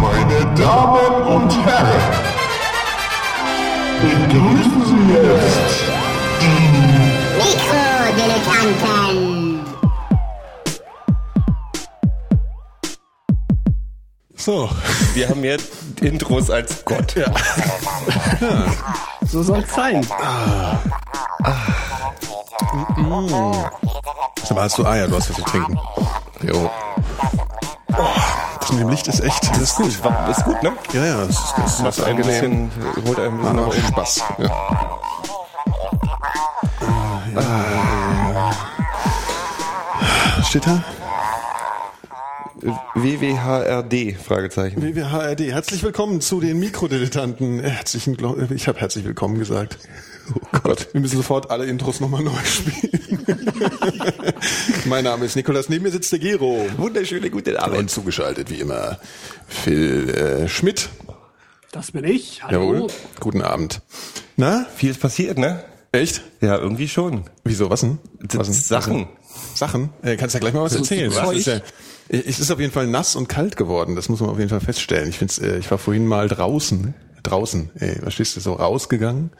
Meine Damen und Herren, begrüßen Sie jetzt die Mikrodilettanten. So, Wir haben mehr Intros als Gott. Ja. So soll's sein. sag mal, hast du, ah ja, du hast was zu trinken. Jo. Das mit dem Licht ist echt, das ist gut. Ist gut, ne? Ja, ja, das ist, das Macht ein bisschen, holt ein bisschen Macht nach oben. Spaß. Ja. Was steht da? WWHRD, Fragezeichen. WWHRD. Herzlich willkommen zu den Mikrodilettanten. Herzlichen Ich habe herzlich willkommen gesagt. Oh Gott, wir müssen sofort alle Intros nochmal neu spielen. mein Name ist Nikolas, neben mir sitzt der Gero. Wunderschöne gute Abend. Und zugeschaltet wie immer Phil äh, Schmidt. Das bin ich. Hallo. Jawohl. Guten Abend. Na, Viel ist passiert, ne? echt? Ja, irgendwie schon. Wieso, was denn? Was denn? Sachen. Sachen? Äh, kannst ja gleich mal was erzählen. Es ist, ja, es ist auf jeden Fall nass und kalt geworden. Das muss man auf jeden Fall feststellen. Ich find's, äh, ich war vorhin mal draußen, draußen, äh, verstehst du, so rausgegangen.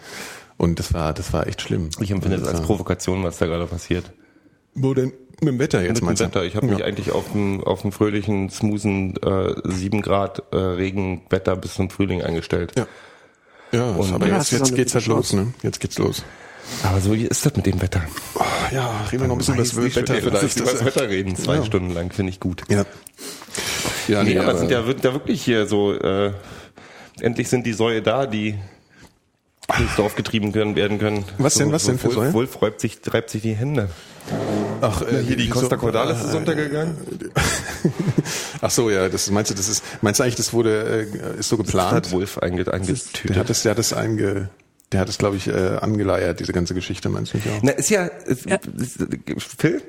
Und das war, das war echt schlimm. Ich empfinde es Und, als äh, Provokation, was da gerade passiert. Wo denn? Mit dem Wetter jetzt Mit dem meinst du? Wetter. Ich habe mich eigentlich auf dem, auf dem fröhlichen, smoothen äh, 7 Grad äh, Regenwetter bis zum Frühling eingestellt. Ja. Ja, Und aber ja, jetzt, jetzt geht's halt los, ne? Jetzt geht's los. Aber so ist das mit dem Wetter. Oh, ja, reden wir noch ein bisschen über das Wetter ey, lass uns vielleicht. über das Wetter reden, zwei Ja. Stunden lang, finde ich gut. Ja. Ja, Nee, aber es sind ja, ja wirklich hier so, äh, endlich sind die Säue da, die ins Dorf getrieben können, werden können. Was denn, was denn für Wolf, Säue? Wolf reibt sich, reibt sich die Hände. Ach, äh, Hier die Costa Cordalis ist äh, untergegangen. Ach so, ja, das meinst du, das ist, meinst du eigentlich, das wurde, äh, ist so Das geplant? hat Wolf einge. Der hat das, der hat das einge, der hat es, glaube ich, äh, angeleiert, diese ganze Geschichte, meinst du nicht auch? Na, ist ja, ist, Ist, Phil?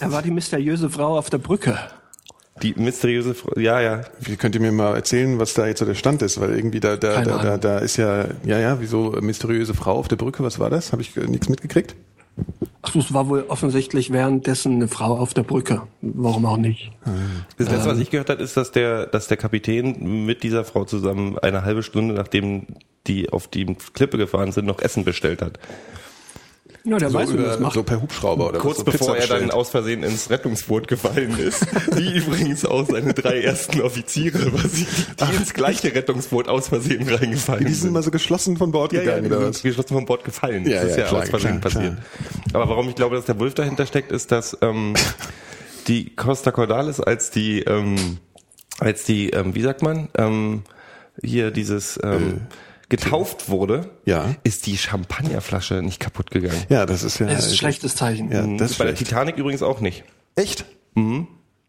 Er war die mysteriöse Frau auf der Brücke. Die mysteriöse Frau, ja, ja. Wie könnt ihr mir mal erzählen, was da jetzt so der Stand ist? Weil irgendwie da, da, da, da, da ist ja, ja, ja, wieso mysteriöse Frau auf der Brücke? Was war das? Habe ich äh, nichts mitgekriegt? Ach, es war wohl offensichtlich währenddessen eine Frau auf der Brücke. Warum auch nicht? Das letzte, Ähm. was ich gehört habe, ist, dass der, dass der Kapitän mit dieser Frau zusammen eine halbe Stunde, nachdem die auf die Klippe gefahren sind, noch Essen bestellt hat. Ja, der So, weiß, wie man das über, macht. so per Hubschrauber oder Kurz was? So bevor Pizza er dann aus Versehen ins Rettungsboot gefallen ist. Wie übrigens auch seine drei ersten Offiziere, was sie, die ins gleiche Rettungsboot aus Versehen reingefallen Die sind sind. mal so geschlossen von Bord ja, ja, gegangen, die oder sind was? geschlossen vom Bord gefallen. Ja, das ist ja, ja, klar, aus Versehen klar, passiert. Aber warum ich glaube, dass der Wolf dahinter steckt, ist, dass ähm, die Costa Cordalis als die, ähm, als die, ähm, wie sagt man, ähm, hier dieses ähm, getauft wurde, Ja. ist die Champagnerflasche nicht kaputt gegangen. Ja, das ist ja. Das ist ein schlechtes Zeichen. Ja, das ist Bei der schlecht. Titanic übrigens auch nicht. Echt?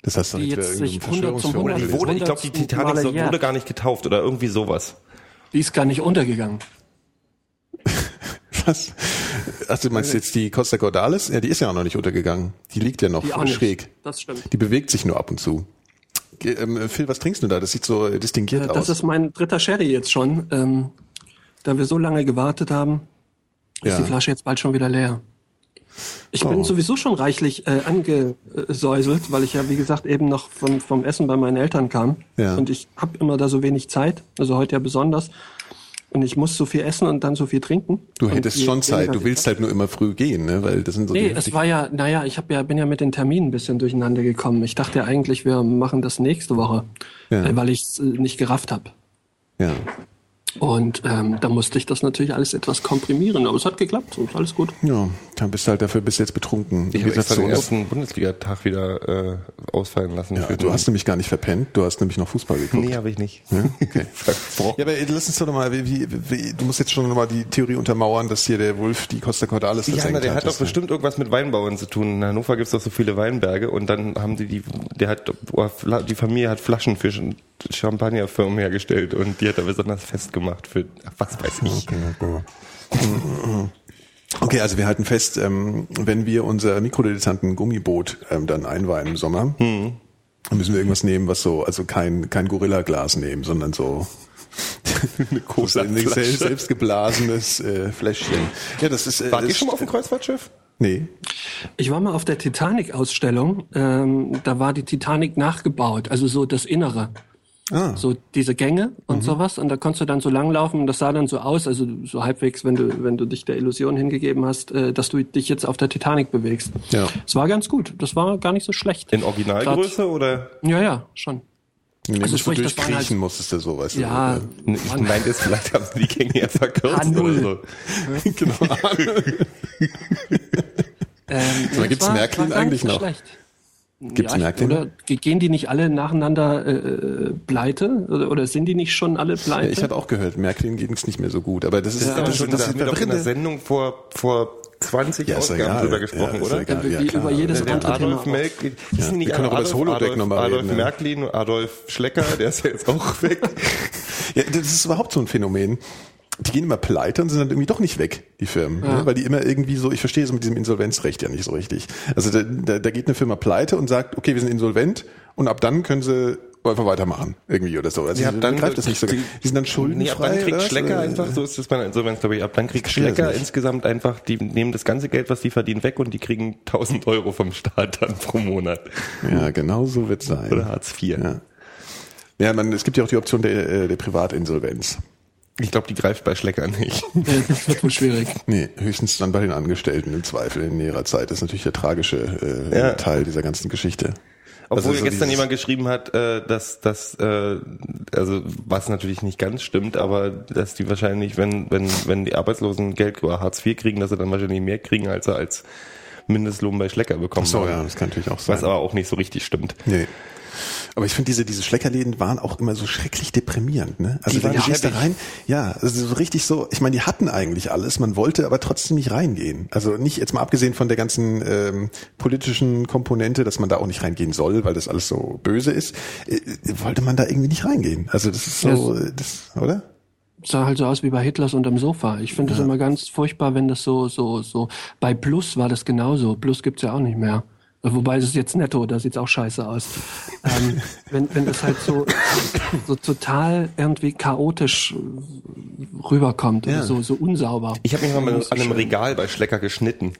Das heißt doch Die nicht jetzt sich irgendeine 100 zum Verschwörungstheorie 100 Die wurde, ich glaube, die Titanic so- wurde gar nicht getauft oder irgendwie sowas. Die ist gar nicht untergegangen. Was? Ach, du meinst jetzt die Costa Cordalis? Ja, die ist ja auch noch nicht untergegangen. Die liegt ja noch Die auch nicht. schräg. Das stimmt. Die bewegt sich nur ab und zu. Ähm, Phil, was trinkst du da? Das sieht so äh, distinguiert Äh, aus. Das ist mein dritter Sherry jetzt schon. Ähm, da wir so lange gewartet haben, ist Ja. die Flasche jetzt bald schon wieder leer. Ich bin Oh. sowieso schon reichlich äh, angesäuselt, weil ich ja, wie gesagt, eben noch vom, vom Essen bei meinen Eltern kam. Ja. Und ich habe immer da so wenig Zeit, also heute ja besonders. Und ich muss so viel essen und dann so viel trinken. du hättest schon Zeit. Du willst halt nur immer früh gehen, ne? Weil das sind so Nee, es war ja, naja, ich hab ja, bin ja mit den Terminen ein bisschen durcheinander gekommen. Ich dachte ja eigentlich, wir machen das nächste Woche, Ja. äh, weil ich es äh, nicht gerafft habe. ja. Und ähm, da musste ich das natürlich alles etwas komprimieren, aber es hat geklappt und alles gut. Ja, dann bist du halt dafür bis jetzt betrunken. Ich habe extra den ersten Bundesligatag wieder äh, ausfallen lassen. ja, du hast nämlich gar nicht verpennt, du hast nämlich noch Fußball geguckt. Nee, habe ich nicht. Ja, okay. Ja, aber lass uns doch nochmal, wie, wie, wie, du musst jetzt schon nochmal die Theorie untermauern, dass hier der Wolf die Costa Cordalis Ja, na, der hat doch das, ne? bestimmt irgendwas mit Weinbauern zu tun. In Hannover gibt's doch so viele Weinberge und dann haben die, die der hat, die Familie hat Flaschen für Champagnerfirmen hergestellt und die hat er besonders festgemacht für, ach, was weiß ich. Okay, also wir halten fest, ähm, wenn wir unser Mikrodilettanten Gummiboot ähm, dann einweihen im Sommer, Hm. dann müssen wir irgendwas nehmen, was so, also kein, kein Gorilla-Glas nehmen, sondern so eine Cola-Flasche. selbst, selbstgeblasenes äh, Fläschchen. Ja, das ist. Äh, Wart ihr das schon mal auf dem Kreuzfahrtschiff? Nee. Ich war mal auf der Titanic-Ausstellung. Ähm, da war die Titanic nachgebaut, also so das Innere. Ah. So diese Gänge und sowas. Und da konntest du dann so langlaufen und das sah dann so aus, also so halbwegs, wenn du, wenn du dich der Illusion hingegeben hast, äh, dass du dich jetzt auf der Titanic bewegst. Ja. Es war ganz gut. Das war gar nicht so schlecht. In Originalgröße oder? Ja, ja, schon. Nee, Also sprich, du durchkriechen halt- musstest du so, weißt Ja, du. Ich meinte jetzt, vielleicht haben sie die Gänge ja verkürzt H0. oder so. genau. Ähm, Sag mal, gibt's es war- Märklin war eigentlich so noch? Schlecht. Gibt's ja, Märklin? Oder ge- gehen die nicht alle nacheinander äh, pleite? Oder, oder sind die nicht schon alle pleite? Ja, ich habe auch gehört, Märklin ging's nicht mehr so gut, aber das ist, Aber das, schon, das, da ist haben wir doch in der Sendung vor, vor 20 Ja, Ausgaben egal. drüber gesprochen, Ja, oder? egal. Wie- ja, klar. über jedes der andere Adolf Thema. Melk, die Ja, sind nicht wir können auch über das Adolf, Holodeck Adolf, noch mal Adolf reden, ja. Märklin und Adolf Schlecker, der ist ja jetzt auch weg. Ja, das ist überhaupt so ein Phänomen. Die gehen immer pleite und sind dann irgendwie doch nicht weg, die Firmen. Ne? Weil die immer irgendwie so, ich verstehe es mit diesem Insolvenzrecht ja nicht so richtig. Also da, da, da geht eine Firma pleite und sagt, okay, wir sind insolvent und ab dann können sie einfach weitermachen. Irgendwie oder so. Also Ja, ab dann greift das nicht so. Die, die- sind dann schuldenfrei. Nee, ab dann kriegt? Schlecker einfach, so ist das bei einer Insolvenz, glaube ich, ab dann kriegt Schlecker insgesamt einfach, die nehmen das ganze Geld, was die verdienen, weg und die kriegen 1000 Euro vom Staat dann pro Monat. Ja, genau so wird sein. Oder Hartz IV. Ja. Ja, man, es gibt ja auch die Option der, äh, der Privatinsolvenz. Ich glaube, die greift bei Schlecker nicht. Ja, das wird wohl schwierig. Nee, höchstens dann bei den Angestellten im Zweifel in näherer Zeit. Das ist natürlich der tragische äh, Ja. Teil dieser ganzen Geschichte. Obwohl Also so gestern jemand geschrieben hat, äh, dass dass äh, also was natürlich nicht ganz stimmt, aber dass die wahrscheinlich, wenn wenn wenn die Arbeitslosen Geld über Hartz IV kriegen, dass sie dann wahrscheinlich mehr kriegen, als sie als Mindestlohn bei Schlecker bekommen. Ach so, haben. ja, das kann natürlich auch sein. Was aber auch nicht so richtig stimmt. Nee. Aber ich finde, diese, diese Schleckerläden waren auch immer so schrecklich deprimierend, ne? Also Die wenn waren gehst da rein, ja, also so richtig so, ich meine, die hatten eigentlich alles, man wollte aber trotzdem nicht reingehen. Also nicht, jetzt mal abgesehen von der ganzen ähm, politischen Komponente, dass man da auch nicht reingehen soll, weil das alles so böse ist, äh, wollte man da irgendwie nicht reingehen. Also das ist so, äh, das, oder? sah halt so aus wie bei Hitlers unterm Sofa. Ich finde das immer ganz furchtbar, wenn das so, so, so. Bei Plus war das genauso. Plus gibt's ja auch nicht mehr. Wobei es ist jetzt netto, da sieht's auch scheiße aus. ähm, wenn, wenn das halt so, so total irgendwie chaotisch rüberkommt Ja. oder so, so unsauber. Ich habe mich mal mit, an einem schön. Regal bei Schlecker geschnitten.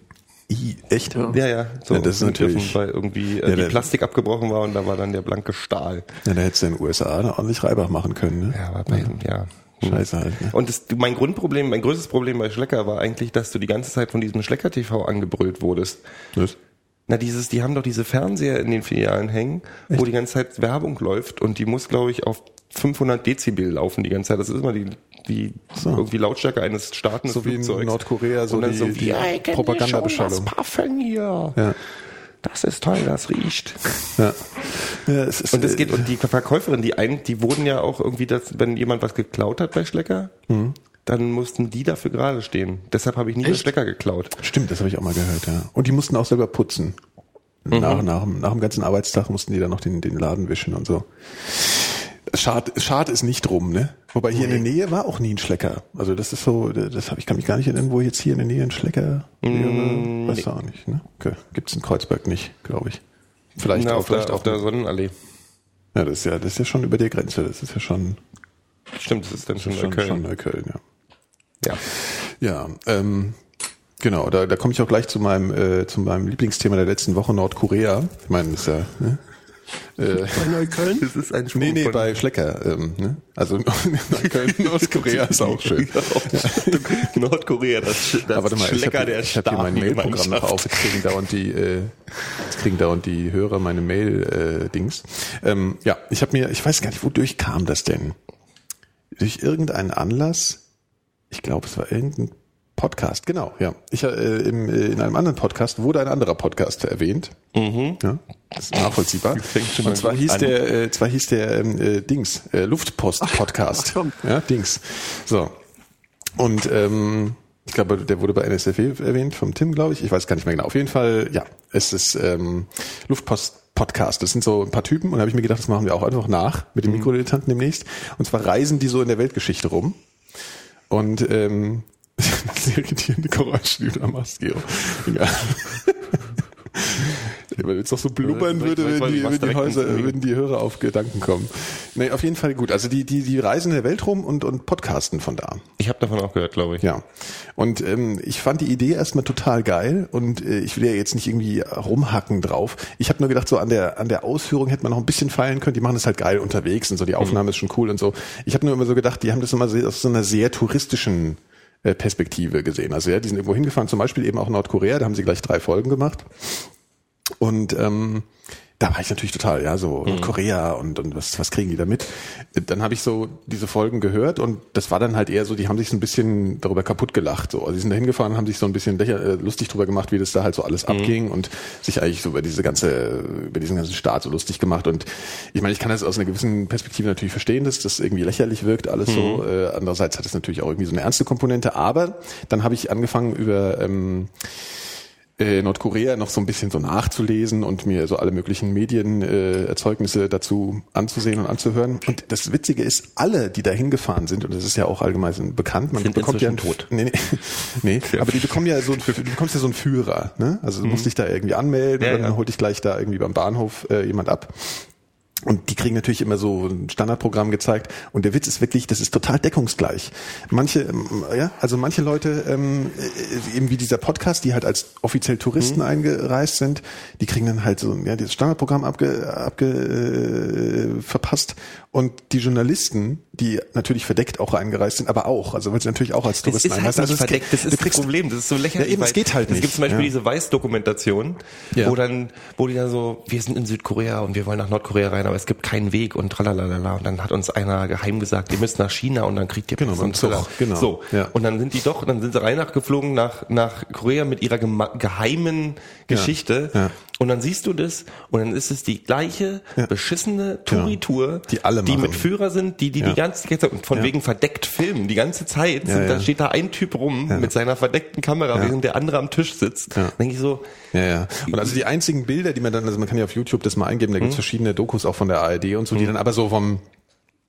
I, echt? Ja. Ja, ja. So Ja, das ist natürlich- weil irgendwie äh, Ja, die Plastik abgebrochen war und da war dann der blanke Stahl. Ja, da hättest du in den USA da ordentlich Reibach machen können, ne? Ja, aber bei, ja. Scheiße halt, ne? Und das, mein Grundproblem, mein größtes Problem bei Schlecker war eigentlich, dass du die ganze Zeit von diesem Schlecker TV angebrüllt wurdest. Was? Na, dieses, die haben doch diese Fernseher in den Filialen hängen, wo die ganze Zeit Werbung läuft und die muss, glaube ich, auf 500 Dezibel laufen die ganze Zeit. Das ist immer die, die So. irgendwie Lautstärke eines startenden So wie in. Nordkorea, so und dann die- so die wie, "Eigentlich Propagandabeschallung." Das Parfum hier. Ja. Das ist toll, das riecht. Ja. ja es ist, Und das äh, geht, und die Verkäuferin, die ein, die wurden ja auch irgendwie, das, wenn jemand was geklaut hat bei Schlecker, Mhm. Dann mussten die dafür gerade stehen. Deshalb habe ich nie Echt? Schlecker geklaut. Stimmt, das habe ich auch mal gehört, ja. Und die mussten auch selber putzen. Mhm. Nach, nach, dem- nach dem ganzen Arbeitstag mussten die dann noch den, den Laden wischen und so. Schad, schad ist nicht drum, ne? Wobei hier in der Nähe war auch nie ein Schlecker. Also das ist so, das habe ich kann mich gar nicht erinnern, wo jetzt hier in der Nähe ein Schlecker wäre. Mm, Weiß auch nicht, ne? Okay. Gibt's in Kreuzberg nicht, glaube ich. Vielleicht Na, auch, auf, der, vielleicht auf auch. der Sonnenallee. ja, das ist ja, das ist ja schon über der Grenze. Das ist ja schon, Stimmt, das ist dann schon, schon, Neukölln. schon Neukölln, ja. Ja. Ja, ähm, genau, da, da komme ich auch gleich zu meinem, äh, zu meinem Lieblingsthema der letzten Woche, Nordkorea. Ich meine, das ist ja, ne? äh, Bei Neukölln? Das ist ein Sprung nee, nee, bei Schlecker. Ähm, ne? Also Neukölln, Nordkorea ist auch schön. Nordkorea, das, das Aber warte mal, ich Schlecker habe der ich hab hier mein Mailprogramm noch auf. Jetzt kriegen dauernd die, äh, jetzt kriegen dauernd die Hörer meine Mail-Dings. ähm, ja, ich habe mir, ich weiß gar nicht, wodurch kam das denn? durch irgendeinen Anlass, ich glaube, es war irgendein Podcast, genau, ja. Ich äh, im, äh, in einem anderen Podcast wurde ein anderer Podcast erwähnt. Mhm. Ja, das ist nachvollziehbar. Und zwar hieß der, äh, zwar hieß der ähm, äh, Dings, äh, Luftpost Podcast. ach komm. ja, Dings. So. Und ähm, ich glaube, der wurde bei NSFW erwähnt, vom Tim, glaube ich. Ich weiß gar nicht mehr genau. Auf jeden Fall, ja, es ist ähm, Luftpost Podcast. Das sind so ein paar Typen und da habe ich mir gedacht, das machen wir auch einfach nach mit dem Mikrodilettanten demnächst. Und zwar reisen die so in der Weltgeschichte rum. Und ähm, sehr irritierende Geräusche, die du da machst, Geo. Egal. Weil es doch so blubbern ich- würde, wenn die, wenn die Häuser, wenn die Hörer auf Gedanken kommen. Nee, auf jeden Fall gut. Also die, die, die reisen in der Welt rum und, und podcasten von da. Ich habe davon auch gehört, glaube ich. Ja. Und ähm, ich fand die Idee erstmal total geil und äh, ich will ja jetzt nicht irgendwie rumhacken drauf. Ich habe nur gedacht, so an der an der Ausführung hätte man noch ein bisschen feilen können. Die machen das halt geil unterwegs und so. Die Aufnahme ist schon cool und so. Ich habe nur immer so gedacht, die haben das immer so, aus so einer sehr touristischen äh, Perspektive gesehen. Also ja, die sind irgendwo hingefahren, zum Beispiel eben auch Nordkorea. Da haben sie gleich drei Folgen gemacht. Und ähm, da war ich natürlich total, ja, so Korea und, und was, was kriegen die da mit? Dann habe ich so diese Folgen gehört und das war dann halt eher so, die haben sich so ein bisschen darüber kaputt gelacht. So. Also die sind da hingefahren und haben sich so ein bisschen lächer, äh, lustig drüber gemacht, wie das da halt so alles abging und sich eigentlich so über diese ganze, über diesen ganzen Staat so lustig gemacht. Und ich meine, ich kann das aus einer gewissen Perspektive natürlich verstehen, dass das irgendwie lächerlich wirkt, alles so. Äh, andererseits hat es natürlich auch irgendwie so eine ernste Komponente. Aber dann habe ich angefangen über ähm, äh, Nordkorea noch so ein bisschen so nachzulesen und mir so alle möglichen Medienerzeugnisse äh, dazu anzusehen und anzuhören. Und das Witzige ist, alle, die da hingefahren sind, und das ist ja auch allgemein bekannt, man Sind bekommt ja einen, tot. Nee, nee, nee aber die bekommen ja so, du bekommst ja so einen Führer, ne? Also du musst dich da irgendwie anmelden Mhm. Ja, und dann ja. holt dich gleich da irgendwie beim Bahnhof äh, jemand ab. Und die kriegen natürlich immer so ein Standardprogramm gezeigt. Und der Witz ist wirklich, das ist total deckungsgleich. Manche, ähm, ja, also manche Leute, ähm, äh, eben wie dieser Podcast, die halt als offiziell Touristen eingereist sind, die kriegen dann halt so, ja, dieses Standardprogramm abge, abge äh, verpasst. Und die Journalisten, die natürlich verdeckt auch eingereist sind, aber auch, also weil sie natürlich auch als Das Touristen ist halt einreisen. nicht Also es verdeckt, geht- das ist das Problem, das ist so lächerlich. Ja, eben, es geht halt Es gibt nicht, zum Beispiel ja. diese Weiß-Dokumentation, Ja. wo dann, wo die dann so, wir sind in Südkorea und wir wollen nach Nordkorea rein, aber es gibt keinen Weg und tralalala. Und dann hat uns einer geheim gesagt, ihr müsst nach China und dann kriegt ihr Genau, und Zug, genau, So. ja. Und dann sind die doch, dann sind sie rein nachgeflogen nach, nach Korea mit ihrer geheimen Geschichte. ja. Und dann siehst du das und dann ist es die gleiche beschissene Touri-Tour, Die alle die mit Führer sind, die die Ja. die ganze Zeit von Ja. wegen verdeckt filmen, die ganze Zeit. Sind. Da steht da ein Typ rum mit seiner verdeckten Kamera, während der andere am Tisch sitzt. Ja. Denke ich so, Ja, ja. Und also die einzigen Bilder, die man dann, also man kann ja auf YouTube das mal eingeben, da gibt's verschiedene Dokus auch von der ARD und so, die dann aber so vom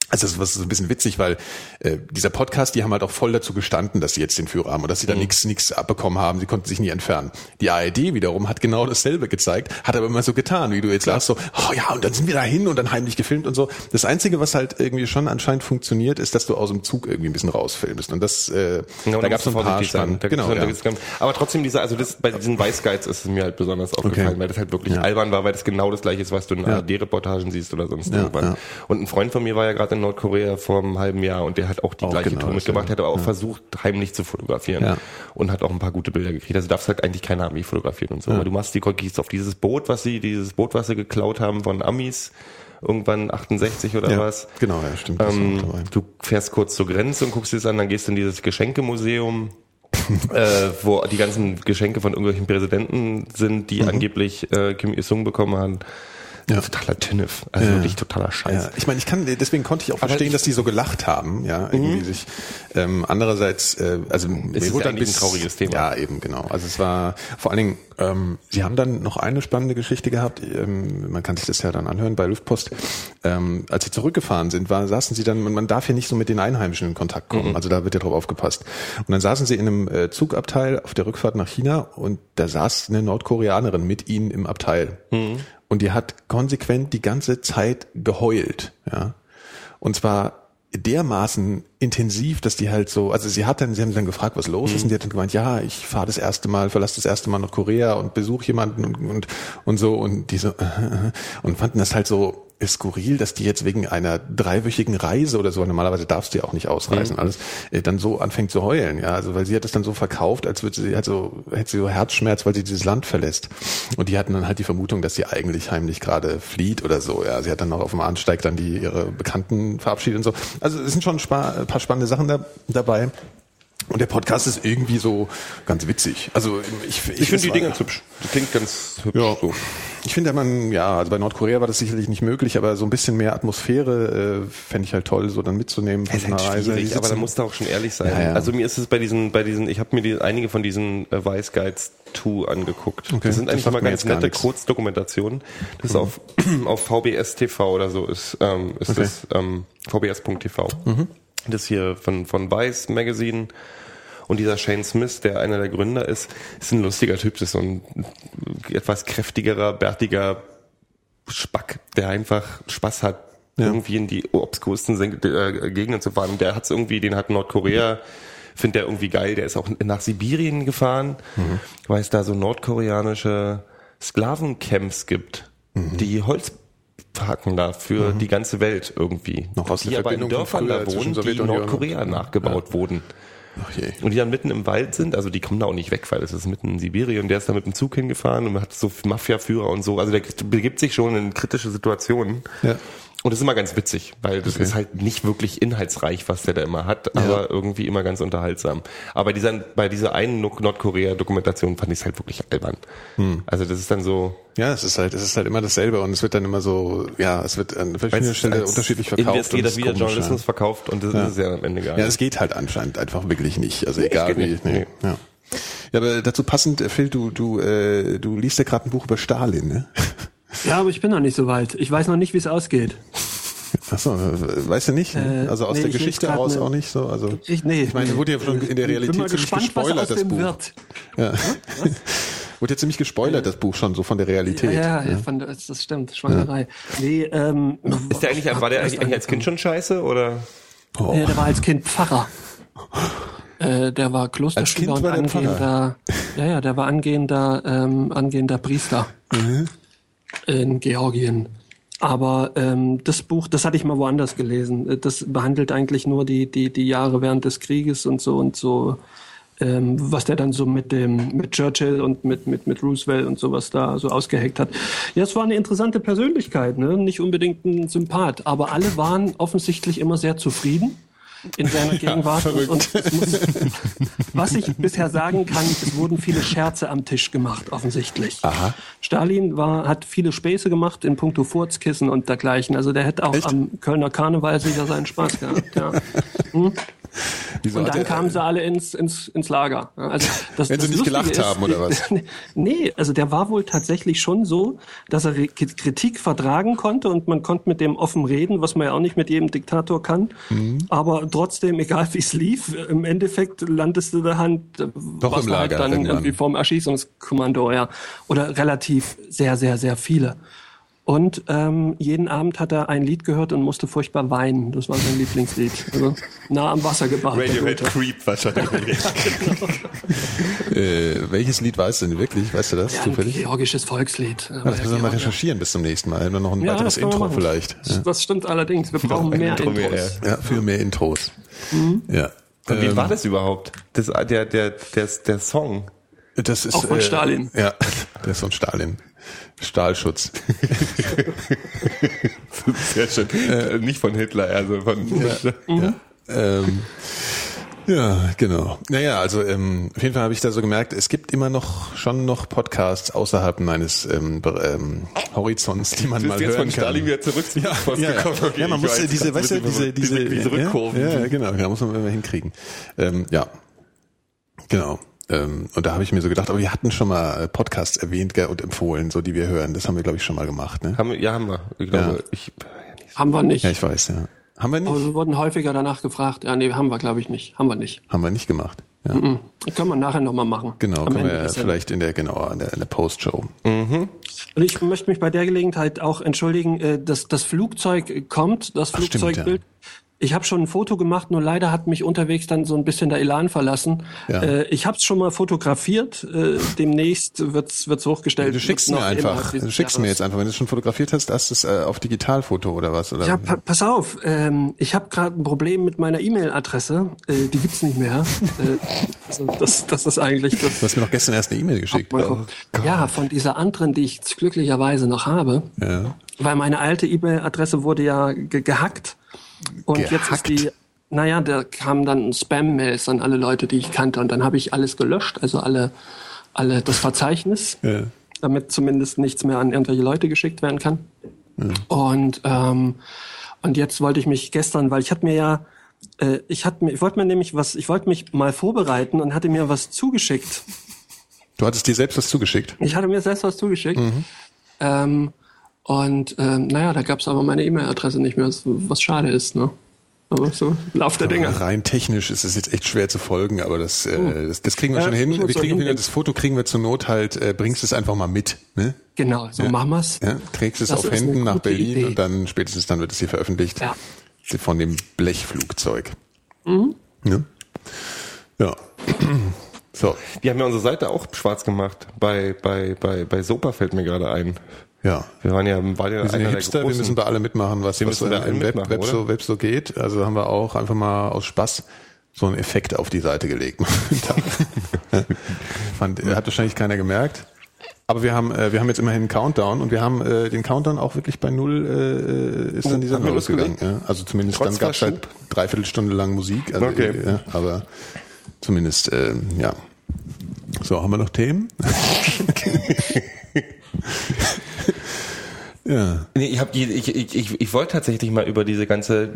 also das ist so ein bisschen witzig, weil äh, dieser Podcast, die haben halt auch voll dazu gestanden, dass sie jetzt den Führer haben und dass sie da nichts nichts abbekommen haben. Sie konnten sich nie entfernen. Die ARD wiederum hat genau dasselbe gezeigt, hat aber immer so getan, wie du jetzt sagst, so, oh ja, und dann sind wir da hin und dann heimlich gefilmt und so. Das Einzige, was halt irgendwie schon anscheinend funktioniert, ist, dass du aus dem Zug irgendwie ein bisschen rausfilmst. Und das, äh, Genau, da gab's so ein paar Da Genau, da ja. Aber trotzdem dieser, also das, bei diesen Guides ist es mir halt besonders aufgefallen, Okay. weil das halt wirklich Ja. albern war, weil das genau das gleiche ist, was du in Ja. ARD-Reportagen siehst oder sonst Ja, irgendwann. Und ein Freund von mir war ja gerade in Nordkorea vor einem halben Jahr und der hat auch die Auch gleiche genau Tour mitgemacht, dasselbe. hat aber auch versucht, heimlich zu fotografieren Ja. und hat auch ein paar gute Bilder gekriegt. Also darfst halt eigentlich keine Amis fotografieren und so. Aber du machst die gehst auf dieses Boot, was sie, dieses Boot, was sie geklaut haben von Amis, irgendwann 68 oder Ja, was. genau, ja, stimmt. Ähm, du fährst kurz zur Grenze und guckst dir das an, dann gehst du in dieses Geschenkemuseum, äh, wo die ganzen Geschenke von irgendwelchen Präsidenten sind, die angeblich äh, Kim Il-sung bekommen haben. Mhm. Ja. Totaler Tünnef, also Ja. wirklich totaler Scheiß. Ja, ich meine, ich kann, deswegen konnte ich auch Aber verstehen, ich- dass die so gelacht haben, ja, irgendwie sich. Ähm, andererseits, äh, also mir ist wurde dann ein trauriges Thema. Ja, eben genau. Also es war vor allen Dingen, ähm, sie haben dann noch eine spannende Geschichte gehabt. Ähm, man kann sich das ja dann anhören bei Luftpost. Ähm, als sie zurückgefahren sind, war, saßen sie dann. Man, man darf ja nicht so mit den Einheimischen in Kontakt kommen. Mhm. Also da wird ja drauf aufgepasst. Und dann saßen sie in einem äh, Zugabteil auf der Rückfahrt nach China und da saß eine Nordkoreanerin mit ihnen im Abteil. Mhm. Und die hat konsequent die ganze Zeit geheult, ja. Und zwar dermaßen intensiv, dass die halt so, also sie hat dann, sie haben dann gefragt, was los ist, und die hat dann gemeint, ja, ich fahre das erste Mal, verlasse das erste Mal nach Korea und besuche jemanden und, und, und so, und die so, und fanden das halt so, skurril, dass die jetzt wegen einer dreiwöchigen Reise oder so, normalerweise darfst du ja auch nicht ausreisen, alles, äh, dann so anfängt zu heulen, ja, also weil sie hat das dann so verkauft, als würde sie, hat so, hätte sie so Herzschmerz, weil sie dieses Land verlässt. Und die hatten dann halt die Vermutung, dass sie eigentlich heimlich gerade flieht oder so, ja. Sie hat dann noch auf dem Bahnsteig dann die ihre Bekannten verabschiedet und so. Also es sind schon ein paar, ein paar spannende Sachen da, dabei. Und der Podcast ist irgendwie so ganz witzig. Also ich, Ich finde die Dinger ganz hübsch. Die klingt ganz hübsch. ja. So. Ich finde, man, ja, also bei Nordkorea war das sicherlich nicht möglich, aber so ein bisschen mehr Atmosphäre äh, fände ich halt toll, so dann mitzunehmen von Es ist so einer halt Reise. aber da musst du auch schon ehrlich sein. Ja, ja. Also mir ist es bei diesen, bei diesen, ich habe mir die, einige von diesen äh, Vice Guides 2 angeguckt. Okay, das sind das eigentlich immer ganz nette. Kurzdokumentationen. Das ist auf, auf VBS TV oder so ist, ähm, ist Okay. das ähm, vbs.tv. Das hier von, von Vice Magazine. Und dieser Shane Smith, der einer der Gründer ist, ist ein lustiger Typ. Das ist so ein etwas kräftigerer, bärtiger Spack, der einfach Spaß hat, Ja. irgendwie in die obskursten äh, Gegenden zu fahren. Und der hat's irgendwie, den hat Nordkorea, findet der irgendwie geil. Der ist auch nach Sibirien gefahren, Mhm. weil es da so nordkoreanische Sklavencamps gibt, Mhm. die Holz hacken da für die ganze Welt irgendwie. Noch aus die der aber in Dörfern da wohnen, die und- Nordkorea nachgebaut wurden. Ach je. Und die dann mitten im Wald sind, also die kommen da auch nicht weg, weil es ist mitten in Sibirien und der ist da mit dem Zug hingefahren und hat so Mafia-Führer und so. Also der begibt sich schon in kritische Situationen. Ja. Und das ist immer ganz witzig, weil das Okay. ist halt nicht wirklich inhaltsreich, was der da immer hat, aber irgendwie immer ganz unterhaltsam. Aber dieser, bei dieser einen Nord- Nordkorea-Dokumentation fand ich es halt wirklich albern. Hm. Also das ist dann so, Ja, es ist halt, es ist halt immer dasselbe und es wird dann immer so, ja, es wird an verschiedenen Stellen unterschiedlich verkauft. es ist wieder Journalismus ja. verkauft und das Ja. ist es ja am Ende gar Ja, nicht. es geht halt anscheinend einfach wirklich nicht. Also es egal geht wie. nicht. Nee. Ja. ja, aber dazu passend, äh, Phil, du, du, äh, du liest ja gerade ein Buch über Stalin, ne? Ja, aber ich bin noch nicht so weit. Ich weiß noch nicht, wie es ausgeht. Achso, weißt du nicht? Äh, also aus nee, der Geschichte grad aus eine- auch nicht so. Also Ich, nee, ich meine, wurde ja schon in der Realität ziemlich gespannt, was gespoilert, aus das dem Buch. wird. Ja. wurde ja ziemlich gespoilert, das Buch schon, so von der Realität. Ja, ja, Von, das, das stimmt. Schweinerei. Nee, ähm, Ist der eigentlich, war der erst eigentlich als Kind schon scheiße oder? Oh. Ja, der war als Kind Pfarrer. Äh, der war Klosterschüler Als und Kind war der angehender, ja, ja, der war angehender, ähm, angehender Priester Mhm. In Georgien. Aber ähm, das Buch, das hatte ich mal woanders gelesen. Äh, Das behandelt eigentlich nur die die die Jahre während des Krieges und so und so, ähm, was der dann so mit dem mit Churchill und mit mit mit Roosevelt und sowas da so ausgeheckt hat. Ja, es war eine interessante Persönlichkeit, ne? Nicht unbedingt ein Sympath, aber alle waren offensichtlich immer sehr zufrieden in seiner Gegenwart. verrückt. und, muss, was ich bisher sagen kann, es wurden viele Scherze am Tisch gemacht, offensichtlich. Aha. Stalin war, hat viele Späße gemacht in puncto Furzkissen und dergleichen. Also der hätte auch Echt? am Kölner Karneval sicher seinen Spaß gehabt. Ja. Wieso Und dann kamen sie alle ins, ins, ins Lager. Also das, Wenn sie das nicht Lustige gelacht haben, oder was? nee, also der war wohl tatsächlich schon so, dass er Kritik vertragen konnte und man konnte mit dem offen reden, was man ja auch nicht mit jedem Diktator kann. Mhm. Aber trotzdem, egal wie es lief, im Endeffekt landest du der Hand Doch im Lager halt dann irgendwann. irgendwie vom Erschießungskommando, ja. Oder relativ sehr, sehr, sehr viele. Und ähm, jeden Abend hat er ein Lied gehört und musste furchtbar weinen. Das war sein Lieblingslied. Also nah am Wasser gebaut. Radiohead. Creep wahrscheinlich. Äh, welches Lied war es denn wirklich? Weißt du das Ja, ein zufällig? georgisches Volkslied. Ja, das müssen wir mal recherchieren bis zum nächsten Mal. Nur noch ein Ja, weiteres Intro vielleicht. Das, das stimmt allerdings. Wir brauchen mehr Intro mehr, Intros. Ja, für mehr Intros. Mhm. Ja. Und wie Ähm, war das überhaupt? Das, der, der, der, der Song. Das ist, Auch von äh, Stalin. Ja, der ist von Stalin. Stahlschutz. Sehr schön. Äh, nicht von Hitler, also von Mhm. Ähm, ja, genau. Naja, also ähm, auf jeden Fall habe ich da so gemerkt, es gibt immer noch schon noch Podcasts außerhalb meines ähm, ähm, Horizonts, die man Du mal bist jetzt hören von Stalin kann. wieder zurück zum Ja, Post ja, ja. gekommen. Okay, ja, man muss weiß, ja diese, das weißt du, diese, immer- diese, diese Rückkurven. Ja, ja, genau, ja, muss man immer hinkriegen. Ähm, ja, genau. Ähm, und da habe ich mir so gedacht, aber wir hatten schon mal äh, Podcasts erwähnt gell, und empfohlen, so die wir hören. Das haben wir, glaube ich, schon mal gemacht. Ne? Haben wir, ja, haben wir. Ich glaube, Ja. ich, Haben wir nicht. Ja, ich weiß, ja. Haben wir nicht? Aber wir wurden häufiger danach gefragt. Ja, nee, haben wir, glaube ich, nicht. Haben wir nicht. Haben wir nicht gemacht. Ja. Mhm. Können wir nachher nochmal machen. Genau, Am können Ende wir vielleicht in der, genau, in der, in der Postshow. Und ich möchte mich bei der Gelegenheit auch entschuldigen, äh, dass das Flugzeug kommt, das Ach, stimmt, Flugzeugbild. Ich habe schon ein Foto gemacht, nur leider hat mich unterwegs dann so ein bisschen der Elan verlassen. Ja. Äh, ich habe es schon mal fotografiert. Äh, demnächst wird's wird's hochgestellt. Du schickst mir noch einfach, du schickst mir jetzt einfach, wenn du es schon fotografiert hast, hast du es äh, auf Digitalfoto oder was? Oder? Ja, pa pass auf, ähm, ich habe gerade ein Problem mit meiner E-Mail-Adresse. Äh, die gibt's nicht mehr. äh, also das, das ist eigentlich das. Du hast mir doch gestern erst eine E-Mail geschickt. Gucken. ja, von dieser anderen, die ich glücklicherweise noch habe. Ja. Weil meine alte E-Mail-Adresse wurde ja ge gehackt. Und jetzt Gehackt? ist die, naja, da kamen dann Spam-Mails an alle Leute, die ich kannte. Und dann habe ich alles gelöscht, also alle, alle das Verzeichnis, Ja. damit zumindest nichts mehr an irgendwelche Leute geschickt werden kann. Und, ähm, und jetzt wollte ich mich gestern, weil ich hatte mir ja, äh, ich hatte mir, ich wollte mir nämlich was, ich wollte mich mal vorbereiten und hatte mir was zugeschickt. Du hattest dir selbst was zugeschickt. Ich hatte mir selbst was zugeschickt. Ähm, und ähm, naja, da gab's aber meine E-Mail-Adresse nicht mehr, was, schade ist, ne? Aber so, Lauf der Dinge. Rein technisch ist es jetzt echt schwer zu folgen, aber das, äh, das, das kriegen wir Ja, schon hin. Wir kriegen hin, das Foto kriegen wir zur Not halt, äh, bringst es einfach mal mit, ne? Genau, so machen wir's. Ja, trägst es Das auf Händen nach Berlin Idee. und dann spätestens dann wird es hier veröffentlicht. Ja. Von dem Blechflugzeug. Mhm. Ja. ja. So, Wir haben ja unsere Seite auch schwarz gemacht. Bei, bei, bei, bei Sopa fällt mir gerade ein. Ja. Wir waren ja, waren ja Wir sind Hipster, wir müssen bei alle mitmachen, was, Wir was äh, allen im Web, Web, so, Web so geht. Also haben wir auch einfach mal aus Spaß so einen Effekt auf die Seite gelegt. Fand, äh, hat wahrscheinlich keiner gemerkt. Aber wir haben, äh, wir haben jetzt immerhin einen Countdown und wir haben äh, den Countdown auch wirklich bei null äh, ist dann die haben Sendung wir losgegangen. Ja? Also zumindest Trotz dann gab es halt dreiviertel Stunde lang Musik. Also, Okay. äh, ja, aber zumindest, äh, ja. So, haben wir noch Themen? ja. Nee, ich, hab ich, ich, ich, ich wollte tatsächlich mal über diese ganze,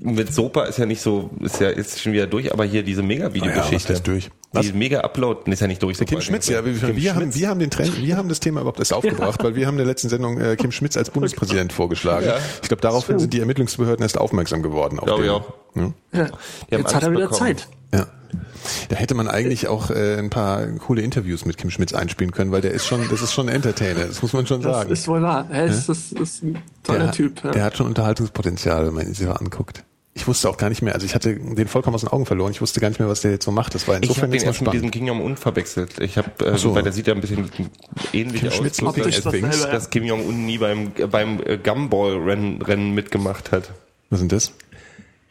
mit Sopa ist ja nicht so, ist ja jetzt schon wieder durch, aber hier diese Ah ja, Mega-Video-Geschichte. heißt durch? Was? Die Mega-Upload ist ja nicht durch. Kim Schmitz, ja, wir, Kim wir, haben, Schmitz. wir haben den Trend, wir haben das Thema überhaupt erst aufgebracht, weil wir haben in der letzten Sendung äh, Kim Schmitz als Bundespräsident vorgeschlagen. Ja. Ich glaube, daraufhin sind die Ermittlungsbehörden erst aufmerksam geworden. Auf Glaube den, auch. Ja. Ja. Haben Jetzt hat er wieder bekommen. Zeit. ja. Da hätte man eigentlich auch äh, ein paar coole Interviews mit Kim Schmitz einspielen können, weil der ist schon, das ist schon ein Entertainer, das muss man schon Das sagen. ist wohl wahr. Er ist, das ist ein toller der, Typ. Ja. der hat schon Unterhaltungspotenzial, wenn man ihn sich mal anguckt. Ich wusste auch gar nicht mehr, also ich hatte den vollkommen aus den Augen verloren. Ich wusste gar nicht mehr, was der jetzt so macht. Das war Ich insofern habe den erst mit diesem. Kim Jong-un verwechselt. Ich habe, äh, so. weil der sieht ja ein bisschen ähnlich Kim aus. Schmitz things. dasselbe, ja. dass Kim Jong-un nie beim, beim äh, Gumball-Rennen Rennen mitgemacht hat. Was sind das?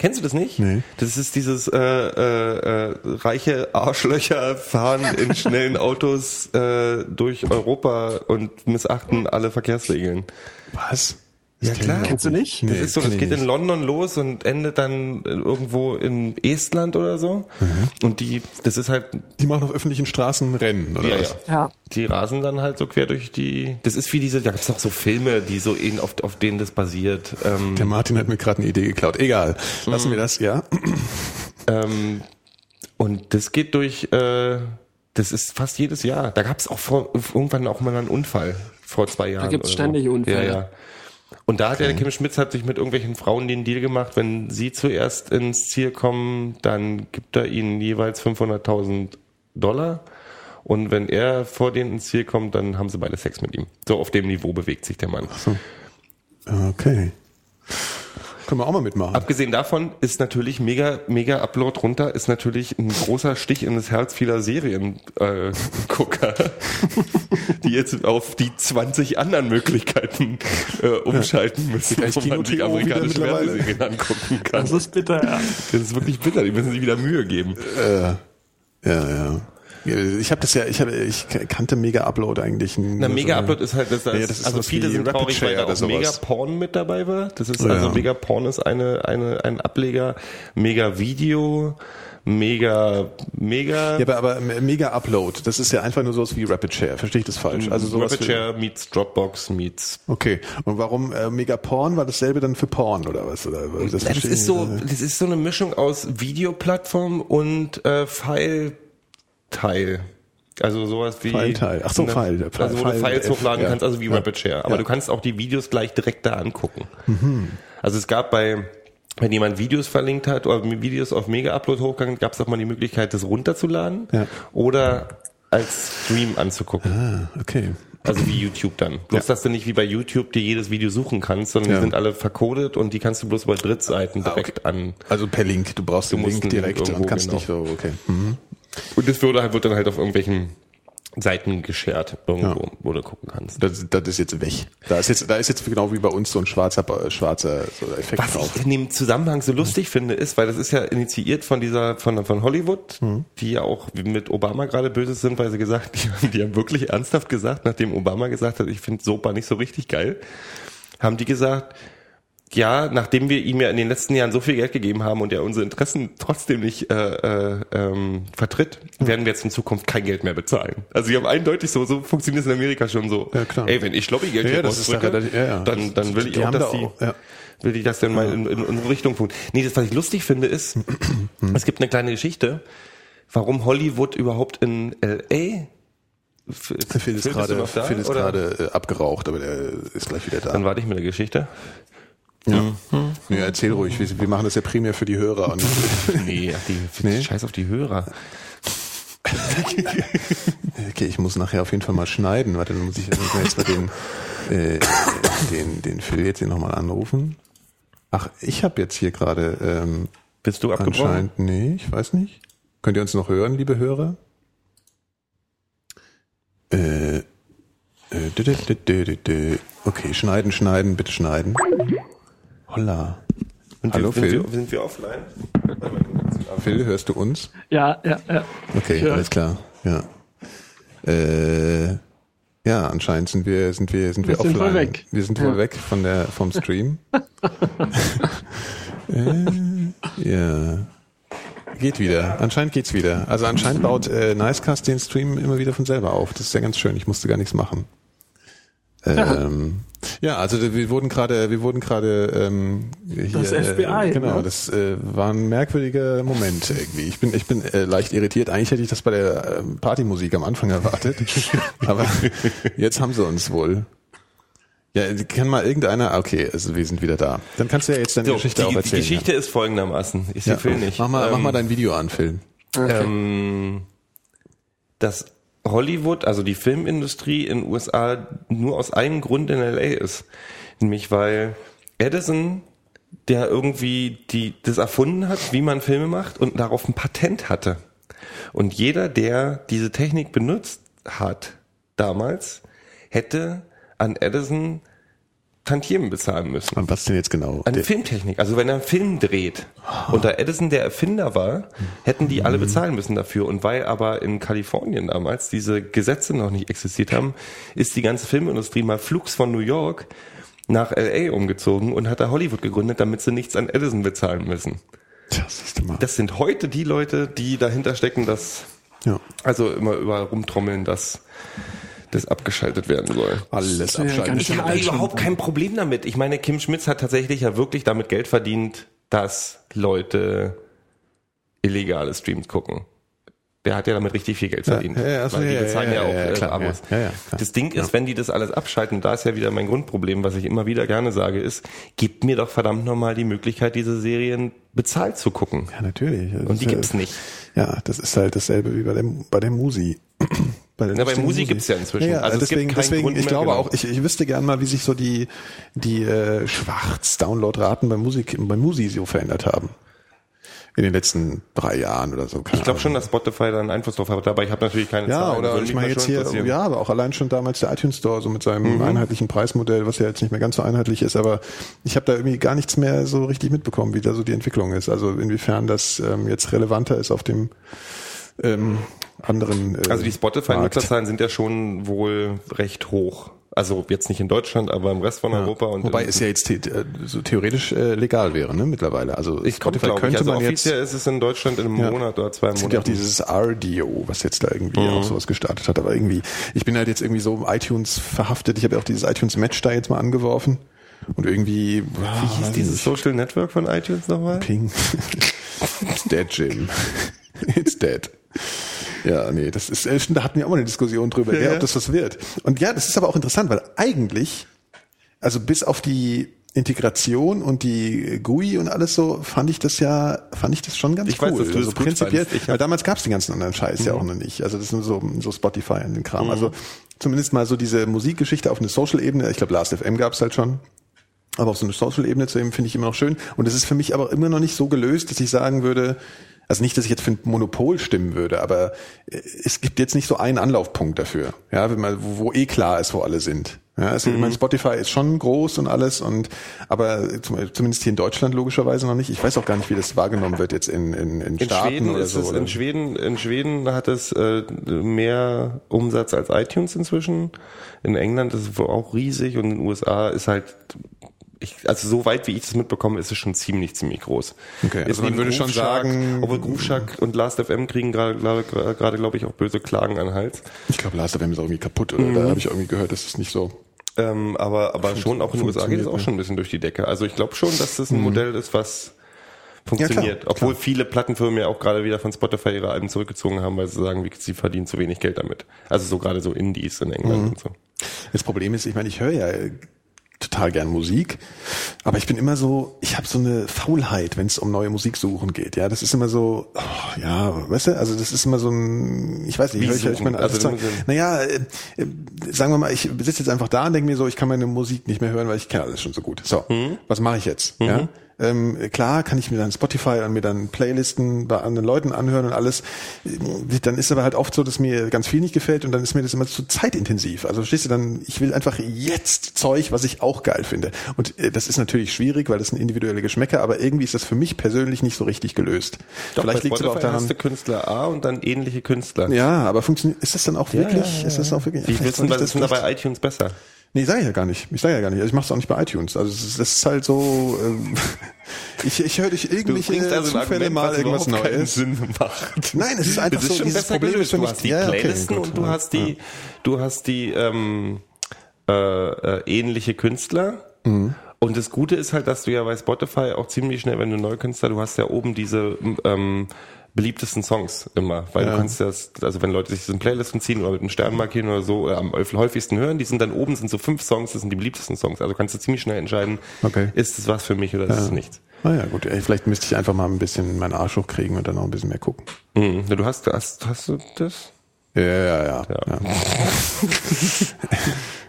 Kennst du das nicht? Nee. Das ist dieses äh, äh, äh, reiche Arschlöcher fahren in schnellen Autos äh, durch Europa und missachten alle Verkehrsregeln. Was? Ja, klar. Kennst du nicht? Das Nee, ist so, das geht in London los und endet dann irgendwo in Estland oder so. Und die, das ist halt, Die machen auf öffentlichen Straßen Rennen, oder ja, was? ja. Ja. Die rasen dann halt so quer durch die. Das ist wie diese, da gibt's auch so Filme, die so in, auf, auf denen das basiert. Ähm, Der Martin hat mir gerade eine Idee geklaut. Egal. Lassen wir das, ja. Ähm, und das geht durch, äh, das ist fast jedes Jahr. Da gab es auch vor, irgendwann auch mal einen Unfall vor zwei Jahren. gibt's oder ständig so. Unfälle. Ja, ja. Und da hat der Kim Schmitz hat sich mit irgendwelchen Frauen den Deal gemacht, wenn sie zuerst ins Ziel kommen, dann gibt er ihnen jeweils 500.000 Dollar. Und wenn er vor denen ins Ziel kommt, dann haben sie beide Sex mit ihm. So auf dem Niveau bewegt sich der Mann. Okay. Können wir auch mal mitmachen. Abgesehen davon ist natürlich mega, mega Upload runter, ist natürlich ein großer Stich in das Herz vieler Seriengucker, äh, die jetzt auf die 20 anderen Möglichkeiten äh, umschalten müssen, eigentlich wo man sich amerikanische? Fernsehserien angucken kann. Das ist bitter, ja. Das ist wirklich bitter, die müssen sich wieder Mühe geben. Ja, ja. Ich habe das ja, ich, hab, ich kannte Mega Upload eigentlich. Na, Mega Upload ist halt, das, Ja, das ist also viele sind Rapid traurig, weil Share da oder auch. Mega Porn mit dabei war. Das ist Ja. also Mega Porn ist eine, eine, ein Ableger, Mega Video, Mega, Mega, Ja, aber, aber Mega Upload, das ist ja einfach nur sowas wie Rapid Share. Verstehe ich das falsch? Also sowas Rapid Share meets Dropbox meets Okay. Und warum äh, Mega Porn war dasselbe dann für Porn oder was? Oder das, Das verstehe ist so, das ist so eine Mischung aus Videoplattform und äh, File-Teil. Also sowas wie File-Teil. Ach so, ne, File. Also wo du File- Files F- hochladen ja. kannst, also wie Ja. Rapid Share. Aber Ja. du kannst auch die Videos gleich direkt da angucken. Mhm. Also es gab bei wenn jemand Videos verlinkt hat oder Videos auf Mega Upload hochgegangen, gab es auch mal die Möglichkeit, das runterzuladen. Ja. Oder als Stream anzugucken. Ah, okay. Also wie YouTube dann. Bloß, dass du nicht wie bei YouTube dir jedes Video suchen kannst, sondern Ja. die sind alle verkodet und die kannst du bloß über Drittseiten direkt an. Also per Link, du brauchst Du den Link direkt und kannst genau. nicht so, okay. Mhm. Und das würde halt, wird dann halt auf irgendwelchen Seiten geschert irgendwo, wo du gucken kannst. Das, das ist jetzt weg. Da ist jetzt, da ist jetzt genau wie bei uns so ein schwarzer, äh, schwarzer so Effekt Was drauf. ich in dem Zusammenhang so lustig finde, ist, weil das ist ja initiiert von dieser, von, von Hollywood, die ja auch mit Obama gerade böse sind, weil sie gesagt, die, haben- die haben wirklich ernsthaft gesagt, nachdem Obama gesagt hat, ich finde Sopa nicht so richtig geil, haben die gesagt, ja, nachdem wir ihm ja in den letzten Jahren so viel Geld gegeben haben und er unsere Interessen trotzdem nicht äh, äh, ähm, vertritt, werden wir jetzt in Zukunft kein Geld mehr bezahlen. Also sie haben eindeutig so, so funktioniert es in Amerika schon so. Ja, klar. Ey, wenn ich Lobbygeld Ja, hier das ist relativ- ja, ja. dann, dann will ich Die auch, haben dass da die, auch, ja. will ich das denn mal in, in unsere Richtung tun. Nee, das, was ich lustig finde, ist, es gibt eine kleine Geschichte, warum Hollywood überhaupt in L.A. Phil ist gerade, Phil ist gerade äh, abgeraucht, aber der ist gleich wieder da. Dann warte ich mit der Geschichte. Ja. ja, erzähl ruhig. Wir, wir machen das ja primär für die Hörer. Und Nee, ach, die, Nee? scheiß auf die Hörer. okay, ich muss nachher auf jeden Fall mal schneiden. Warte, dann muss ich jetzt mal den, äh, den, den Phil jetzt hier nochmal anrufen. Ach, ich habe jetzt hier gerade ähm, Bist du abgebrochen? anscheinend, nee, ich weiß nicht. Könnt ihr uns noch hören, liebe Hörer? Äh, äh, okay, schneiden, schneiden, bitte schneiden. Holla. Sind Hallo, wir, Phil. Sind wir, sind wir offline? Phil, hörst du uns? Ja, ja, ja. Okay, Ja. alles klar. Ja. Äh, ja, anscheinend sind wir sind wir sind wir, Wir sind offline. wohl weg. Wir sind Ja. wohl weg von der vom Stream. äh, ja. Geht wieder. Anscheinend geht's wieder. Also anscheinend baut äh, Nicecast den Stream immer wieder von selber auf. Das ist ja ganz schön. Ich musste gar nichts machen. Ähm, ja, also wir wurden gerade, wir wurden gerade ähm, hier, Das FBI, Äh, genau, ne? das äh, war ein merkwürdiger Moment irgendwie. Ich bin, ich bin äh, leicht irritiert. Eigentlich hätte ich das bei der ähm, Partymusik am Anfang erwartet, aber jetzt haben sie uns wohl. Ja, kann mal irgendeiner. Okay, also wir sind wieder da. Dann kannst du ja jetzt deine So, Geschichte die, auch die erzählen. Geschichte ist folgendermaßen. Ich ja. sehe Phil nicht. Mach mal, mach Ähm, mal dein Video an, Phil. ähm, dass Hollywood, also die Filmindustrie in den USA nur aus einem Grund in LA ist. Nämlich weil Edison, der irgendwie die, das erfunden hat, wie man Filme macht und darauf ein Patent hatte. Und jeder, der diese Technik benutzt hat damals, hätte an Edison Tantiemen bezahlen müssen. Und was denn jetzt genau? An Der- Filmtechnik. Also wenn er einen Film dreht und da Edison der Erfinder war, hätten die alle bezahlen müssen dafür. Und weil aber in Kalifornien damals diese Gesetze noch nicht existiert haben, ist die ganze Filmindustrie mal flugs von New York nach LA umgezogen und hat da Hollywood gegründet, damit sie nichts an Edison bezahlen müssen. Siehst du mal. Das sind heute die Leute, die dahinter stecken, dass ja. also immer überall rumtrommeln, dass das abgeschaltet werden soll. Alles abschalten. Ich habe überhaupt kein Problem damit. Ich meine, Kim Schmitz hat tatsächlich ja wirklich damit Geld verdient, dass Leute illegale Streams gucken. Der hat ja damit richtig viel Geld verdient. ja, ja, ach so, weil die ja, bezahlen ja, ja, ja, auch ja, äh, klar, Abos. ja, ja, ja, klar. das Ding ist, wenn die das alles abschalten, da ist ja wieder mein Grundproblem, was ich immer wieder gerne sage, ist, gebt mir doch verdammt nochmal die Möglichkeit, diese Serien bezahlt zu gucken. Ja, natürlich. Das Und die gibt's nicht. Ja, das ist halt dasselbe wie bei der, bei der Musi. Bei der Ja, bei lustigen Musi gibt's ja inzwischen. Ja, Also es deswegen, gibt deswegen Grund ich glaube genau. auch, ich, ich wüsste gern mal, wie sich so die, die äh, Schwarz-Download-Raten bei Musik, bei Musi so verändert haben. In den letzten drei Jahren oder so. keine Ich glaube schon, dass Spotify da einen Einfluss drauf hat, aber ich habe natürlich keine Ja, Zahlen. oder ich meine mal jetzt hier, ja, aber auch allein schon damals der iTunes Store, so mit seinem Mhm. einheitlichen Preismodell, was ja jetzt nicht mehr ganz so einheitlich ist, aber ich habe da irgendwie gar nichts mehr so richtig mitbekommen, wie da so die Entwicklung ist. Also inwiefern das ähm, jetzt relevanter ist auf dem ähm, anderen. Äh, Also die. Spotify-Nutzerzahlen sind ja schon wohl recht hoch. Also jetzt nicht in Deutschland, aber im Rest von Europa. Und Wobei es ja jetzt the äh, so theoretisch äh, legal wäre, ne, mittlerweile. Also ich Spotify könnte also man jetzt. offiziell ist es in Deutschland in einem Ja. Monat oder zwei Es gibt ja auch Monaten. dieses RDO, was jetzt da irgendwie Mhm. auch sowas gestartet hat. Aber irgendwie, ich bin halt jetzt irgendwie so iTunes verhaftet. Ich habe ja auch dieses iTunes Match da jetzt mal angeworfen. Und irgendwie, Wie hieß dieses Social Network von iTunes nochmal? Ping. It's dead, Jim. It's dead. Ja, nee, das ist, äh, stimmt, da hatten wir auch mal eine Diskussion drüber, ja, ja. ob das was wird. Und ja, das ist aber auch interessant, weil eigentlich, also bis auf die, Integration und die GUI und alles so, fand ich das ja, fand ich das schon ganz Ich cool. weiß, dass du also das prinzipiell, weil damals gab's den ganzen anderen Scheiß ja auch noch nicht. Also das ist nur so, so Spotify und den Kram. Also zumindest mal so diese Musikgeschichte auf eine Social-Ebene. Ich glaube, Last FM gab's halt schon. Aber auf so eine Social-Ebene zu eben finde ich immer noch schön. Und es ist für mich aber immer noch nicht so gelöst, dass ich sagen würde, also nicht, dass ich jetzt für ein Monopol stimmen würde, aber äh, es gibt jetzt nicht so einen Anlaufpunkt dafür, ja, wenn man, wo, wo eh klar ist, wo alle sind. Ja, also ich Mhm. meine, Spotify ist schon groß und alles und aber zum, zumindest hier in Deutschland logischerweise noch nicht. Ich weiß auch gar nicht, wie das wahrgenommen wird jetzt in, in, in In Staaten Schweden oder ist so. es, oder? in Schweden, in Schweden hat es äh, mehr Umsatz als iTunes inzwischen. In England ist es wohl auch riesig und in den USA ist halt ich, also so weit wie ich das mitbekomme, ist es schon ziemlich, ziemlich groß. Okay, also man würde schon Groove Shark, sagen- obwohl Groove Shark und Last FM kriegen gerade, gerade, glaube ich, auch böse Klagen an den Hals. Ich glaube, Last FM ist auch irgendwie kaputt oder Mhm. da habe ich irgendwie gehört, dass es nicht so. Ähm, aber aber schon auch in den USA geht es auch schon ein bisschen durch die Decke. Also ich glaube schon, dass das ein Modell ist, was funktioniert. Mhm. klar, Obwohl viele Plattenfirmen ja auch gerade wieder von Spotify ihre Alben zurückgezogen haben, weil sie sagen, wie- sie verdienen zu wenig Geld damit. Also so gerade so Indies in England Mhm. und so. Das Problem ist, ich meine, ich höre ja total gern Musik, aber ich bin immer so, ich habe so eine Faulheit, wenn es um neue Musik suchen geht. Ja, das ist immer so, oh, ja, weißt du, also das ist immer so ein, ich weiß nicht, Wie ich, ich meine Also also, du musst- naja, äh, äh, sagen wir mal, ich sitze jetzt einfach da und denke mir so, ich kann meine Musik nicht mehr hören, weil ich kenne alles schon so gut. So, Mhm. was mache ich jetzt? Ja? Ähm, klar kann ich mir dann Spotify und mir dann Playlisten bei anderen Leuten anhören und alles. Dann ist aber halt oft so, dass mir ganz viel nicht gefällt und dann ist mir das immer zu zeitintensiv. Also verstehst du dann, ich will einfach jetzt Zeug, was ich auch geil finde. Und äh, das ist natürlich schwierig, weil das sind individuelle Geschmäcker, aber irgendwie ist das für mich persönlich nicht so richtig gelöst. Doch, Vielleicht liegt es auch Spotify hast daran. Künstler A und dann ähnliche Künstler. Ja, aber funktioniert, ist das dann auch wirklich, ja, ja, ist das auch wirklich, Wie wissen, was ist denn da bei iTunes besser? Nee, sag ich ja gar nicht. Ich sage ja gar nicht. Ich mache es auch nicht bei iTunes. Also es ist, das ist halt so. Ähm, ich ich höre durch Du irgendwelche bringst also Zufälle Argument, mal was irgendwas Neues. Sinn macht. Nein, es ist einfach Das ist so, schon dieses Problem ist für Du mich- hast die Ja, okay, Playlisten gut, und du ja, hast die, du hast die ähm, äh, äh, ähnliche Künstler. Mhm. Und das Gute ist halt, dass du ja bei Spotify auch ziemlich schnell, wenn du Neukünstler, du hast ja oben diese ähm, beliebtesten Songs immer, weil Ja. du kannst das, also wenn Leute sich so eine Playlisten ziehen oder mit einem Stern markieren oder so, äh, am häufigsten hören, die sind dann oben, sind so fünf Songs, das sind die beliebtesten Songs. Also kannst du ziemlich schnell entscheiden, Okay. ist es was für mich oder ist es nichts. Naja, gut. Ey, vielleicht müsste ich einfach mal ein bisschen meinen Arsch hochkriegen und dann noch ein bisschen mehr gucken. Mhm. Ja, Du hast, hast, hast du das? Ja, ja, ja. ja.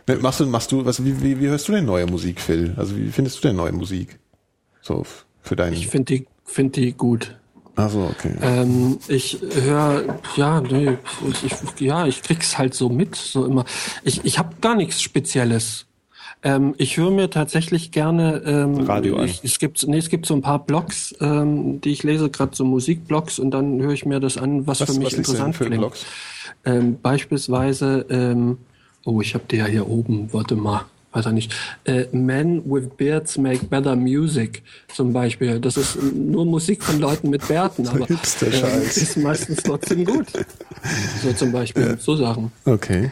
Ne, machst du, machst du, was, wie, wie, wie hörst du denn neue Musik, Phil? Also wie findest du denn neue Musik? So für deinen. Ich finde die, find die gut. Ach so, okay. Ähm, ich höre, ja, nee, ich, ja, ich krieg's halt so mit, so immer. Ich, ich habe gar nichts Spezielles. Ähm, ich höre mir tatsächlich gerne ähm, Radio an. Ich, es gibt, nee, es gibt so ein paar Blogs, ähm, die ich lese, gerade so Musikblogs, und dann höre ich mir das an, was, Was- für mich was interessant für klingt. Ähm, beispielsweise, ähm, oh, ich habe die ja hier oben, warte mal, weiß er nicht. Äh, Men with Beards Make Better Music zum Beispiel. Das ist nur Musik von Leuten mit Bärten, aber Hipster-Scheiß. ist meistens trotzdem gut. So zum Beispiel, so Sachen. Okay.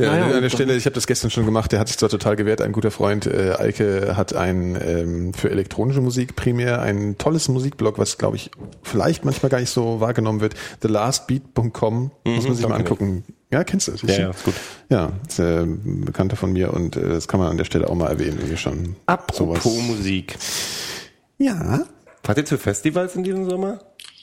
Ja, Naja, an der Stelle, ich habe das gestern schon gemacht, der hat sich zwar total gewehrt, ein guter Freund, äh, Eike hat ein ähm, für elektronische Musik primär ein tolles Musikblog, was glaube ich vielleicht manchmal gar nicht so wahrgenommen wird. TheLastBeat.com, muss man sich mal angucken. Ja, kennst du das? Ja, ja, ist gut. Ja, ist äh, ein Bekannter von mir und äh, das kann man an der Stelle auch mal erwähnen, wir schon Apropos sowas. Musik. Ja. Fahrt ihr zu Festivals in diesem Sommer?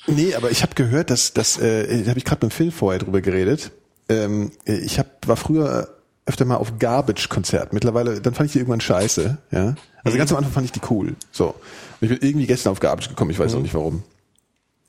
Nee, aber ich habe gehört, dass das, äh, da habe ich gerade mit Phil vorher drüber geredet. Ähm, äh, ich hab, war früher öfter mal auf Garbage-Konzert. Mittlerweile, dann fand ich die irgendwann scheiße. Ja, also ganz am Anfang fand ich die cool. So, und ich bin irgendwie gestern auf Garbage gekommen. Ich weiß auch nicht warum.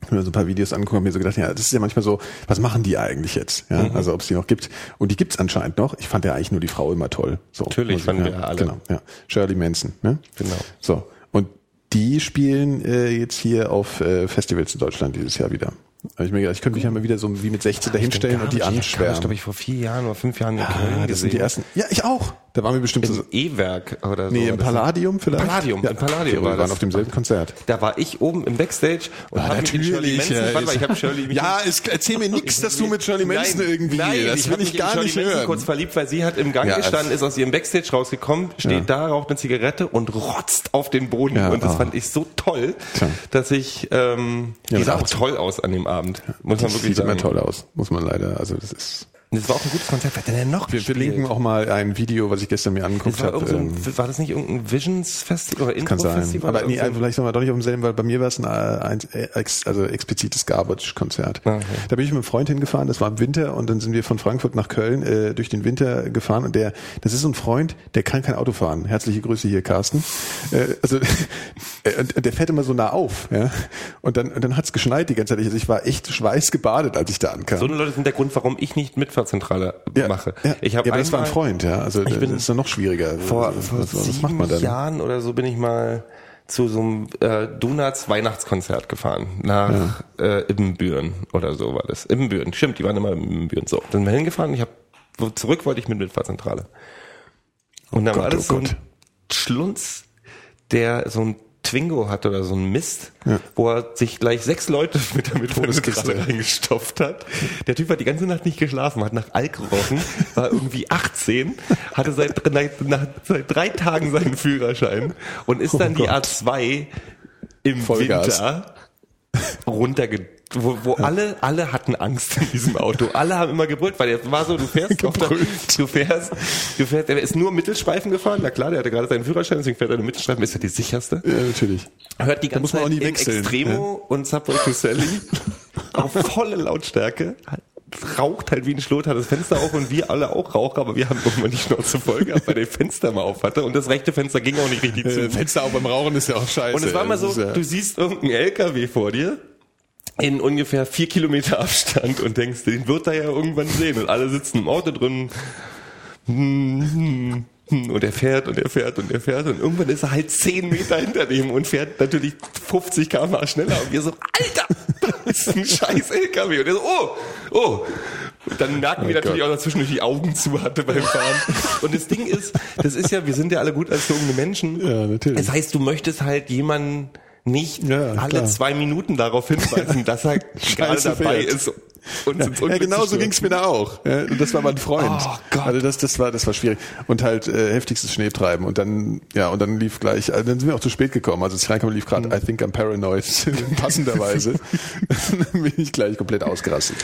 Ich habe mir so ein paar Videos angeguckt und mir so gedacht, ja, das ist ja manchmal so, was machen die eigentlich jetzt? Ja, also ob es die noch gibt. Und die gibt's anscheinend noch. Ich fand ja eigentlich nur die Frau immer toll. So, Natürlich, fanden ja, wir alle. Genau, ja. Shirley Manson, ne? Genau. So. Und die spielen äh, jetzt hier auf äh, Festivals in Deutschland dieses Jahr wieder. Habe ich mir gedacht, ich könnte mich ja mal wieder so wie mit 16 dahinstellen und die Das anschwärmen. habe ich vor vier Jahren oder fünf Jahren in Ah, Köln das gesehen. sind die ersten. Ja, ich auch. Da waren wir bestimmt so. Im E-Werk oder so. Nee, im Palladium vielleicht? Palladium, im Palladium Wir war waren das. auf demselben Konzert. Da war ich oben im Backstage und Ah, habe mit Shirley Manson, ja, warte mal, ich habe Shirley mich ja, es, erzähl mir nichts, dass du mit Shirley Manson nein, irgendwie. Nein, das ich will habe ich gar Shirley nicht Manson hören. kurz verliebt, weil sie hat im Gang Ja, gestanden, ist aus ihrem Backstage rausgekommen, steht Ja. da, raucht eine Zigarette und rotzt auf den Boden. Ja, und das ah. fand ich so toll, Tja. dass ich, ähm, Ja, die sah auch toll aus an dem Abend. Muss man wirklich sieht immer sagen. toll aus, muss man leider. Also das ist. Das war auch ein gutes Konzert. Wer hat denn noch Wir gespielt? verlinken auch mal ein Video, was ich gestern mir angeguckt habe. so ein, war das nicht irgendein Visions Festival oder Kann sein. Intro-Festival? Aber nee, so vielleicht sind wir doch nicht auf demselben, weil bei mir war es ein, ein ex, also explizites Garbage-Konzert. Ah, okay. Da bin ich mit einem Freund hingefahren, das war im Winter und dann sind wir von Frankfurt nach Köln äh, durch den Winter gefahren und der, das ist so ein Freund, der kann kein Auto fahren. Herzliche Grüße hier, Carsten. Äh, also äh, der fährt immer so nah auf, ja. Und dann, und dann hat's geschneit die ganze Zeit. Also ich war echt schweißgebadet, als ich da ankam. So eine Leute sind der Grund, warum ich nicht Mitfahrzentrale mache. Ja, Ich ja habe aber das war ein einmal- Freund, ja. Also Ich das bin ist dann noch schwieriger. Vor, was, vor was, was sieben? Jahren oder so bin ich mal zu so einem äh, Donuts Weihnachtskonzert gefahren nach äh, Ibbenbüren oder so war das. Ibbenbüren, stimmt, die waren immer in Ibbenbüren. So, dann sind wir hingefahren. Ich habe zurück wollte ich mit Mitfahrzentrale. Und dann Gott, war das oh so ein Gott. Schlunz, der so ein Twingo hatte oder so ein Mist, Ja. wo er sich gleich sechs Leute mit der Todeskiste. Reingestopft hat. Der Typ hat die ganze Nacht nicht geschlafen, hat nach Alk gerochen, war irgendwie 18, hatte seit, nach, seit drei Tagen seinen Führerschein und ist dann die Gott. A2 im Vollgas. Winter runterge wo, wo alle alle hatten Angst in diesem Auto. Alle haben immer gebrüllt, weil es war so, du fährst auf der, du fährst, du fährst, er ist nur Mittelstreifen gefahren. Na klar, der hatte gerade seinen Führerschein, deswegen fährt er nur Mittelstreifen, ist ja die sicherste. Ja, natürlich. Hört die ganze muss man auch Zeit nie in wechseln, Extremo und Subway to Sally auf volle Lautstärke. Raucht halt wie ein Schlot, hat das Fenster auf und wir alle auch Raucher, aber wir haben irgendwann die Schnauze voll gehabt, weil der Fenster mal auf hatte und das rechte Fenster ging auch nicht richtig zu. Äh, Fenster auf beim Rauchen ist ja auch scheiße. Und es war mal so, ja- du siehst irgendeinen LKW vor dir in ungefähr vier Kilometer Abstand und denkst, den wird er ja irgendwann sehen. Und alle sitzen im Auto drin. Und er fährt und er fährt und er fährt und irgendwann ist er halt zehn Meter hinter dem und fährt natürlich 50 km schneller und wir so, Alter, das ist ein scheiß LKW. Und er so, oh, oh. Und dann merken wir Oh natürlich Gott. auch, dass zwischendurch die Augen zu hatte beim Fahren. Und das Ding ist, das ist ja, wir sind ja alle gut erzogene Menschen. Ja, natürlich. Das heißt, du möchtest halt jemanden nicht Ja, alle klar. zwei Minuten darauf hinweisen, dass er gerade dabei fährt. ist. Und Ja, ja genau so ging's mir da auch. Ja, und das war mein Freund. Oh Gott. Also das, das war, das war schwierig. Und halt äh, heftigstes Schneetreiben. Und dann, ja, und dann lief gleich, also dann sind wir auch zu spät gekommen. Also als ich reinkam, lief gerade I think I'm paranoid, passenderweise. dann bin ich gleich komplett ausgerastet.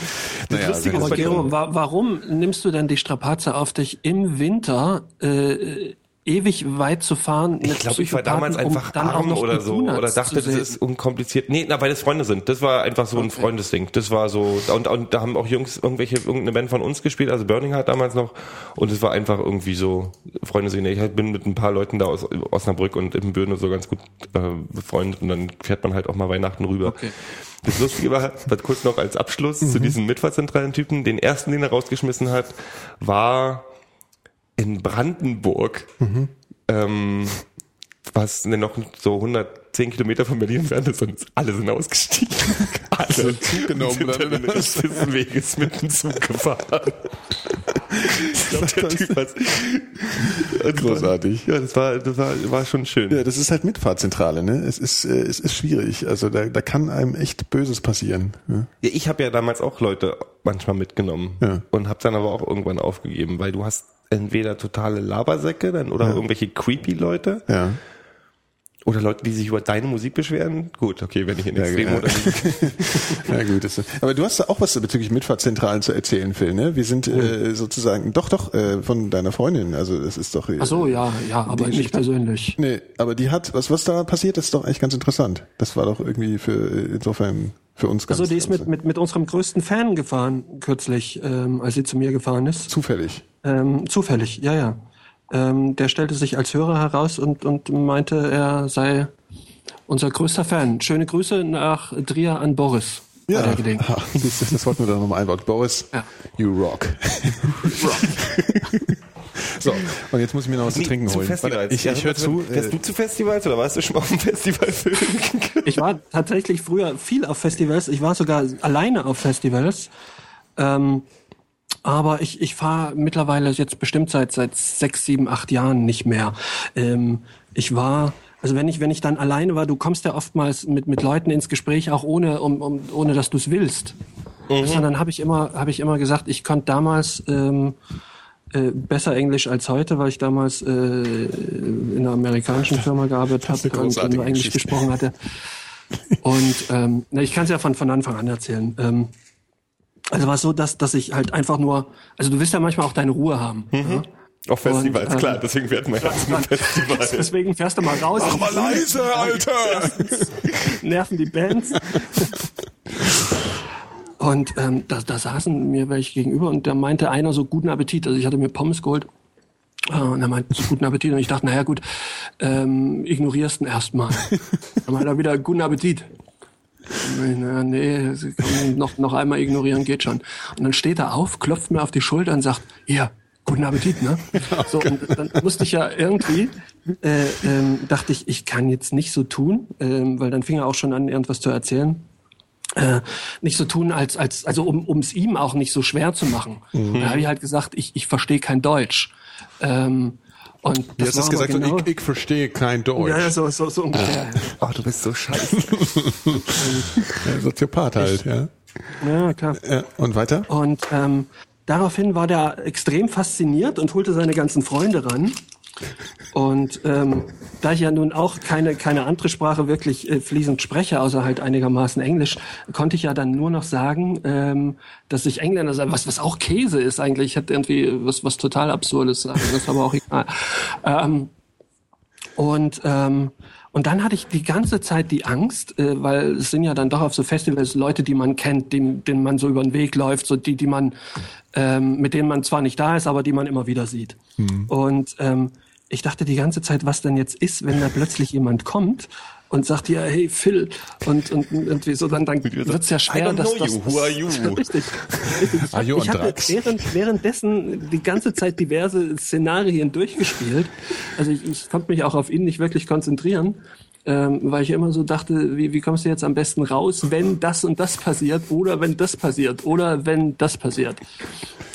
Naja, Lustige also- Aber Gero, wa warum nimmst du denn die Strapaze auf dich im Winter äh, ewig weit zu fahren? Ich glaube, ich war damals einfach arm oder so oder dachte, das ist unkompliziert. Nee, na, weil das Freunde sind. Das war einfach so ein Freundesding. Das war so und, und da haben auch Jungs irgendwelche irgendeine Band von uns gespielt, also Burning Heart damals noch und es war einfach irgendwie so Freunde sehen. Ich bin mit ein paar Leuten da aus Osnabrück und Ibbenbüren und so ganz gut äh, befreundet und dann fährt man halt auch mal Weihnachten rüber. Okay. Das Lustige war, das kurz noch als Abschluss zu diesem mitfahrzentralen Typen, den ersten, den er rausgeschmissen hat, war in Brandenburg, ähm, was denn noch so 110 Kilometer von Berlin entfernt ist und alle sind ausgestiegen. Alle Zug genommen, sind dann, dann oder des Weges mit dem Zug gefahren. Ich glaub, der Typ hat's- Großartig. Ja, das war, das war, war schon schön. Ja, das ist halt Mitfahrzentrale, ne? Es ist, äh, es ist schwierig. Also da, da kann einem echt Böses passieren. Ja. Ja, ich habe ja damals auch Leute manchmal mitgenommen Ja. und habe dann aber auch irgendwann aufgegeben, weil du hast entweder totale Labersäcke dann oder irgendwelche creepy Leute ja. Oder Leute, die sich über deine Musik beschweren. Gut, okay, wenn ich in Ja, Extremo ja. dann Ja gut, das, aber du hast da auch was bezüglich Mitfahrzentralen zu erzählen, Phil, ne? Wir sind äh, sozusagen, doch, doch, äh, von deiner Freundin, also das ist doch... Äh, Ach so, ja, ja, aber nicht persönlich. Nee, aber die hat, was, was da passiert, das ist doch eigentlich ganz interessant. Das war doch irgendwie für, äh, insofern für uns ganz... Also die ist mit, mit, mit unserem größten Fan gefahren kürzlich, ähm, als sie zu mir gefahren ist. Zufällig. Ähm, zufällig, ja, ja. Ähm, der stellte sich als Hörer heraus und, und meinte, er sei unser größter Fan. Schöne Grüße nach Trier an Boris. Ha, das, das wollten wir doch nochmal einbauen. Boris, Ja. you rock. so, und jetzt muss ich mir noch was zu trinken zu holen. Festivals. Ich, Ja, ich höre zu. Fährst Äh, du zu Festivals oder warst du schon mal auf dem Festival Ich war tatsächlich früher viel auf Festivals. Ich war sogar alleine auf Festivals. Ähm, aber ich, ich fahre mittlerweile jetzt bestimmt seit seit sechs, sieben, acht Jahren nicht mehr. Ähm, ich war also wenn ich wenn ich dann alleine war, du kommst ja oftmals mit mit Leuten ins Gespräch auch ohne um, um ohne dass du es willst. Sondern habe ich immer habe ich immer gesagt, ich konnte damals ähm, äh, besser Englisch als heute, weil ich damals äh, in einer amerikanischen Firma gearbeitet habe und nur Englisch gesprochen hatte. Und ähm, na, ich kann es ja von, von Anfang an erzählen. Ähm, Also war es so, dass, dass ich halt einfach nur, also du willst ja manchmal auch deine Ruhe haben. Ja? Auf Festivals, Und, ähm, klar, deswegen werden wir ja zum Festival. Deswegen fährst du mal raus. Mach mal leise, Alter! nerven die Bands. Und ähm, da, da saßen mir welche gegenüber und da meinte einer so guten Appetit. Also ich hatte mir Pommes geholt äh, und er meinte so guten Appetit und ich dachte, naja gut, ähm, ignorierst ihn erstmal. Dann meinte er wieder guten Appetit. Naja, nee, noch, noch einmal ignorieren geht schon. Und dann steht er auf, klopft mir auf die Schulter und sagt, hier, guten Appetit, ne? So, und dann musste ich ja irgendwie, äh, ähm, dachte ich, ich kann jetzt nicht so tun, ähm, weil dann fing er auch schon an, irgendwas zu erzählen. Äh, nicht so tun, als, als also um es ihm auch nicht so schwer zu machen. Da habe ich halt gesagt, ich, ich verstehe kein Deutsch. Ähm, und Du das hast es aber gesagt, genau, so, ich, ich verstehe kein Deutsch. ja, ja, so, so, so ungefähr. Oh, du bist so scheiße. Ja, Soziopath halt, ja. Ja, klar. Und weiter? Und ähm, daraufhin war der extrem fasziniert und holte seine ganzen Freunde ran. Und ähm, da ich ja nun auch keine, keine andere Sprache wirklich äh, fließend spreche, außer halt einigermaßen Englisch, konnte ich ja dann nur noch sagen, ähm, dass ich Engländer sei, was, was auch Käse ist eigentlich. Ich hätte irgendwie was, was total Absurdes sagen, das ist aber auch egal. Ähm, und ähm, und dann hatte ich die ganze Zeit die Angst, äh, weil es sind ja dann doch auf so Festivals Leute, die man kennt, denen, denen man so über den Weg läuft, so die, die man, ähm, mit denen man zwar nicht da ist, aber die man immer wieder sieht. Und ähm, ich dachte die ganze Zeit, was denn jetzt ist, wenn da plötzlich jemand kommt und sagt ja, hey Phil, und, und irgendwie so, dann, dann wird's ja schwer, dass das. Who are you? Richtig. richtig. Ich, Are you ich Anthrax? während, währenddessen die ganze Zeit diverse Szenarien durchgespielt. Also ich, ich konnte mich auch auf ihn nicht wirklich konzentrieren, ähm, weil ich immer so dachte, wie, wie kommst du jetzt am besten raus, wenn das und das passiert oder wenn das passiert oder wenn das passiert.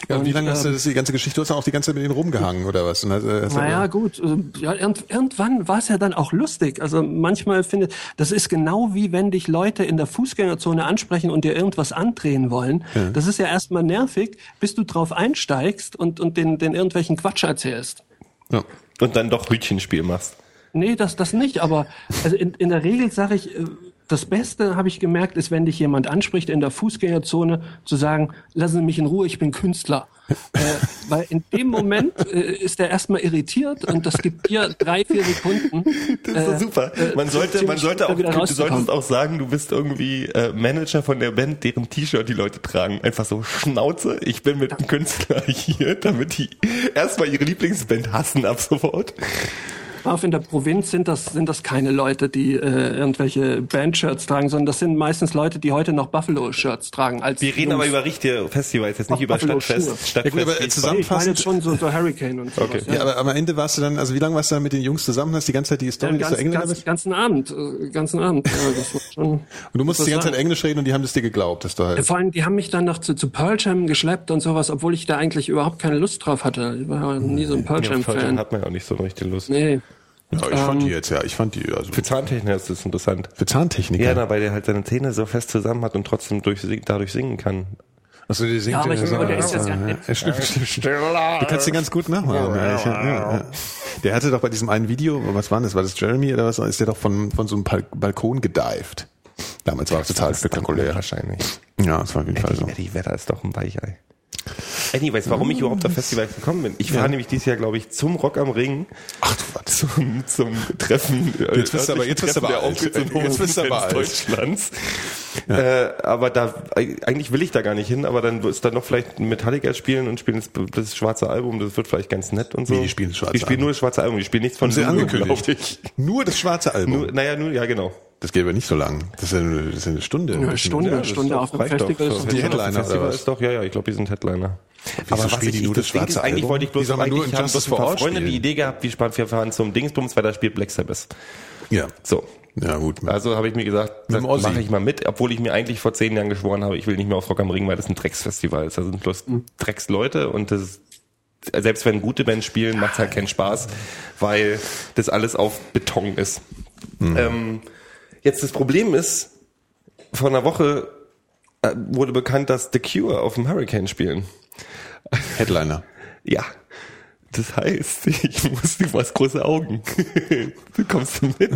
Ja, und wie Und, lange hast du ähm, das die ganze Geschichte? Du hast auch die ganze Zeit mit denen rumgehangen oder was? Und hast, äh, hast Naja, gut. äh, Ja, irgend, irgendwann war es ja dann auch lustig. Also manchmal finde das ist genau wie wenn dich Leute in der Fußgängerzone ansprechen und dir irgendwas andrehen wollen. Das ist ja erstmal nervig, bis du drauf einsteigst und, und den, den irgendwelchen Quatsch erzählst. ja. Und dann doch Hütchenspiel machst. Nee, das, das nicht, aber also in, in der Regel sage ich, äh, das Beste, habe ich gemerkt, ist, wenn dich jemand anspricht in der Fußgängerzone, zu sagen, lassen Sie mich in Ruhe, ich bin Künstler. äh, weil in dem Moment äh, ist er erstmal irritiert und das gibt dir drei, vier Sekunden. Das ist doch super. Man sollte, man sollte auch, du solltest auch sagen, du bist irgendwie äh, Manager von der Band, deren T-Shirt die Leute tragen. Einfach so Schnauze. Ich bin mit einem Künstler hier, damit die erstmal ihre Lieblingsband hassen ab sofort. Auf in der Provinz sind das, sind das keine Leute, die äh, irgendwelche Bandshirts tragen, sondern das sind meistens Leute, die heute noch Buffalo-Shirts tragen. Als Wir reden Jungs. aber über richtige Festivals, jetzt nicht Ach, über Buffalo Stadtfest. Stadtfest Ja gut, aber, wie- zusammen- Nee, ich meine Zusammenfassend- jetzt schon so, so Hurricane und sowas. Okay. Ja, aber am Ende warst du dann, also wie lange warst du dann mit den Jungs zusammen? Hast die ganze Zeit die Story, Den dass du ganzen, Engländer ganzen, bist? ganzen Abend, äh, ganzen Abend. Ja, das war schon, Und du musstest die ganze Zeit. Englisch reden und die haben das dir geglaubt, dass du halt. Vor allem, die haben mich dann noch zu, zu Pearl Jam geschleppt und sowas, obwohl ich da eigentlich überhaupt keine Lust drauf hatte. Ich war ja nie so ein Pearl Ja, Jam Pearl Jam Fan. hat man ja auch nicht so richtig Lust. Nee. Ja, ich fand die jetzt, ja, ich fand die, also Für Zahntechniker ist das interessant. für Zahntechniker. Ja, na, weil der halt seine Zähne so fest zusammen hat und trotzdem durch, dadurch singen kann. Achso, die singt Ja, aber ich- so, der ist jetzt ja- ja, stimmt, stimmt, stimmt. Du kannst den ganz gut nachmachen. Ja, ja, ja. Der hatte doch bei diesem einen Video, was war das? War das Jeremy oder was? Ist der doch von, von so einem Bal- Balkon gedived. Damals war es total spektakulär. Wahrscheinlich. Ja, das war auf jeden Fall so. Eddie, Vedder ist doch ein Weichei. Anyways, warum ich überhaupt auf Festivals gekommen bin. Ich fahre nämlich dieses Jahr, glaube ich, zum Rock am Ring. Ach du was. Zum, zum Treffen. äh, Jetzt bist du aber- jetzt bist du aber alt. Jetzt bist du aber alt. Deutschlands. Äh, aber da, eigentlich will ich da gar nicht hin, aber dann ist da noch vielleicht Metallica spielen und spielen das, das schwarze Album, das wird vielleicht ganz nett und so. Wie, die spielen das schwarze Die spielen Album? nur das schwarze Album, die spielen nichts von Haben sie angekündigt. ich. Nur das schwarze Album. Nur, naja, nur, ja, genau. Das geht aber nicht so lang. Das ist ja eine, das ist ja eine Stunde. Eine Stunde, Ja, eine das Stunde ist auf doch- doch. Festival. So, ist die. Headliner oder Festival was? ist doch, ja, ja, ich glaube, die sind Headliner. Wieso spielen die nur das Ding ist, eigentlich Album? wollte ich bloß Die nur eigentlich in haben bloß ein paar Freunde die spielen. Idee gehabt, wie spannend wir fahren zum Dingsbums, weil da spielt Black Sabbath. Ja. So. Ja, gut. Also habe ich mir gesagt, das dem mache ich mal mit, obwohl ich mir eigentlich vor zehn Jahren geschworen habe, ich will nicht mehr auf Rock am Ring, weil das ein Drecksfestival ist. Da sind bloß Mhm. Drecksleute und das ist, selbst wenn gute Bands spielen, macht es halt keinen Spaß, weil das alles auf Beton ist. Mhm. Ähm, jetzt das Problem ist, vor einer Woche äh, wurde bekannt, dass The Cure auf dem Hurricane spielen. Headliner. Ja. Das heißt, ich muss, du hast große Augen. Du kommst mit.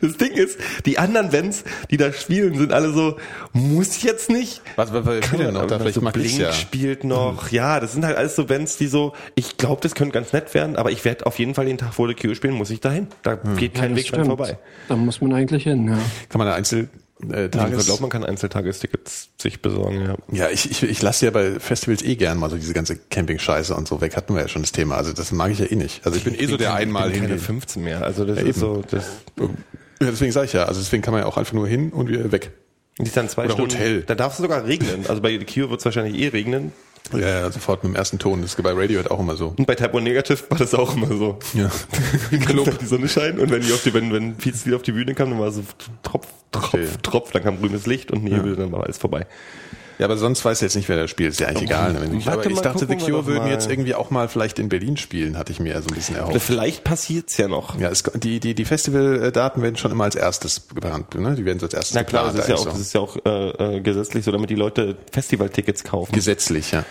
Das Ding ist, die anderen Bands, die da spielen, sind alle so, muss ich jetzt nicht. Was, was, was spielt denn noch da? Vielleicht so mag Blink ja. spielt noch. Ja, das sind halt alles so Bands, die so, ich glaube, das könnte ganz nett werden, aber ich werde auf jeden Fall den Tag vor der Cure spielen, muss ich dahin. Da geht kein das Weg dran vorbei. Da muss man eigentlich hin, ja. Kann man da Einzel äh, Ich Tages glaube, man kann Einzeltagestickets sich besorgen, ja. Ja, ich, ich, ich lasse ja bei Festivals eh gern mal so diese ganze Camping-Scheiße und so weg. Hatten wir ja schon das Thema. Also das mag ich ja eh nicht. Also ich bin eh so der einmal ich bin keine hin. 15 mehr. Also das Ja, ist so, das Ja, deswegen sage ich ja. Also deswegen kann man ja auch einfach nur hin und wieder weg. die ist dann zwei Oder Stunden. Hotel. Da darf es sogar regnen. Also bei Cure wird es wahrscheinlich eh regnen. Ja, ja, sofort mit dem ersten Ton. Das ist bei Radiohead auch immer so. Und bei Type O Negative war das auch immer so. Ja. Club. Die Sonne scheint und wenn die auf die, wenn, wenn Pete wieder auf die Bühne kam, dann war so Tropf, Tropf, Verstehe. Tropf, dann kam grünes Licht und Nebel, dann war alles vorbei. Ja, aber sonst weiß ich jetzt nicht, wer da spielt. Ist ja eigentlich egal. Ne? Ich, aber ich dachte, The Cure würden jetzt irgendwie auch mal vielleicht in Berlin spielen, hatte ich mir so ein bisschen erhofft. Vielleicht passiert's ja noch. Ja, es, die, die, die Festivaldaten werden schon immer als erstes geplant, ne? Die werden so als erstes Na klar, das geplant. ist ja auch, eigentlich das ist ja auch äh, äh, gesetzlich so, damit die Leute Festivaltickets kaufen. so. gesetzlich, ja.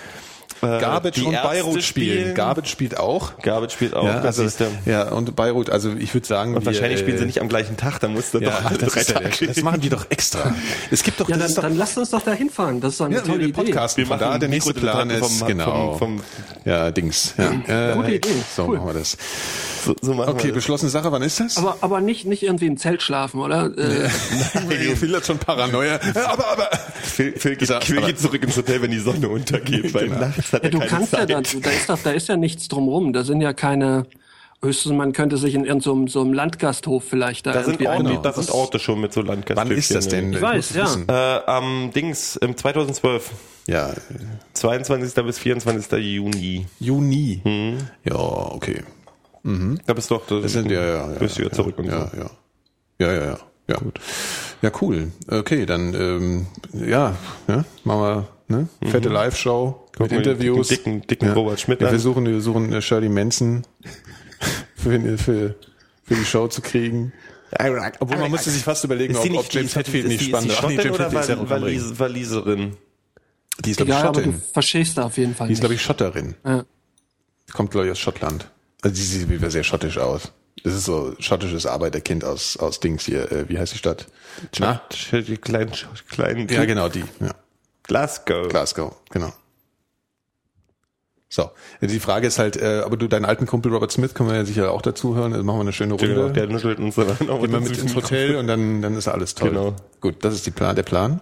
Garbage die und Ärzte Beirut spielen. spielen. Garbage spielt auch. Garbage spielt auch, ja, das also, ja, und Beirut, also ich würde sagen, Und wahrscheinlich wir, spielen sie äh, nicht am gleichen Tag, dann musst du Ja, doch alle das, drei ist ja der, Tage das machen die doch extra. Es gibt doch, Ja, das dann, doch dann lasst uns doch da hinfahren. Das ist doch eine ja, tolle wir Idee. podcasten Wir von da. machen Der nächste Plan ist, vom- genau. vom- vom- ja, Dings. Ja. Äh, Gute Idee. So Cool. machen wir das. So, so machen Okay, wir das. beschlossene Sache, wann ist das? Aber, aber nicht, nicht irgendwie im Zelt schlafen, oder? Äh, Phil hat schon Paranoia. Aber, aber, Phil, Phil, geht, Gesagt, Phil aber- geht zurück ins Hotel, wenn die Sonne untergeht, weil nachts hat ja, er du keine kannst ja Zeit. dann, da ist doch, da ist ja nichts drumrum. Da sind ja keine, höchstens man könnte sich in irgendeinem so, einem- so einem Landgasthof vielleicht da, da sind, irgendwie Orte, einmieten. da sind Orte schon mit so Landgaststückchen. wann ist das denn? Ich weiß, ja. Äh, am Dings, im 2012. Ja, 22. bis 24. Juni. Juni. Mhm. Ja, okay. Da bist du doch, Das sind ja, ja, ja. bist du ja ja, zurück und ja, so. ja. Ja, ja, ja. Ja, gut. Ja, cool. Okay, dann, ähm, ja, ja, machen wir, ne? Fette Live-Show mit Mhm. Interviews. dicken- dicken- dicken ja. Robert Schmidt Wir an. versuchen, wir versuchen äh, Shirley Manson für, für, für die Show zu kriegen. Obwohl man musste sich fast überlegen, ob, die ob James die- Hetfield nicht die, spannend ist die Ach nee, Schottin James oder Hetfield ist ja Wal Rock am Ring. Walis, Waliserin? Die ist, glaube ich, aber du verstehst da auf jeden Fall Die ist, glaube ich, Schotterin. Ja. Kommt, glaube ich, aus Schottland. Also die sieht wieder sehr schottisch aus. Das ist so schottisches Arbeiterkind aus, aus Dings hier. Äh, wie heißt die Stadt? Na? Die kleinen, kleinen Ja, genau, die. Ja. Glasgow. Glasgow, genau. So, die Frage ist halt, äh, aber du, deinen alten Kumpel Robert Smith können wir ja sicher auch dazu hören. Also machen wir eine schöne Genau, Runde. der nuschelt uns dann auch Gehen wir mit ins Hotel und dann, dann ist alles toll. Genau. Gut, das ist die Plan, der Plan.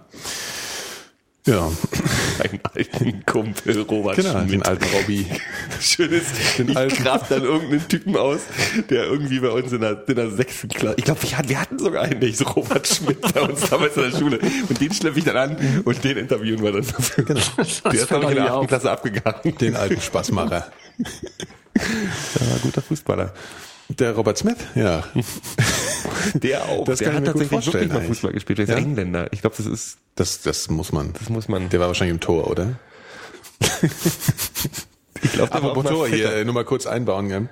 Ja, Einen alten Kumpel, Robert genau, den Schmidt. alten Robbie. Schönes, Den ich alten- grab dann irgendeinen Typen aus, der irgendwie bei uns in der, in der sechsten Klasse, ich glaube, wir, hatten- wir hatten sogar einen, der hieß Robert Schmidt bei uns damals in der Schule. Und den schleppe ich dann an und den interviewen wir dann dafür. Genau. Der ist, glaube ich, in der achten. Klasse abgegangen. Den alten Spaßmacher. Der war ein guter Fußballer. Der Robert Smith, ja. Der auch. Das der ich hat tatsächlich wirklich mal. Fußball gespielt. Der ist Ja? Engländer. Ich glaube, das ist, Das, das muss man. das muss man. Der war wahrscheinlich im Tor, oder? ich glaube, der war auch Apropos Tor hier, nur mal kurz einbauen, ja.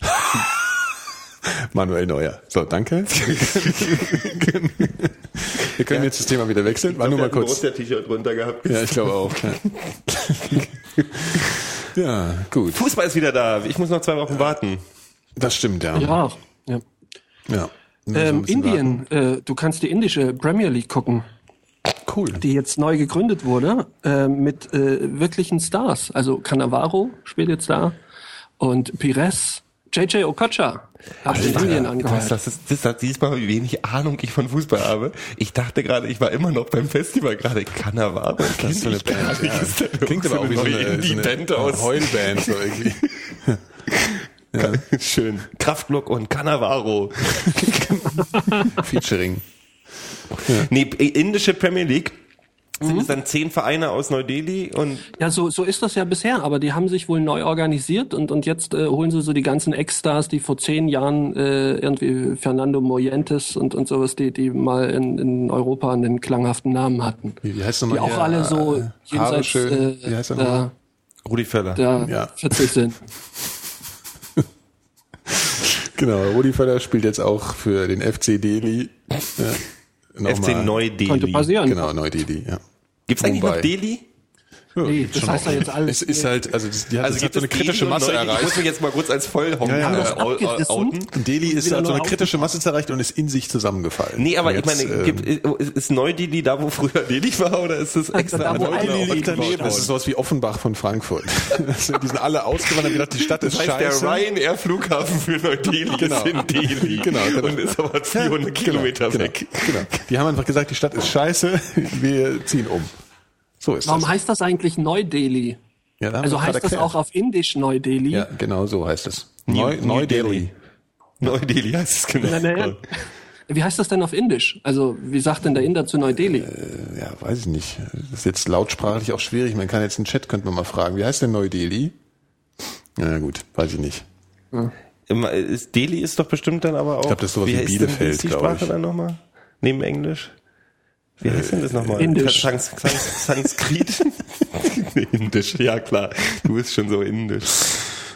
Manuel Neuer. So, danke. Wir können jetzt das Thema wieder wechseln. War nur mal Der hat ein kurz. Borussia-T-Shirt runter gehabt. Ja, ich glaube auch. Ja. ja, gut. Fußball ist wieder da. Ich muss noch zwei Wochen warten. Das stimmt, ja. Ja, ja. ja. Ähm, Indien, äh, du kannst die indische Premier League gucken. Cool. die jetzt neu gegründet wurde, äh, mit äh, wirklichen Stars. Also Cannavaro spielt jetzt da und Pires, JJ Okocha hat in Indien Das, angeheuert. das ist, das ist diesmal, wie wenig Ahnung ich von Fußball habe. Ich dachte gerade, ich war immer noch beim Festival gerade. Cannavaro. Das ist so eine Band, ja. Klingt aber auch wie so eine, so eine. Heulband so irgendwie. Schön. Kraftblock und Cannavaro. Featuring. Nee, indische Premier League. Sind es dann zehn Vereine aus Neu-Delhi und Ja, so, so ist das ja bisher, aber die haben sich wohl neu organisiert und, und jetzt äh, holen sie so die ganzen Ex-Stars, die vor zehn Jahren äh, irgendwie Fernando Morientes und, und sowas, die, die mal in, in Europa einen klanghaften Namen hatten. Wie, wie heißt Die nochmal? auch alle so äh, jenseits schön. äh, Wie heißt er nochmal? der, Rudi Völler. der Ja. 40 sind. Genau, Rudi Völler spielt jetzt auch für den FC Delhi. Ja, FC. Neu-Delhi. Könnte passieren. Genau, Neu-Delhi, ja. Gibt's eigentlich Mumbai. noch Delhi? Nee, das heißt ja jetzt alles- Es ist halt, also das, die hat, Also das hat gibt so eine es kritische und Masse Neu-Delhi? Ich muss erreicht. mich jetzt mal kurz als Vollhonk Ja, ja. äh, outen. Delhi ist halt so eine kritische Masse erreicht und ist in sich zusammengefallen. Nee, aber Und ich meine, jetzt, ähm, gibt, ist Neu-Delhi da, wo früher Delhi war, oder ist das extra? da, wo neu alle gebaut liegt daneben. Das ist sowas wie Offenbach von Frankfurt. die sind alle ausgewandert, haben gedacht, die Stadt ist Das heißt, scheiße. der Ryanair-Flughafen für Neu-Delhi Genau. ist in Delhi. Genau, genau. Und ist aber 400 Kilometer genau, weg. Genau. Die haben einfach gesagt, die Stadt ist scheiße, wir ziehen um. So ist Warum das. heißt das eigentlich Neu-Delhi? Ja, Also heißt das auch auf Indisch Neu-Delhi? Ja, genau so heißt es. New- Neu, New Neu-Delhi. Neu-Delhi heißt es genau. Na, na, ja. Wie heißt das denn auf Indisch? Also, wie sagt denn der Inder zu Neu-Delhi? Ja, weiß ich nicht. Das ist jetzt lautsprachlich auch schwierig. Man kann jetzt im Chat, könnte man mal fragen, wie heißt denn Neu-Delhi? Na gut, weiß ich nicht. Immer- Ist, Delhi ist doch bestimmt dann aber auch. glaub, das ist sowas wie heißt denn- Bielefeld, Wie ist die Sprache ich. dann nochmal? Neben Englisch? Wie heißt denn das nochmal? Indisch. Sans, Sans, Sanskrit? Nee, Indisch, ja klar. Du bist schon so indisch.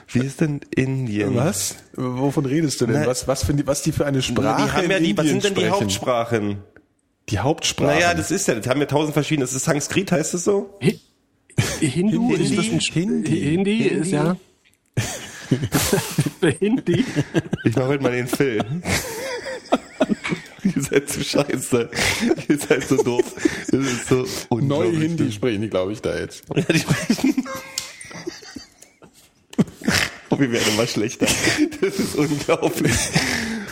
Wie ist denn Indien? Was? Wovon redest du denn? Na, was, was, für die, was die für eine Sprache die haben ja in die, was sind denn die? Hauptsprachen? Die Hauptsprache. Naja, das ist ja, das haben ja tausend verschiedene, das ist Sanskrit, heißt es so? Hi Hindu? Hindi? Ist das ein Sp- Hindi? Hindi, ist ja. Hindi? Ich mache heute mal den Film. Ihr seid so scheiße. Ihr seid so doof. Das ist so Neu unglaublich. Hindi sprechen die, glaube ich, da jetzt. Ja, die sprechen. Oh, wir werden immer schlechter. Das ist unglaublich.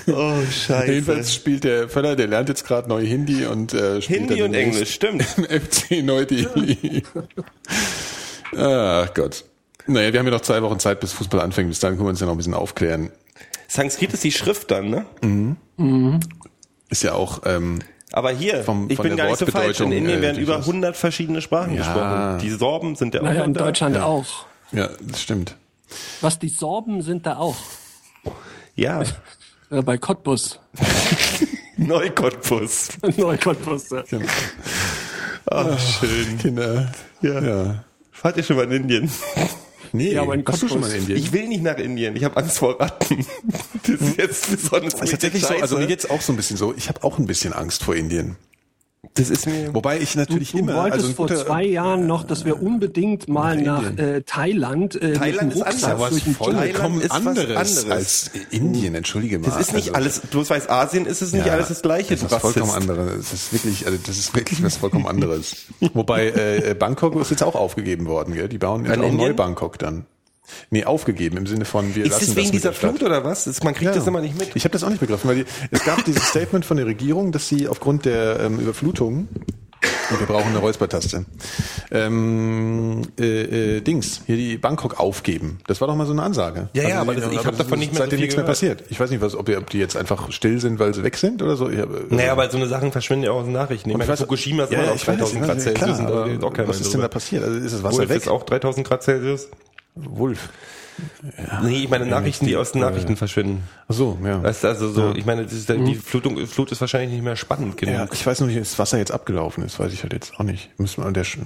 Oh, scheiße. Jedenfalls spielt der Völler, der lernt jetzt gerade neu Hindi und äh, spielt Hindi dann und Englisch, stimmt. im FC Neu-Delhi. Ach Gott. Naja, wir haben ja noch zwei Wochen Zeit, bis Fußball anfängt. Bis dahin können wir uns ja noch ein bisschen aufklären. Sanskrit ist die Schrift dann, ne? Ist ja auch, ähm, Aber hier, Vom- ich von bin gar nicht so falsch. In Indien äh, werden über durchaus. 100 verschiedene Sprachen Ja. gesprochen. Die Sorben sind ja auch Naja, in da. Deutschland auch. ja, das stimmt. Was, die Sorben sind da auch. Ja, Äh, bei Cottbus. Neukottbus. Neu-Cottbus. Ja. Ah, schön. Kinder. Ja. ja. Fahrt ihr schon mal in Indien? Nee, Ja, aber in du schon mal Cottbus. in Indien? Ich will nicht nach Indien. Ich habe Angst vor Ratten. Das ist jetzt besonders Das ist tatsächlich so, also mir geht's auch so ein bisschen so. Ich habe auch ein bisschen Angst vor Indien. Das ist mir. Wobei ich natürlich Du immer, wolltest also vor guter, zwei Jahren noch, dass wir unbedingt mal Nach nach äh, Thailand, äh, Thailand ist anders. durch den Thailand vollkommen ist anderes, anderes. als Indien, entschuldige mal. Das ist nicht Also, alles, bloß weil es Asien ist, ist nicht ja, alles das Gleiche. Das du ist was vollkommen anderes. Das ist wirklich, also das ist wirklich was vollkommen anderes. Wobei äh, Bangkok ist jetzt auch aufgegeben worden, gell? Die bauen jetzt auch neu Bangkok dann. Nee, aufgegeben im Sinne von wir Ist lassen das wegen mit dieser. Flut oder was? Das- Man kriegt Ja. das immer nicht mit. Ich habe das auch nicht begriffen, weil die, es gab dieses Statement von der Regierung, dass sie aufgrund der ähm, Überflutung und wir brauchen eine Räuspertaste. Ähm, äh, äh, Dings, hier die Bangkok aufgeben. Das war doch mal so eine Ansage. Ja, ja, aber das- ich hab das davon nicht mehr so seitdem viel nichts mehr passiert. Ich weiß nicht, was, ob, die, ob die jetzt einfach still sind, weil sie weg sind oder so. Ich hab, äh, Naja, aber so eine Sachen verschwinden ja auch aus den Nachrichten. Ich meine, Fukushima ist ja, ich weiß, 3000 ich Grad Celsius. Klar, da aber was ist denn da passiert? Also ist das Wasser Wolf weg? ist auch 3000 Grad Celsius. Wolf. nee, ich meine Nachrichten, die aus den Nachrichten verschwinden. Ach so, ja. Weißt du, also so, ich meine, ist, die Flutung, Flut ist wahrscheinlich nicht mehr spannend genug. ja, ich weiß noch nicht, das Wasser jetzt abgelaufen ist, weiß ich halt jetzt auch nicht. Müssen wir an der Sch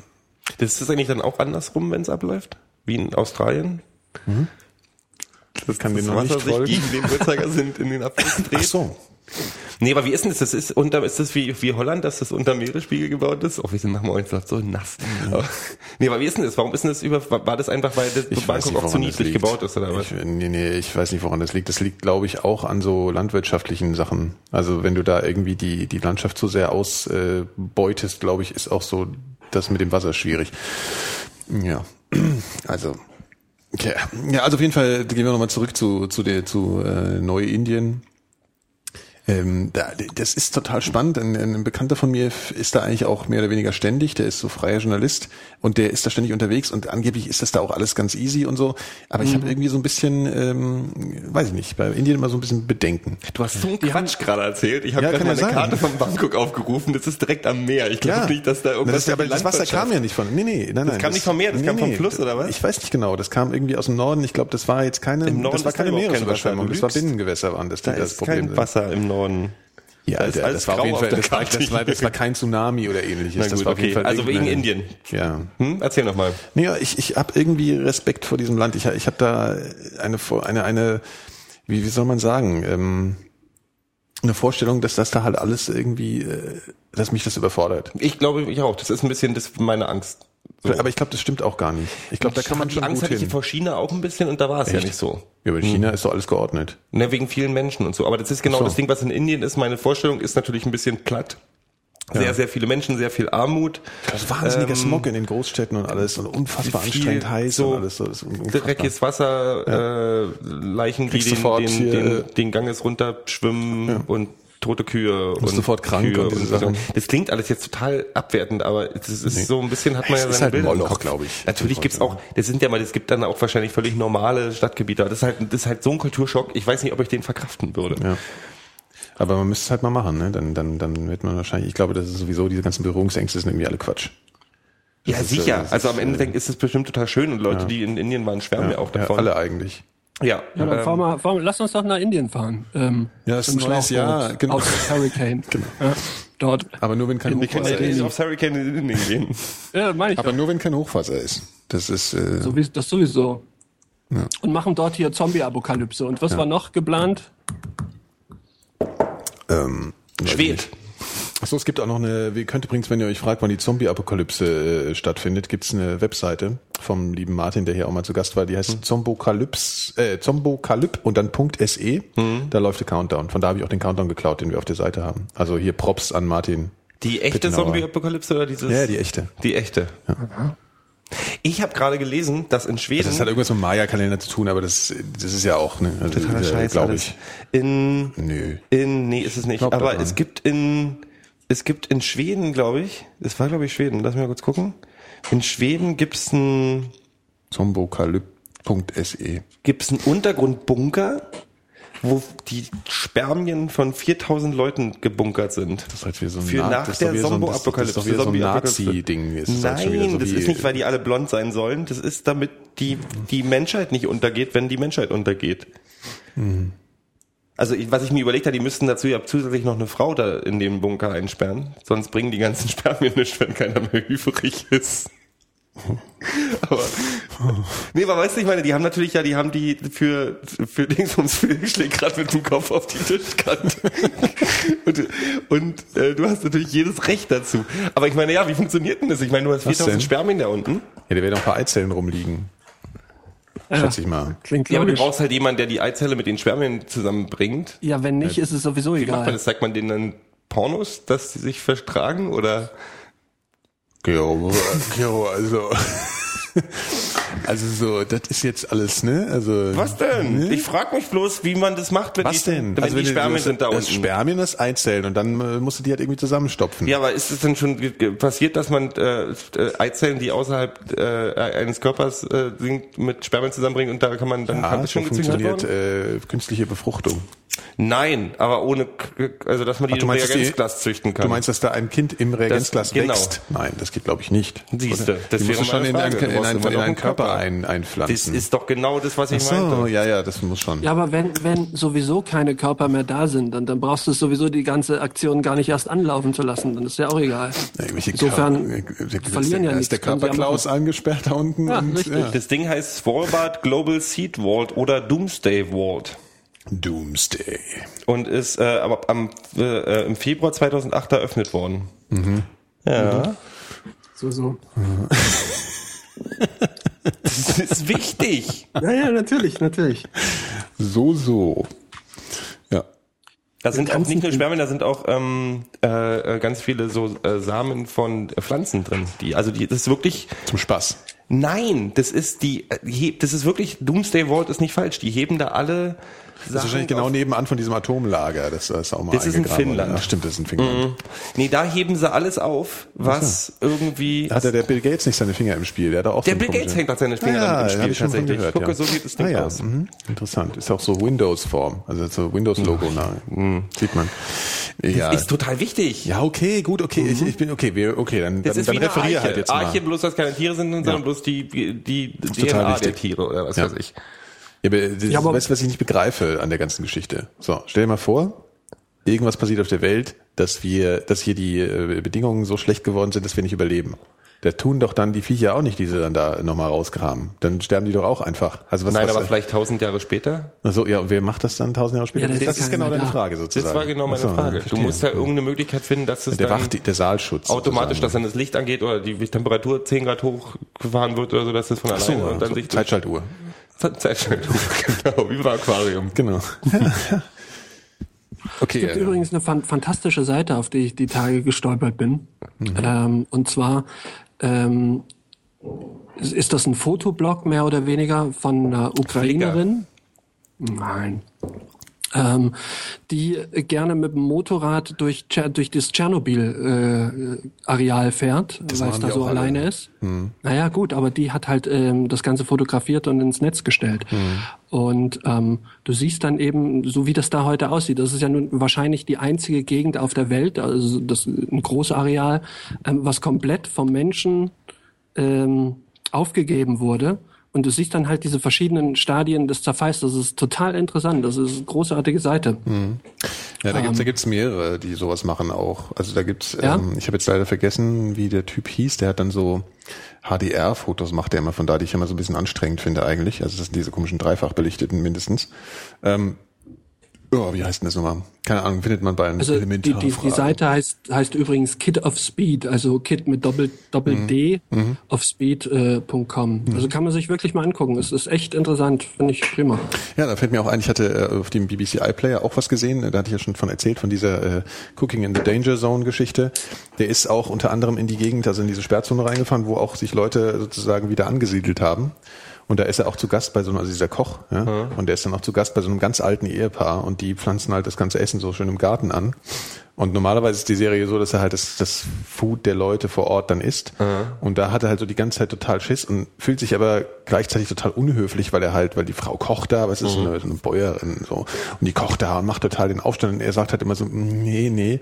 Das ist eigentlich dann auch andersrum, wenn es abläuft? Wie in Australien? das kann Das mir noch Wasser nicht sich folgen. gegen den Uhrzeigersinn in den Abfluss Ach dreht? so. Nee, aber wie ist denn das? Das ist unter, ist das wie, wie Holland, dass das unter Meeresspiegel gebaut ist? Oh, wir sind nach dem läuft so nass. Aber, nee, aber wie ist denn das? Warum ist denn das über, war das einfach, weil das Ich Bangkok nicht, auch zu liegt. gebaut ist, oder was? Ich, nee, nee, ich weiß nicht, woran das liegt. Das liegt, glaube ich, auch an so landwirtschaftlichen Sachen. Also wenn du da irgendwie die, die Landschaft zu sehr ausbeutest, glaube ich, ist auch so das mit dem Wasser schwierig. Ja, also okay. ja, also auf jeden Fall gehen wir nochmal zurück zu zu der zu äh, Neu-Indien. Ähm, da, das ist total spannend. Ein, ein Bekannter von mir ist da eigentlich auch mehr oder weniger ständig. Der ist so freier Journalist und der ist da ständig unterwegs und angeblich ist das da auch alles ganz easy und so. Aber ich habe irgendwie so ein bisschen, ähm, weiß ich nicht, bei Indien immer so ein bisschen Bedenken. Du hast so einen Quatsch gerade erzählt. Ich habe Ja, gerade kann mal ja eine sein. Karte von Bangkok aufgerufen. Das ist direkt am Meer. Ich glaube nicht, dass da irgendwas das, ist, aber die das Wasser kam ja nicht von. Nee, nee, nein, nein. kam nicht vom Meer, das kam vom Fluss, oder was? Ich weiß nicht genau. Das kam irgendwie aus dem Norden. Ich glaube, das war jetzt keine, Im Norden das war keine Meeresüberschwemmung. Wasser. Das war. Binnengewässer waren das, die Da das ist Problem kein. Wasser im Norden. Ja, Da ist Alter, das war auf jeden auf Fall, das war, das war, das war kein Tsunami oder ähnliches. Gut, okay. Also wegen Indien. Ja. Hm? Erzähl noch mal. Nee, ja, ich, ich habe irgendwie Respekt vor diesem Land. Ich, ich habe da eine, eine, eine, wie, wie soll man sagen, ähm, eine Vorstellung, dass das da halt alles irgendwie, äh, dass mich das überfordert. Ich glaube, ich auch. Das ist ein bisschen das meine Angst. Aber ich glaube, das stimmt auch gar nicht. Ich glaube, da kann man die schon Angst gut hatte ich hin. vor China auch ein bisschen und da war es ja nicht so. Ja, aber in China ist doch alles geordnet. Ne, wegen vielen Menschen und so. Aber das ist genau So. das Ding, was in Indien ist. Meine Vorstellung ist natürlich ein bisschen platt. Sehr, Ja. sehr viele Menschen, sehr viel Armut. Das ist wahnsinniger Ähm, Smog in den Großstädten und alles und unfassbar anstrengend heiß so und alles. So, das. Dreckiges Wasser, äh, Leichen, die Kriegst den, sofort den, den, äh, den Ganges runterschwimmen und tote Kühe und sofort krank Kühe und diese Sachen. Das klingt alles jetzt total abwertend, aber das ist so ein bisschen hat man Es ja ist seine halt Bilder Moloch, Kopf. glaub ich. Natürlich gibt's auch, das sind ja mal, das gibt dann auch wahrscheinlich völlig normale Stadtgebiete. Das ist halt, das ist halt so ein Kulturschock. Ich weiß nicht, ob ich den verkraften würde. Ja. Aber man müsste es halt mal machen, ne? Dann, dann, dann wird man wahrscheinlich, ich glaube, das ist sowieso, diese ganzen Berührungsängste sind irgendwie alle Quatsch. Ja, ist, sicher. äh, das also am Ende denk, ist es bestimmt total schön und Leute, die in Indien waren, schwärmen ja, auch Ja, davon. alle eigentlich. Ja, Ja, dann ähm, wir, fahren, wir- lass uns doch nach Indien fahren. Ähm, Ja, das ist ein neues Jahr, genau. Auf Hurricane. Genau. Ja, dort. Aber nur wenn kein wir können Hochwasser ja nicht ist. aufs Hurricane in Indien gehen. Ja, meine ich. Aber nur wenn kein Hochwasser ist. Das ist, äh, So wie, das sowieso. Und machen dort hier Zombie-Apokalypse. Und was war noch geplant? ähm, Schwed. Achso, es gibt auch noch eine, wie könnt übrigens, wenn ihr euch fragt, wann die Zombie-Apokalypse äh, stattfindet, gibt's eine Webseite vom lieben Martin, der hier auch mal zu Gast war, die heißt Zombokalyps, äh, Zombokalyp und dann .se. Da läuft der Countdown. Von da habe ich auch den Countdown geklaut, den wir auf der Seite haben. Also hier Props an Martin. Die echte. Zombie-Apokalypse oder dieses? Ja, die echte. Die echte. Ich habe gerade gelesen, dass in Schweden Das hat irgendwas mit dem Maya-Kalender zu tun, aber das, das ist ja auch, ne, also, totaler äh, Scheiß glaube ich. In Nö. in nee, ist es nicht, Glaubt aber es gibt in es gibt in Schweden, glaube ich. Es war glaube ich Schweden. Lass mich mal kurz gucken. In Schweden gibt's ein Zombokalyp.se. gibt's einen Untergrundbunker, wo die Spermien von 4000 Leuten gebunkert sind. Das ist halt wie so ein Für Na- nach das der Zombo-Apokalypse. Das ist doch wieder so ein. Nazi-Ding. Es halt Nein, so das ist nicht, weil die alle blond sein sollen. Das ist, damit die, die Menschheit nicht untergeht, wenn die Menschheit untergeht. Mhm. Also ich, was ich mir überlegt habe, die müssten dazu ja zusätzlich noch eine Frau da in den Bunker einsperren. Sonst bringen die ganzen Spermien nicht, wenn keiner mehr übrig ist. aber, nee, aber weißt du, ich meine, die haben natürlich ja, die haben die für, für Dingsbums, für, ich schläg gerade mit dem Kopf auf die Tischkante. und und äh, du hast natürlich jedes Recht dazu. Aber ich meine, ja, wie funktioniert denn das? Ich meine, du hast Was 4000 denn? Spermien da unten. Ja, da werden auch ein paar Eizellen rumliegen. Schätze ich mal. Klingt Ja, aber du brauchst halt jemanden, der die Eizelle mit den Spermien zusammenbringt. Ja, wenn nicht, ist es sowieso Wie macht man egal. das? Zeigt man denen dann Pornos, dass sie sich vertragen oder? Gero, Gero, also. Also so, das ist jetzt alles, ne? Also. Was denn? Ne? Ich frage mich bloß, wie man das macht, wenn Was die, denn? wenn also die du- Spermien das, sind da das unten. Spermien ist Eizellen und dann äh, musst du die halt irgendwie zusammenstopfen. Ja, aber ist es denn schon passiert, dass man äh, äh, Eizellen, die außerhalb äh, eines Körpers äh, sind, mit Spermien zusammenbringt und da kann man dann Ja, kann das schon funktioniert äh, künstliche Befruchtung. Nein, aber ohne, also dass man die Ach, du im dass die- Reagenzglas züchten kann. Du meinst, dass da ein Kind im Reagenzglas genau. wächst? Nein, das geht glaube ich nicht. Siehste, Oder? das wäre du schon in, Du in, einen, in einen Körper Körper. Ein, das einpflanzen. ist doch genau das, was ich Ach so, meinte. ja, ja, das muss schon. Ja, aber wenn, wenn sowieso keine Körper mehr da sind, dann, dann brauchst du sowieso die ganze Aktion gar nicht erst anlaufen zu lassen. Dann ist ja auch egal. Insofern Körper- verlieren ja nichts. ist der Körperklaus angesperrt da unten. Ja, und, richtig. Ja. Das Ding heißt Svalbard Global Seed Vault oder Doomsday Vault. Doomsday. und ist äh, aber am, äh, äh, im Februar 2008 eröffnet worden. Mhm. Ja, So, so. das ist wichtig. Ja, ja, natürlich, natürlich. So, so. Ja. Da sind auch nicht nur Spermien, da sind auch ähm, äh, äh, ganz viele so äh, Samen von äh, Pflanzen drin. Die, also die, das ist wirklich, Zum Spaß. nein, das ist die, äh, die das ist wirklich Doomsday Vault ist nicht falsch. Die heben da alle Das ist wahrscheinlich genau nebenan von diesem Atomlager. Das ist auch mal Das ist in. Finnland. Ach, stimmt, das ist in Finnland. Nee, da heben sie alles auf, was irgendwie. Da hat ja der Bill Gates nicht seine Finger im Spiel. Der hat auch Der so Bill Gates hängt auch seine Finger ja, damit im Spiel tatsächlich. Gehört, Gucke, ja. so sieht das Ding ah, ja. aus. Mhm. Interessant. Ist auch so Windows-Form. Also so Windows-Logo nah. Sieht man. Ja. Ist total wichtig. ja, okay, gut, okay. Ich, ich bin okay. Wir, okay, dann, Das dann, ist dann wie eine referier Arche. halt jetzt mal. Arche bloß, dass keine Tiere sind, sondern bloß die, die, die DNA der. Tiere oder was weiß ich. Ja, aber, das, Ja, aber- weißt du, was ich nicht begreife an der ganzen Geschichte? So, stell dir mal vor, irgendwas passiert auf der Welt, dass wir, dass hier die äh, Bedingungen so schlecht geworden sind, dass wir nicht überleben. Da tun doch dann die Viecher auch nicht, die sie dann da nochmal rauskramen. Dann sterben die doch auch einfach. Also was, Nein, was, aber vielleicht tausend Jahre später? Also ja, und wer macht das dann tausend Jahre später? Ja, das das ist ist genau deine da. Frage sozusagen. Das war genau meine so, Frage. Du musst ja irgendeine Möglichkeit finden, dass es der dann Wacht, der Saalschutz. automatisch, dass sozusagen. dann das Licht angeht oder die Temperatur 10 Grad hochgefahren wird oder so, dass es von Ach so, alleine und dann so, sich Zeitschaltuhr. Zeitschaltung, genau, wie beim Aquarium. Genau. okay. Es gibt äh, übrigens eine fan fantastische Seite, auf die ich die Tage gestolpert bin. Mhm. Ähm, und zwar ähm, ist- ist das ein Fotoblog mehr oder weniger von einer Ukrainerin? Nein. Ähm, die gerne mit dem Motorrad durch, durch das Tschernobyl-Areal fährt, weil es da so auch alle. alleine ist. Naja, gut, aber die hat halt ähm, das Ganze fotografiert und ins Netz gestellt. Und ähm, du siehst dann eben, so wie das da heute aussieht, das ist ja nun wahrscheinlich die einzige Gegend auf der Welt, also das ein großes Areal, ähm, was komplett vom Menschen ähm, aufgegeben wurde. Und du siehst dann halt diese verschiedenen Stadien des Zerfalls. Das ist total interessant. Das ist eine großartige Seite. Ja, da gibt's da gibt's mehrere, die sowas machen auch. Also da gibt's, Ja? ähm, ich habe jetzt leider vergessen, wie der Typ hieß, der hat dann so HDR-Fotos macht der immer von da, die ich immer so ein bisschen anstrengend finde eigentlich. Also das sind diese komischen dreifach belichteten mindestens. Ähm, oh, wie heißt denn das nochmal? Keine Ahnung, findet man bei einem Also die, die, die Elementarfragen. Seite heißt, heißt übrigens Kid of Speed, also Kid mit Doppel, Doppel Mhm. D of Speed.com. Also kann man sich wirklich mal angucken. Es ist echt interessant, finde ich prima. Ja, da fällt mir auch ein, ich hatte äh, auf dem BBC iPlayer auch was gesehen, da hatte ich ja schon von erzählt, von dieser äh, Cooking in the Danger Zone Geschichte. Der ist auch unter anderem in die Gegend, also in diese Sperrzone reingefahren, wo auch sich Leute sozusagen wieder angesiedelt haben. Und da ist er auch zu Gast bei so einem, also dieser Koch, ja, und der ist dann auch zu Gast bei so einem ganz alten Ehepaar und die pflanzen halt das ganze Essen so schön im Garten an. Und normalerweise ist die Serie so, dass er halt das, das Food der Leute vor Ort dann isst. Und da hat er halt so die ganze Zeit total Schiss und fühlt sich aber gleichzeitig total unhöflich, weil er halt, weil die Frau kocht da, aber es ist so, eine, so eine Bäuerin so. Und die kocht da und macht total den Aufstand und er sagt halt immer so, nee, nee.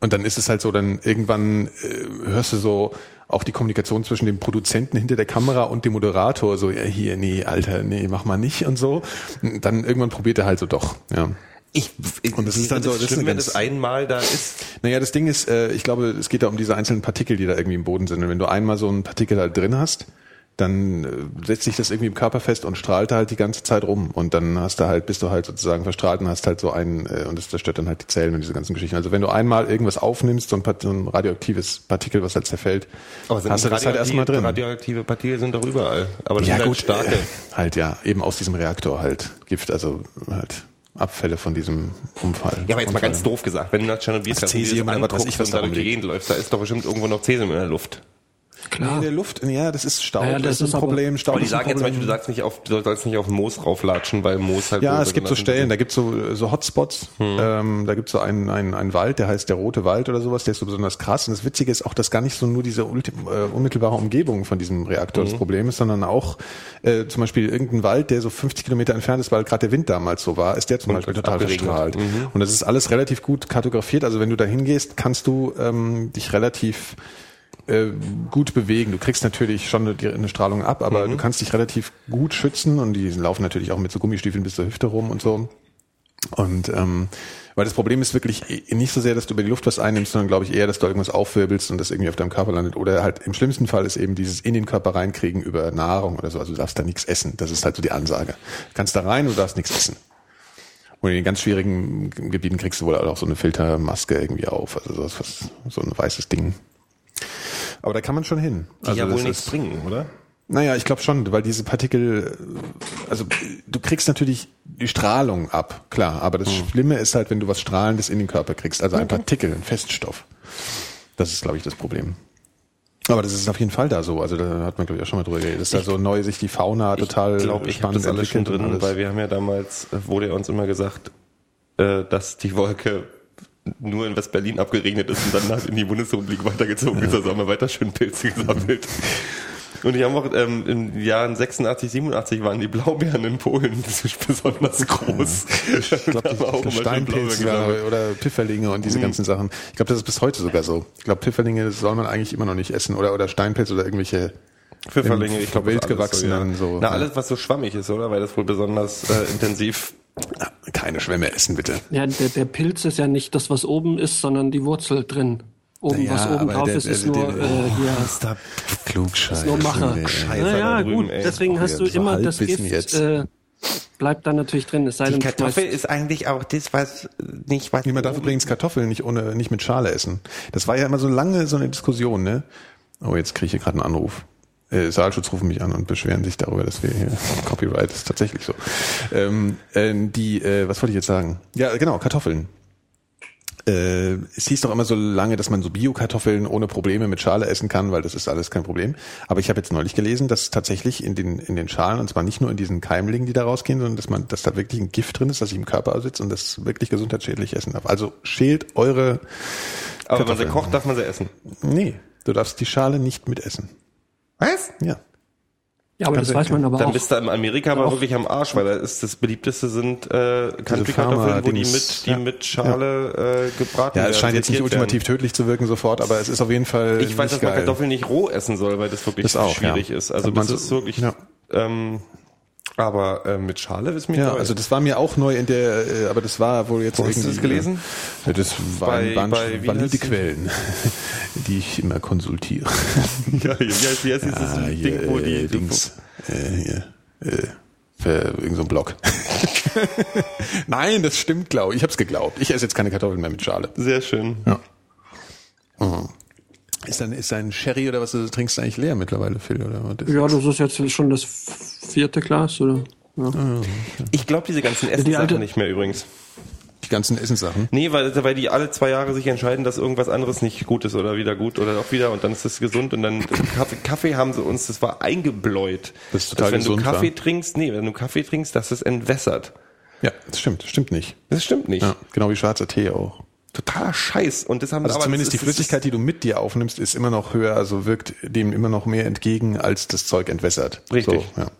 Und dann ist es halt so, dann irgendwann äh, hörst du so auch die Kommunikation zwischen dem Produzenten hinter der Kamera und dem Moderator, so, ja, hier, nee, Alter, nee, mach mal nicht und so. Und dann irgendwann probiert er halt so doch, ja. Ich, Und das ist dann so- das ist schlimm, eine wenn das einmal da ist. Naja, das Ding ist, äh, ich glaube, es geht da um diese einzelnen Partikel, die da irgendwie im Boden sind. Und wenn du einmal so einen Partikel halt drin hast, dann äh, setzt sich das irgendwie im Körper fest und strahlt da halt die ganze Zeit rum. Und dann hast du halt, bist du halt sozusagen verstrahlt und hast halt so einen, äh, und das zerstört dann halt die Zellen und diese ganzen Geschichten. Also wenn du einmal irgendwas aufnimmst, so ein, so ein radioaktives Partikel, was halt zerfällt, hast du das halt erstmal drin. Radioaktive Partikel sind doch überall. Aber das ja sind gut, halt starke. Äh, halt ja, eben aus diesem Reaktor halt Gift, also halt Abfälle von diesem Unfall. Ja, aber jetzt mal Unfall. ganz doof gesagt, wenn du nach Tschernobyl dir Cäsium oder was anguckst ich, was und da da durch die. Gegend läufst, da ist doch bestimmt irgendwo noch Cäsium in der Luft. Nee, in der Luft, ja, das ist Staub, Naja, das, das ist ein Problem. Staub Aber die sagen jetzt zum Problem. Beispiel, du sagst nicht auf, du sollst nicht auf Moos rauflatschen, weil Moos halt Ja, so es gibt so Stellen, da gibt es so, so Hotspots. Ähm, da gibt es so einen, einen, einen Wald, der heißt der Rote Wald oder sowas, der ist so besonders krass. Und das Witzige ist auch, dass gar nicht so nur diese ulti- äh, unmittelbare Umgebung von diesem Reaktor das Problem ist, sondern auch äh, zum Beispiel irgendein Wald, der so 50 Kilometer entfernt ist, weil gerade der Wind damals so war, ist der zum Beispiel total abgeregnet. verstrahlt. Und das ist alles relativ gut kartografiert. Also wenn du da hingehst, kannst du ähm, dich relativ äh, gut bewegen. Du kriegst natürlich schon eine, eine Strahlung ab, aber du kannst dich relativ gut schützen und die laufen natürlich auch mit so Gummistiefeln bis zur Hüfte rum und so. Und ähm, weil das Problem ist wirklich nicht so sehr, dass du über die Luft was einnimmst, sondern glaube ich eher, dass du irgendwas aufwirbelst und das irgendwie auf deinem Körper landet. Oder halt im schlimmsten Fall ist eben dieses in den Körper reinkriegen über Nahrung oder so. Also du darfst da nichts essen. Das ist halt so die Ansage. Du kannst da rein und du darfst nichts essen. Und in den ganz schwierigen Gebieten kriegst du wohl auch so eine Filtermaske irgendwie auf. Also sowas, was, so ein weißes Ding. Aber da kann man schon hin. Die ja das wohl nichts ist- bringen, oder? naja, ich glaube schon, weil diese Partikel, also du kriegst natürlich die Strahlung ab, klar, aber das Hm. Schlimme ist halt, wenn du was Strahlendes in den Körper kriegst, also ein Partikel, ein Feststoff. Das ist, glaube ich, das Problem. Aber das ist auf jeden Fall da so. Also da hat man, glaube ich, auch schon mal drüber geredet. Dass da so neu sich die Fauna total Ich glaube, ich spannend das alles schon drin, alles. weil wir haben ja damals, äh, wurde ja uns immer gesagt, äh, dass die Wolke nur in West-Berlin abgeregnet ist und dann nach in die Bundesrepublik weitergezogen ist. Also haben wir weiter schön Pilze gesammelt. Und die haben auch ähm, in Jahren 86, 87 waren die Blaubeeren in Polen besonders groß. Ich glaube, Steinpilze oder, oder Pfifferlinge und diese Mhm. ganzen Sachen. Ich glaube, das ist bis heute sogar so. Ich glaube, Pfifferlinge soll man eigentlich immer noch nicht essen. Oder, oder Steinpilze oder irgendwelche Pfifferlinge, im ich glaube, wild das ist alles gewachsenen so, ja. so. Na, ja. alles, was so schwammig ist, oder? Weil das wohl besonders äh, intensiv Keine Schwämme essen, bitte. Ja, der, der Pilz ist ja nicht das, was oben ist, sondern die Wurzel drin. Oben, Naja, was oben aber drauf der- ist, ist der- nur der- äh, hier Stop. Klugscheiße. nur Mache. Nee, Scheiße. Naja, da drüben, gut, ey. deswegen Auch hast du immer das Gift, jetzt. äh, bleibt dann natürlich drin, es sei Die denn, du Kartoffel ist eigentlich auch das, was nicht was. Nee, man darf übrigens Kartoffeln nicht ohne, nicht mit Schale essen. Das war ja immer so lange so eine Diskussion, ne? Oh, jetzt kriege ich hier gerade einen Anruf. Äh, Saalschutz rufen mich an und beschweren sich darüber, dass wir hier Copyright ist tatsächlich so. Ähm, äh, die, äh, was wollte ich jetzt sagen? Ja, genau, Kartoffeln. Äh, es hieß doch immer so lange, dass man so Bio-Kartoffeln ohne Probleme mit Schale essen kann, weil das ist alles kein Problem. Aber ich habe jetzt neulich gelesen, dass tatsächlich in den in den Schalen und zwar nicht nur in diesen Keimlingen, die da rausgehen, sondern dass man, dass da wirklich ein Gift drin ist, das sich im Körper sitzt und das wirklich gesundheitsschädlich essen darf. Also schält eure. Aber wenn man sie kocht, darf man sie essen. Nee, du darfst die Schale nicht mitessen. Was? Ja. ja, aber das Kannst weiß man aber Dann auch. bist du in Amerika aber wirklich am Arsch, weil da ist das beliebteste sind äh, Country-Kartoffeln, wo die mit, die ja. mit Schale äh, gebraten Ja, werden. es scheint jetzt nicht ultimativ tödlich zu wirken sofort, aber es ist auf jeden Fall. Ich weiß, nicht dass man geil. Kartoffeln nicht roh essen soll, weil das wirklich Das auch, schwierig ja. ist. Also man das ist wirklich. ja. Ähm, aber äh, mit Schale ist mir Ja, neu. also das war mir auch neu in der, äh, aber das war wohl jetzt Wo hast du das gelesen? Ja, das Bei- waren, waren bei- heißt die? Quellen, die ich immer konsultiere. ja, wie heißt, wie heißt dieses Ah, Ding, wo die äh, Dings, äh, äh, für irgendein so ein Blog. Nein, das stimmt, glaube ich. Ich habe es geglaubt. Ich esse jetzt keine Kartoffeln mehr mit Schale. Sehr schön. Ist dann ist dein Sherry oder was du trinkst eigentlich leer mittlerweile, Phil? Oder was ist? ja, das ist jetzt schon das vierte Glas, oder? Ja. Ich glaube diese ganzen Essenssachen nicht mehr übrigens. Die ganzen Essenssachen. Nee, weil, weil die alle zwei Jahre sich entscheiden, dass irgendwas anderes nicht gut ist oder wieder gut oder auch wieder und dann ist es gesund und dann Kaffee, Kaffee haben sie uns, das war eingebläut. Das ist total dass wenn gesund, du Kaffee wa? trinkst, nee, wenn du Kaffee trinkst, dass es entwässert. Ja, das stimmt. Das stimmt nicht. Das stimmt nicht. Ja, genau wie schwarzer Tee auch. Totaler Scheiß. Und das haben Also aber zumindest die das ist- Flüssigkeit, die du mit dir aufnimmst, ist immer noch höher, also wirkt dem immer noch mehr entgegen, als das Zeug entwässert. Richtig. So, ja.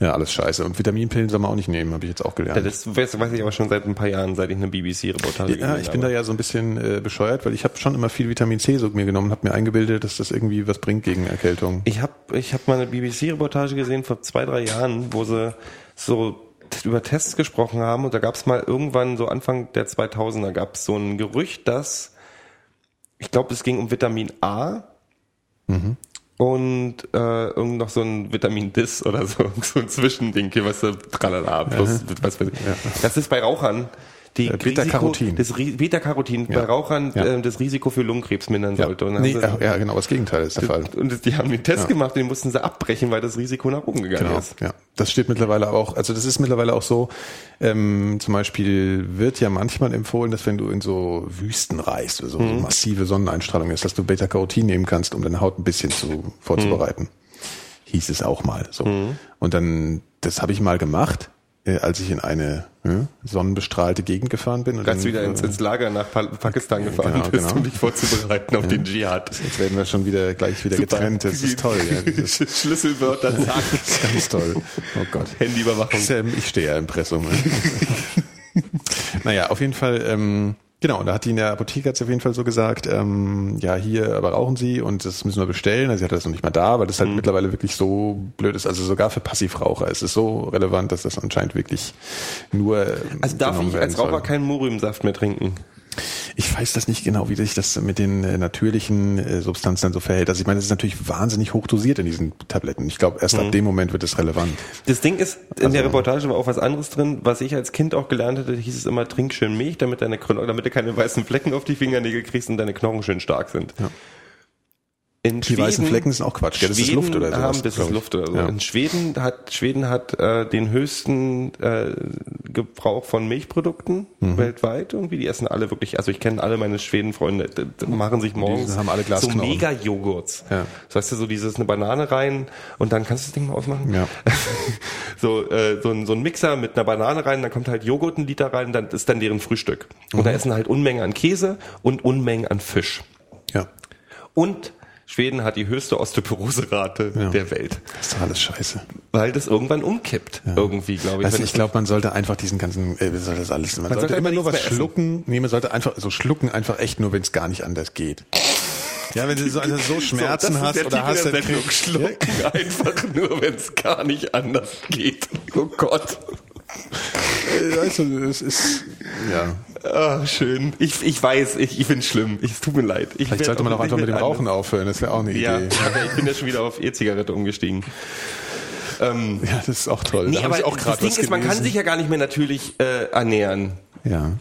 ja, alles scheiße. Und Vitaminpillen soll man auch nicht nehmen, habe ich jetzt auch gelernt. Ja, das weiß, ich aber schon seit ein paar Jahren, seit ich eine BBC-Reportage Ja, ich bin da ja so ein bisschen äh, bescheuert, weil ich habe schon immer viel Vitamin C so mir genommen, habe mir eingebildet, dass das irgendwie was bringt gegen Erkältung. Ich habe ich hab mal eine BBC-Reportage gesehen vor zwei, drei Jahren, wo sie so über Tests gesprochen haben und da gab es mal irgendwann so Anfang der 2000er gab es so ein Gerücht, dass ich glaube, es ging um Vitamin A und äh, irgend noch so ein Vitamin Dis oder so, so ein Zwischending, hier, was du tralala, plus, was weiß ich. Das ist bei Rauchern die Äh, Beta-Carotin. Das Beta-Carotin bei Ja. Rauchern Ja. äh, das Risiko für Lungenkrebs mindern sollte. Und nee, sie- ja, genau, das Gegenteil ist der Fall. und die haben den Test gemacht und den mussten sie abbrechen, weil das Risiko nach oben gegangen Genau, ist. ja. Das steht mittlerweile auch, also das ist mittlerweile auch so, ähm, zum Beispiel wird ja manchmal empfohlen, dass wenn du in so Wüsten reist, oder so, Mhm. so massive Sonneneinstrahlung ist, dass du Beta-Carotin nehmen kannst, um deine Haut ein bisschen zu vorzubereiten. Mhm. Hieß es auch mal so. Und dann, das habe ich mal gemacht, äh, als ich in eine äh, sonnenbestrahlte Gegend gefahren bin. Und Als wieder ins, äh, ins Lager nach Pa- Pakistan gefahren genau, bist, genau. um dich vorzubereiten auf den Dschihad. Jetzt werden wir schon wieder gleich wieder Super. getrennt. Das ist toll. Ja. Das ist Schlüsselwörter, zack, ganz toll. Oh Gott. Handyüberwachung. Ja, ich stehe ja im Pressum. naja, auf jeden Fall, ähm, genau, da hat die in der Apotheke hat's auf jeden Fall so gesagt, ähm, ja, hier, aber rauchen Sie und das müssen wir bestellen. Also sie hatte das noch nicht mal da, weil das Mhm. halt mittlerweile wirklich so blöd ist. Also sogar für Passivraucher ist es so relevant, dass das anscheinend wirklich nur. ähm, Also darf ich als Raucher soll. keinen Moriumsaft mehr trinken? Ich weiß das nicht genau, wie sich das mit den äh, natürlichen äh, Substanzen dann so verhält. Also ich meine, das ist natürlich wahnsinnig hoch dosiert in diesen Tabletten. Ich glaube, erst Mhm. ab dem Moment wird es relevant. Das Ding ist, in der Also- Reportage war auch was anderes drin, was ich als Kind auch gelernt hatte, hieß es immer, trink schön Milch, damit deine damit du keine weißen Flecken auf die Fingernägel kriegst und deine Knochen schön stark sind. Ja. In Die weißen Flecken sind auch Quatsch. gell? Das ist Schweden Luft oder sowas. Haben, das ist. Luft oder so. Ja. In Schweden hat Schweden hat äh, den höchsten äh, Gebrauch von Milchprodukten Mhm. weltweit. Irgendwie, die essen alle wirklich. Also ich kenne alle meine Schweden-Freunde, machen sich morgens haben alle so. Mega-Joghurts. Ja. Das heißt du so dieses eine Banane rein und dann kannst du das Ding mal ausmachen. Ja. so äh, so ein so ein Mixer mit einer Banane rein, dann kommt halt Joghurt ein Liter rein, dann ist dann deren Frühstück. Und Mhm. da essen halt Unmengen an Käse und Unmengen an Fisch. Ja. Und Schweden hat die höchste Osteoporoserate Ja. der Welt, Das ist doch alles scheiße. weil das irgendwann umkippt. Irgendwie, glaube ich. Wenn ich glaube, man sollte einfach diesen ganzen, äh, soll das alles, man, sollte, sollte immer nur was schlucken. Nee, man sollte einfach so schlucken, einfach echt nur, wenn es gar nicht anders geht. Ja, wenn du so, also so Schmerzen so, hast oder hast, dann Schlucken einfach nur, wenn es gar nicht anders geht. Oh Gott. Äh, du, es ist, ja. Ah, schön. Ich, ich weiß, ich, ich finde es schlimm. Ich, es tut mir leid. Ich Vielleicht sollte man auch einfach mit dem. Rauchen aufhören, das wäre auch eine Ja, Idee. aber ich bin ja schon wieder auf E-Zigarette umgestiegen. Ähm, Ja, das ist auch toll. nee, da aber ich auch das Ding ist, man kann sich ja gar nicht mehr natürlich äh, ernähren. Ja.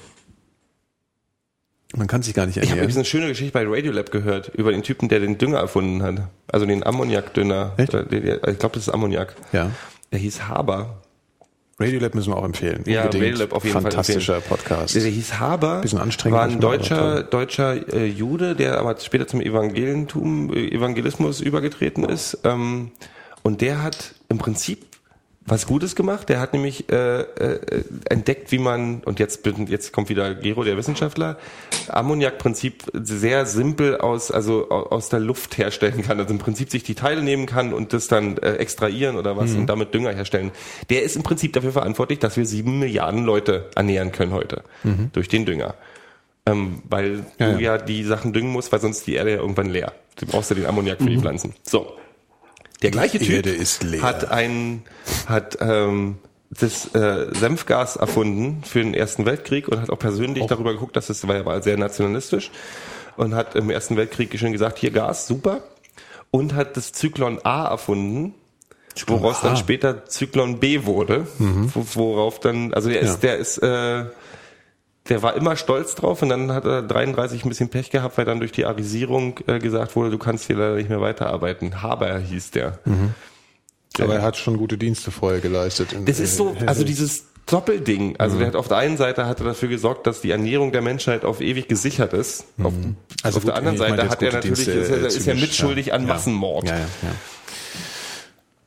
Man kann sich gar nicht Ich habe ernähren. eine schöne Geschichte bei Radiolab gehört über den Typen, der den Dünger erfunden hat. Also den Ammoniakdünger. Äh, Ich glaube, das ist Ammoniak. Ja. Der hieß Haber. Radiolab müssen wir auch empfehlen. Ja, Unbedingt. Radiolab auf jeden Fall Fantastischer. Podcast. Der hieß Haber. Bisschen anstrengend, War ein deutscher, deutscher äh, Jude, der aber später zum Evangelientum, äh, Evangelismus übergetreten ist. Ähm, und der hat im Prinzip was Gutes gemacht. Der hat nämlich äh, äh, entdeckt, wie man, und jetzt, bin- jetzt kommt wieder Gero, der Wissenschaftler, Ammoniakprinzip sehr simpel aus, also au- aus der Luft herstellen kann. Also im Prinzip sich die Teile nehmen kann und das dann äh, extrahieren oder Mhm. was und damit Dünger herstellen. Der ist im Prinzip dafür verantwortlich, dass wir sieben Milliarden Leute ernähren können heute durch den Dünger. Ähm, weil Mhm. Ja, du ja. ja die Sachen düngen musst, weil sonst die Erde ja irgendwann leer. Du brauchst ja den Ammoniak für die Pflanzen. So. Der gleiche Die Typ ist hat ein hat ähm, das äh, Senfgas erfunden für den Ersten Weltkrieg und hat auch persönlich darüber geguckt, dass es war ja war sehr nationalistisch und hat im Ersten Weltkrieg schon gesagt, hier Gas, super und hat das Zyklon A erfunden, woraus A. dann später Zyklon B wurde, wo, worauf dann also der ist Ja. der ist äh, der war immer stolz drauf und dann hat er 33 ein bisschen Pech gehabt, weil dann durch die Arisierung äh, gesagt wurde, du kannst hier leider nicht mehr weiterarbeiten. Haber hieß der. Aber er hat schon gute Dienste vorher geleistet. in- Das ist so, also dieses Doppelding. Also der hat auf der einen Seite hat er dafür gesorgt, dass die Ernährung der Menschheit auf ewig gesichert ist. Auf, Also auf der gut, anderen ich meine Seite hat er natürlich, Dienste, ist, er, äh, ist er mitschuldig ja. an. Massenmord. Ja, ja.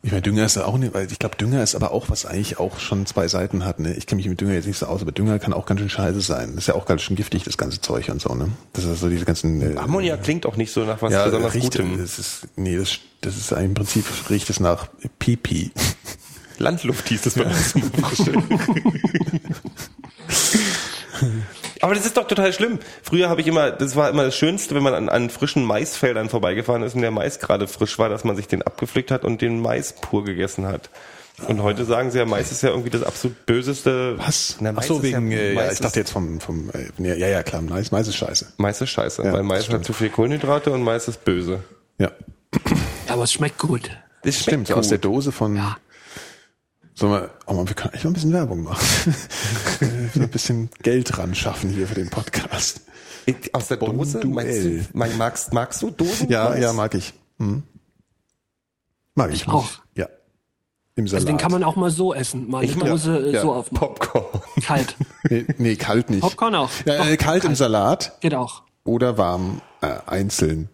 Ich meine, Dünger ist ja auch nicht, weil ich glaube, Dünger ist aber auch, was eigentlich auch schon zwei Seiten hat. Ne? Ich kenne mich mit Dünger jetzt nicht so aus, aber Dünger kann auch ganz schön scheiße sein. Das ist ja auch ganz schön giftig, das ganze Zeug und so. Ne? Das ist so diese ganzen... Äh, Ammoniak klingt auch nicht so nach was ja, besonders riecht, Gutem. das ist, nee, das, das ist im Prinzip riecht es nach Pipi. Landluft hieß das bei uns. Aber das ist doch total schlimm. Früher habe ich immer, das war immer das Schönste, wenn man an, an frischen Maisfeldern vorbeigefahren ist und der Mais gerade frisch war, dass man sich den abgepflückt hat und den Mais pur gegessen hat. Und heute sagen sie ja, Mais ist ja irgendwie das absolut böseste. Was? Na, Ach Mais so, ist wegen, ja, äh, ja, Mais ich dachte jetzt vom, vom äh, ja, ja, ja, klar, Mais, Mais ist scheiße. Mais ist scheiße, Ja, weil Mais hat zu viel Kohlenhydrate und Mais ist böse. Ja, Aber es schmeckt gut. Das stimmt, schmeckt aus der gut. Dose von... Sollen wir, oh man, wir können eigentlich mal ein bisschen Werbung machen. ein bisschen Geld ran schaffen hier für den Podcast. Ich- Aus der Dose? Meinst du, Bonduell. mag- magst, magst du Dosen? Ja, ja, mag ich. Hm. Mag ich. Ich auch. Ja. Im Salat. Also den kann man auch mal so essen. Mal eine Ich mag- Dose äh, ja, so auf Popcorn. kalt. nee, nee, kalt nicht. Popcorn auch. Ja, äh, Doch, kalt im Salat Geht auch. oder warm äh, einzeln.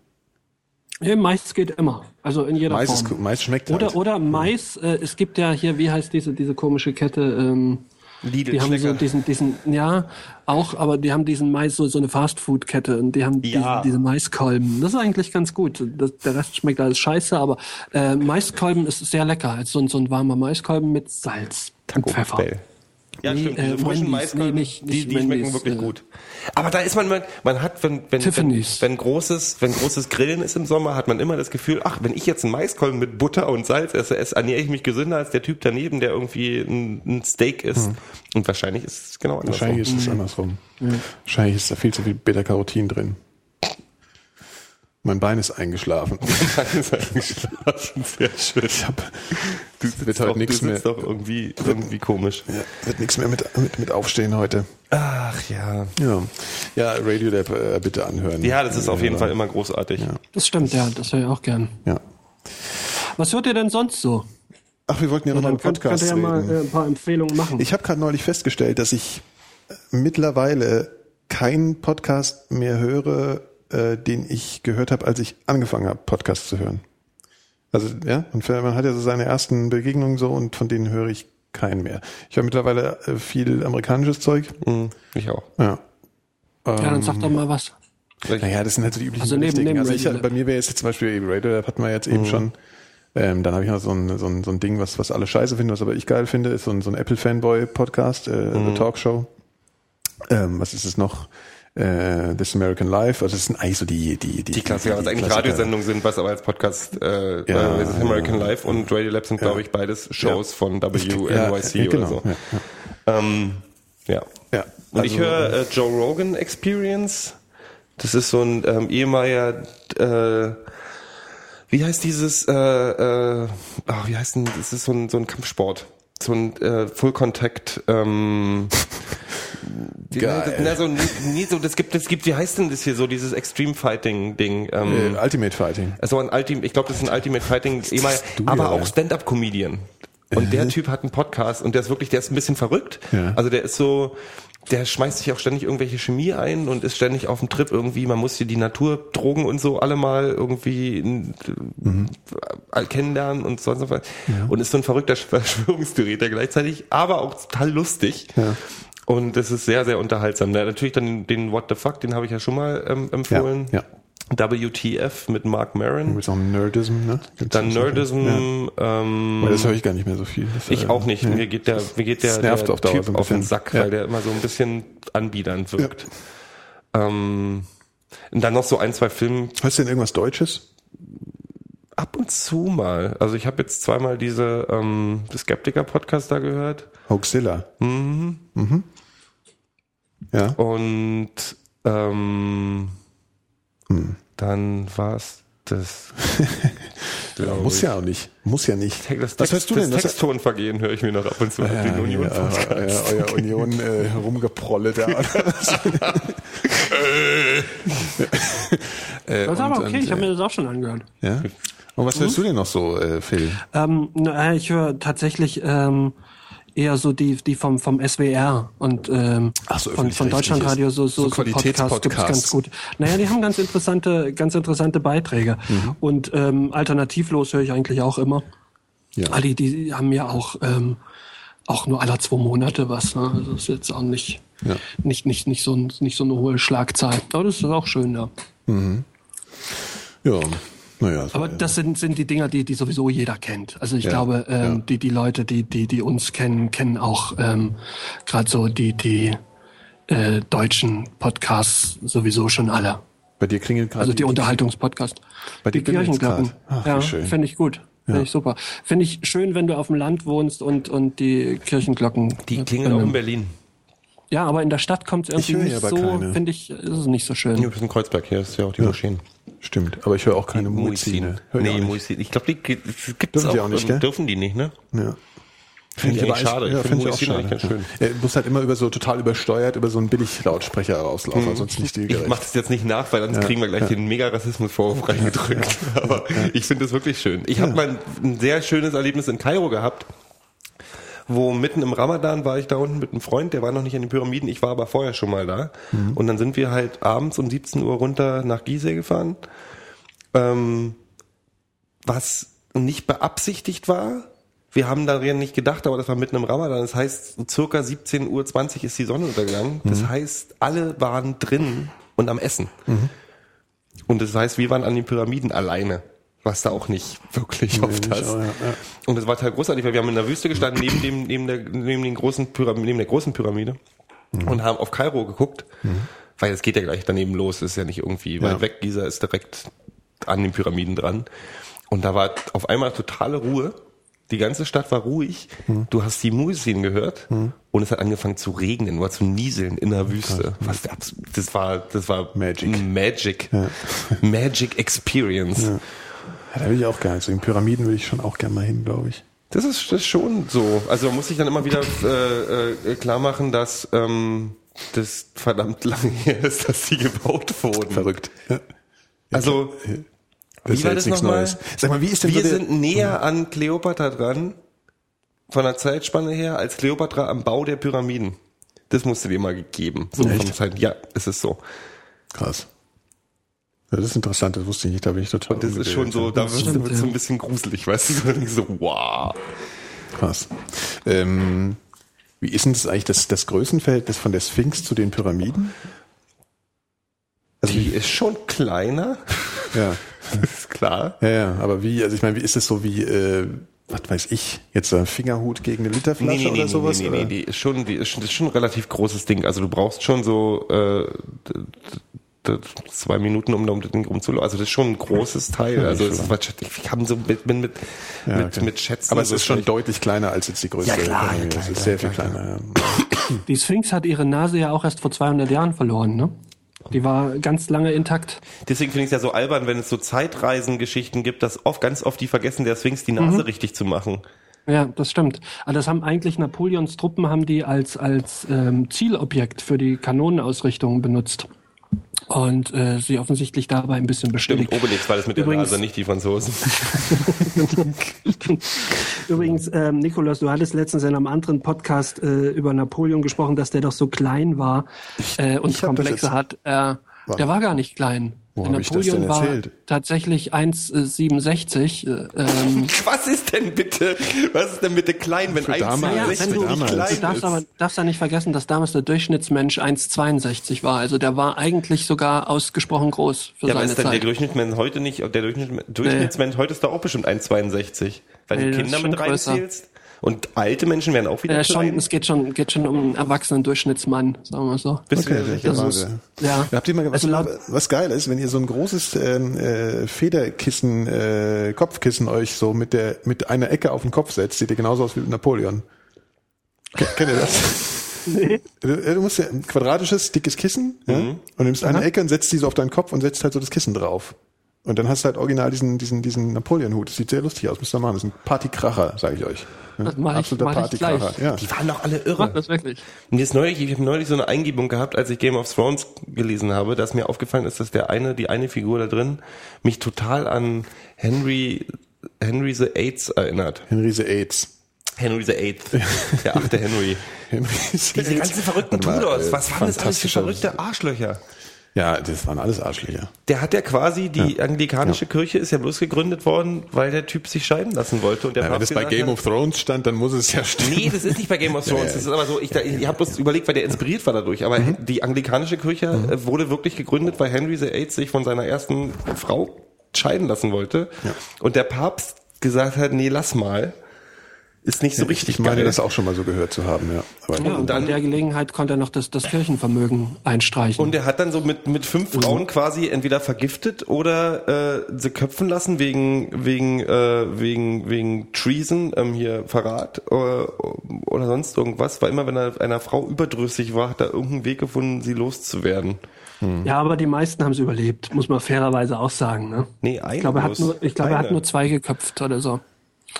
Ja, Mais geht immer. Also in jeder Mais, ist, Form. Mais schmeckt Oder, halt. oder Mais, äh, es gibt ja hier, wie heißt diese, diese komische Kette, ähm, Lidl, die haben so diesen, diesen, ja, auch, aber die haben diesen Mais, so, so eine Fastfood-Kette und die haben Ja. diese, diese Maiskolben. Das ist eigentlich ganz gut. Das, der Rest schmeckt alles scheiße, aber äh, Maiskolben ist sehr lecker. Als so, ein- so ein warmer Maiskolben mit Salz und Pfeffer. Bell. Ja, Nee, stimmt. äh, Diese frischen Wendy's. Maiskolben, Nee, nicht- die, nicht die schmecken Wendy's, wirklich äh, gut. Aber da ist man, man, man hat, wenn, wenn, wenn, Tiffany's. wenn großes, wenn großes Grillen ist im Sommer, hat man immer das Gefühl, ach, wenn ich jetzt einen Maiskolben mit Butter und Salz esse, esse ernähre ich mich gesünder als der Typ daneben, der irgendwie ein, ein Steak isst. Und wahrscheinlich ist es genau andersrum. Wahrscheinlich ist es andersrum. Wahrscheinlich ist da viel zu viel Beta-Carotin drin. Mein Bein ist eingeschlafen. Sehr schön. Ich hab, Du wird sitzt, heute doch, du nichts mehr. doch irgendwie, irgendwie komisch. Ja, wird nichts mehr mit, mit, mit aufstehen heute. Ach ja. Ja, ja Radio Lab äh, bitte anhören. Ja, das ist auf jeden Ja. Fall immer großartig. Das stimmt, ja, das höre ich auch gern. Ja. Was hört ihr denn sonst so? Ach, wir wollten ja noch mal Dann einen könnt, könnt Podcast ihr ja mal reden. äh, ein paar Empfehlungen machen. Ich habe gerade neulich festgestellt, dass ich mittlerweile keinen Podcast mehr höre, äh, den ich gehört habe, als ich angefangen habe, Podcasts zu hören. Also ja, und man hat ja so seine ersten Begegnungen so und von denen höre ich keinen mehr. Ich höre mittlerweile äh, viel amerikanisches Zeug. Mhm, ich auch. Ja. ja, dann sag doch mal was. Naja, das sind halt so die üblichen Also neben- neben also ich, bei mir wäre jetzt zum Beispiel eben Radio Lab hatten wir jetzt eben schon. Ähm, dann habe ich noch so ein, so, ein, so ein Ding, was, was alle scheiße finden, was aber ich geil finde, ist so ein, so ein Apple-Fanboy-Podcast, äh, The Talkshow. Ähm, was ist es noch? Äh, This American Life. Also das sind eigentlich so die die die, Die Klassiker, was eigentlich. Radiosendungen sind, was aber als Podcast, äh, Ja, äh, ist American ja. Life und Radio Lab sind, glaube ich, beides Shows von WNYC Ja, oder ja, genau, so. Ja, ja. Ähm, ja. Ja, Und ich also- höre äh, Joe Rogan Experience. Das ist so ein ähm, ehemaliger, äh, wie heißt dieses, äh, äh, ach, wie heißt denn, das ist so ein, so ein Kampfsport. So ein äh, Full Contact, ähm, Geil. Na, so, nie, so, das gibt, das gibt, wie heißt denn das hier so, dieses Extreme Fighting Ding? Ähm, Äh, Ultimate Fighting. also ein Ultimate, ich glaube, das ist ein Ultimate Fighting, ehemaliger, du aber ja, auch ja. Stand-up-Comedian. Und der Typ hat einen Podcast und der ist wirklich, der ist ein bisschen verrückt. Ja. Also der ist so, der schmeißt sich auch ständig irgendwelche Chemie ein und ist ständig auf dem Trip irgendwie, man muss hier die Naturdrogen und so alle mal irgendwie äh, kennenlernen und sonst was. Und ist so ein verrückter Verschwörungstheoretiker gleichzeitig, aber auch total lustig. Ja. Und das ist sehr, sehr unterhaltsam. Na, natürlich dann den What the Fuck, den habe ich ja schon mal ähm, empfohlen. Ja, WTF mit Mark Maron. Mit so einem Nerdism, ne? Gibt's Dann? Nerdism, Ja. ähm, Weil das höre ich gar nicht mehr so viel. Das, ich äh, auch nicht. nee. Mir geht der, mir geht der, der Typ so auf den. Sack, Ja. weil der immer so ein bisschen anbiedernd wirkt. Ähm, und dann noch so ein, zwei Filme Hörst du denn irgendwas Deutsches? ab und zu mal. Also ich habe jetzt zweimal diese ähm, Skeptiker-Podcast da gehört. Hoaxilla. Mhm. Ja. Und ähm, Hm. dann war's das. glaub Muss ich. ja auch nicht. Muss ja nicht. Das, Was Text, hörst du denn? Das Texttonvergehen höre ich mir noch ab und zu. Ja, den Union ja, euer, Union äh, rumgeprolle da. äh, Das ist aber okay, und, ich habe äh, mir das auch schon angehört. Ja. Und was hörst du denn noch so, äh, Phil? Ähm, na, ich höre tatsächlich ähm, eher so die, die vom, vom SWR und ähm, so, von, von. Deutschlandradio so, So so, so Podcasts Qualitätspodcasts. ganz gut. Naja, die haben ganz interessante, ganz interessante Beiträge. Mhm. Und ähm, alternativlos höre ich eigentlich auch immer. Ja. Ah, die, die haben ja auch, ähm, auch nur alle zwei Monate was. Ne? Also das ist jetzt auch nicht, Ja. nicht, nicht, nicht, so, nicht so eine hohe Schlagzahl. Aber das ist auch schön, ja. Ja. Naja, so, Aber ja. das sind, sind die Dinger, die, die sowieso jeder kennt. Also ich Ja, glaube, ähm, ja. die, die Leute, die, die, die uns kennen, kennen auch ähm, gerade so die, die äh, deutschen Podcasts sowieso schon alle. Bei dir klingelt gerade Also die Unterhaltungspodcasts. Bei dir Die Kirchenglocken. Ach, Ja, schön. finde ich gut. Finde Ja. ich super. Finde ich schön, wenn du auf dem Land wohnst und, und die Kirchenglocken. Die klingen auch in Berlin. Ja, aber in der Stadt kommt es irgendwie nicht aber so, finde ich, ist es nicht so schön. Ja, bis in Kreuzberg hier ist ja auch die Moscheen. Stimmt, aber ich höre auch keine Muizine. Ich Nee, nicht. Muizin. Ich glaube, die gibt es auch. die auch nicht, gell? Dürfen die nicht, ne? Ja. Finde ich aber eigentlich schade. Ja, Ich finde ich auch schade. ganz schön. Ja. Er muss halt immer über so total übersteuert über so einen Billiglautsprecher rauslaufen, ansonsten nicht Ich stilgerecht. mache das jetzt nicht nach, weil sonst kriegen wir gleich den mega Rassismusvorwurf reingedrückt. Aber ich finde das wirklich schön. Ich habe mal ein sehr schönes Erlebnis in Kairo gehabt, wo mitten im Ramadan war ich da unten mit einem Freund, der war noch nicht an den Pyramiden, ich war aber vorher schon mal da. Und dann sind wir halt abends um 17 Uhr runter nach Gizeh gefahren, ähm, was nicht beabsichtigt war. Wir haben daran nicht gedacht, aber das war mitten im Ramadan. Das heißt, circa 17.20 Uhr ist die Sonne untergegangen. Das heißt, alle waren drin und am Essen. Und das heißt, wir waren an den Pyramiden alleine, was da auch nicht wirklich oft nicht, hast. aber ja, ja. Und das war total großartig, weil wir haben in der Wüste gestanden, neben dem, neben der, neben den großen Pyramide, neben der großen Pyramide und haben auf Kairo geguckt, weil es geht ja gleich daneben los, ist ja nicht irgendwie weit Ja. weg, dieser ist direkt an den Pyramiden dran. Und da war auf einmal totale Ruhe. Die ganze Stadt war ruhig. Du hast die Muezzin gehört und es hat angefangen zu regnen oder zu nieseln in der Wüste. Was das war, das war Magic. Magic. Magic Experience. Ja, da will ich auch gerne. Zu den Pyramiden will ich schon auch gerne mal hin, glaube ich. Das ist, das ist schon so. Also man muss sich dann immer wieder äh, äh, klar machen, dass ähm, das verdammt lange her ist, dass die gebaut wurden. Verrückt. Ja. Also Das Wie ist war ja das jetzt nichts nochmal? Neues. Sag mal, wie ist denn wir so der, sind näher an Kleopatra dran, von der Zeitspanne her, als Kleopatra am Bau der Pyramiden. Das musst du dir mal gegeben. So Echt? Zeit. Ja, es ist so. Krass. Das ist interessant, das wusste ich nicht, da bin ich total Das ist schon so, da wird es so ein bisschen gruselig, weißt du? So, wow. Krass. Ähm, wie ist denn das eigentlich das, das Größenverhältnis von der Sphinx zu den Pyramiden? Also Die wie, ist schon kleiner, ja, das ist klar. ja, ja, aber wie, also ich meine, wie ist das so wie, äh, was weiß ich, jetzt ein Fingerhut gegen eine Literflasche oder sowas? nee, oder? nee, die ist schon, die ist schon, das ist schon ein relativ großes Ding. Also du brauchst schon so, äh, zwei Minuten, um um das Ding rumzulaufen. Also das ist schon ein großes Teil. Also ist, ich habe so mit, mit, mit, Ja, mit, okay. mit Schätzen. Aber es so ist schon deutlich kleiner als jetzt die größte. Ja, klar, ja, klar, es ist klar, sehr viel klar, kleiner. Ja. Die Sphinx hat ihre Nase ja auch erst vor 200 Jahren verloren, ne? Die war ganz lange intakt. Deswegen finde ich es ja so albern, wenn es so Zeitreisengeschichten gibt, dass oft ganz oft die vergessen, der Sphinx die Nase Mhm. richtig zu machen. Ja, das stimmt. Aber das haben eigentlich Napoleons Truppen haben die als als ähm, Zielobjekt für die Kanonenausrichtung benutzt und äh, sie offensichtlich dabei ein bisschen Stimmt, bestätigt. Obelix war das mit Übrigens- der Nase, nicht die Franzosen. Übrigens, ähm, Nikolaus, du hattest letztens in einem anderen Podcast äh, über Napoleon gesprochen, dass der doch so klein war äh, und ich Komplexe hat. Äh, der war gar nicht klein. Wo hab ich das Napoleon denn war erzählt? tatsächlich 1,67. Äh, ähm, Was ist denn bitte, was ist denn bitte klein, wenn Für ein damals, Ja, du, damals. du klein darfst ist? aber darfst ja nicht vergessen, dass damals der Durchschnittsmensch 1,62 war. Also der war eigentlich sogar ausgesprochen groß für Ja, aber seine ist denn der Zeit. Durchschnittsmensch heute nicht, der Durchschnittsmensch, Durchschnittsmensch heute ist doch auch bestimmt 1,62. Weil Nee, du Kinder mit reinzählst. Und alte Menschen werden auch wieder Äh, schon, klein. es geht schon, geht schon um einen erwachsenen Durchschnittsmann, sagen wir mal so. Bist Okay, du. Das ist, ja. Habt ihr mal was, Also laut- was geil ist, wenn ihr so ein großes ähm, äh, Federkissen, äh, Kopfkissen euch so mit der mit einer Ecke auf den Kopf setzt, sieht ihr genauso aus wie Napoleon. Ke- Kennt ihr das? Nee. Du, du musst ja ein quadratisches, dickes Kissen ja, Mhm. und nimmst eine Ecke und setzt die so auf deinen Kopf und setzt halt so das Kissen drauf. Und dann hast du halt original diesen, diesen, diesen Napoleon-Hut. Das sieht sehr lustig aus, müsst ihr machen. Das ist ein Partykracher, sage ich euch. Das mach ich- Absoluter mach ich Partykracher. gleich. Ja. Die waren doch alle Mach irre. das wirklich. Und jetzt neulich, ich habe neulich so eine Eingebung gehabt, als ich Game of Thrones gelesen habe, dass mir aufgefallen ist, dass der eine, die eine Figur da drin mich total an Henry, Henry the Eighth erinnert. Henry the AIDS. Henry the Eighth. Der achte Henry. Henry Diese ganzen verrückten Tudors, was waren das alles für verrückte Arschlöcher? Ja, das waren alles Arschlöcher. Der hat ja quasi, die anglikanische Kirche ist ja bloß gegründet worden, weil der Typ sich scheiden lassen wollte. Und der Ja, wenn Papst das bei Game hat- of Thrones stand, dann muss es ja stimmen. Nee, das ist nicht bei Game of Thrones. Ja, ja. Das ist aber so, ich, da- ich habe bloß überlegt, weil der inspiriert war dadurch. Aber Mhm. die anglikanische Kirche äh, wurde wirklich gegründet, weil Henry VIII sich von seiner ersten Frau scheiden lassen wollte. Und der Papst gesagt hat, nee, lass mal. Ist nicht so richtig ich meine, geil. das auch schon mal so gehört zu haben, ja. Aber Ja, und dann- an der Gelegenheit konnte er noch das, das Kirchenvermögen einstreichen. Und er hat dann so mit, mit fünf Frauen quasi entweder vergiftet oder äh, sie köpfen lassen wegen wegen äh, wegen wegen Treason, ähm, hier Verrat äh, oder sonst irgendwas. Weil immer wenn er einer Frau überdrüssig war, hat er irgendeinen Weg gefunden, sie loszuwerden. ja, aber die meisten haben es überlebt, muss man fairerweise auch sagen. Ne? Nee, eine Ich glaube, er hat nur, ich glaube, er hat nur zwei geköpft oder so.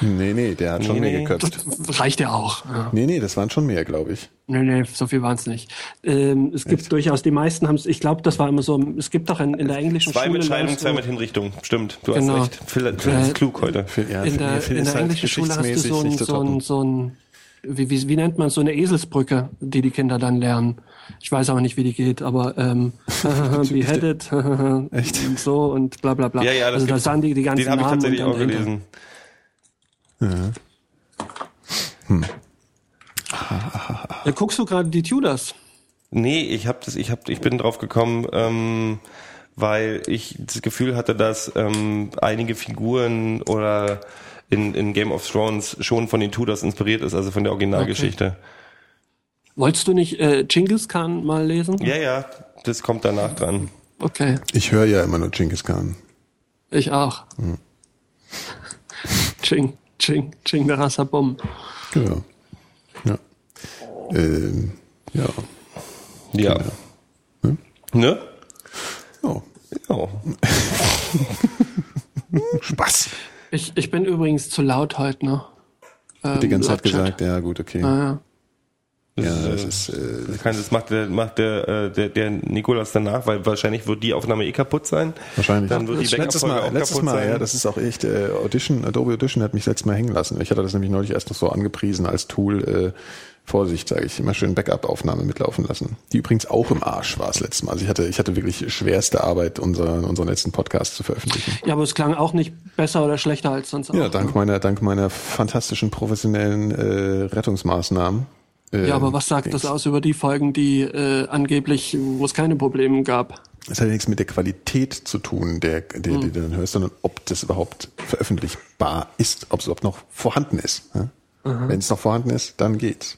Nee, nee, der hat schon Nee, mehr nee. geköpft. Reicht ja auch. Ja. Nee, nee, das waren schon mehr, glaube ich. Nee, nee, so viel waren es nicht. Ähm, es gibt durchaus, die meisten haben es, ich glaube, das war immer so, es gibt doch in, in der englischen Zwei Schule. mit Scheidung, zwei du- mit Hinrichtung. Stimmt, du Genau. hast recht. Phil, Phil Äh, ist klug heute. Ja, in der, Phil in der halt englischen Schule hast du so ein, so ein, so ein wie, wie, wie nennt man so eine Eselsbrücke, die die Kinder dann lernen. Ich weiß aber nicht, wie die geht, aber ähm, beheaded, Echt? und so und bla bla bla. Ja, ja, das also da sahen die die ganzen Den habe ich Namen tatsächlich und auch dann gelesen. Ja, guckst du gerade die Tudors? Nee, ich hab das, ich hab, ich bin drauf gekommen, ähm, weil ich das Gefühl hatte, dass ähm, einige Figuren oder in, in Game of Thrones schon von den Tudors inspiriert ist, also von der Originalgeschichte. Wolltest du nicht äh, Genghis Khan mal lesen? Ja, ja, das kommt danach dran. Okay, Ich höre ja immer nur Genghis Khan. ich auch. Hm. Ching, ching, ching, der Rassabum. Genau. Ja. Ähm, ja. Ja. Ne? Oh. Ja. Spaß. Ich, ich bin übrigens zu laut heute, ne? Ähm, Die ganze Zeit gesagt, ja gut, okay. Ja, ja. Das, Ja, äh, das ist, äh, das, kann, das macht der, macht der, äh, der, der Nikolas danach, weil wahrscheinlich wird die Aufnahme eh kaputt sein. Wahrscheinlich. Dann wird die letztes Mal, auch letztes kaputt Mal, sein. ja, das ist auch echt, äh, Audition, Adobe Audition hat mich letztes Mal hängen lassen. Ich hatte das nämlich neulich erst noch so angepriesen als Tool, äh, Vorsicht, sage ich, immer schön Backup-Aufnahme mitlaufen lassen. Die übrigens auch im Arsch war das letzte Mal. Also ich hatte, ich hatte wirklich schwerste Arbeit, unser, unseren letzten Podcast zu veröffentlichen. ja, aber es klang auch nicht besser oder schlechter als sonst auch. Ja, dank meiner, dank meiner fantastischen professionellen äh, Rettungsmaßnahmen. Äh, Ja, aber was sagt das aus über die Folgen, die äh, angeblich, wo es keine Probleme gab? Das hat ja nichts mit der Qualität zu tun, der, der, die du dann hörst, sondern ob das überhaupt veröffentlichbar ist, ob es überhaupt noch vorhanden ist. Ja? Wenn es noch vorhanden ist, dann geht's.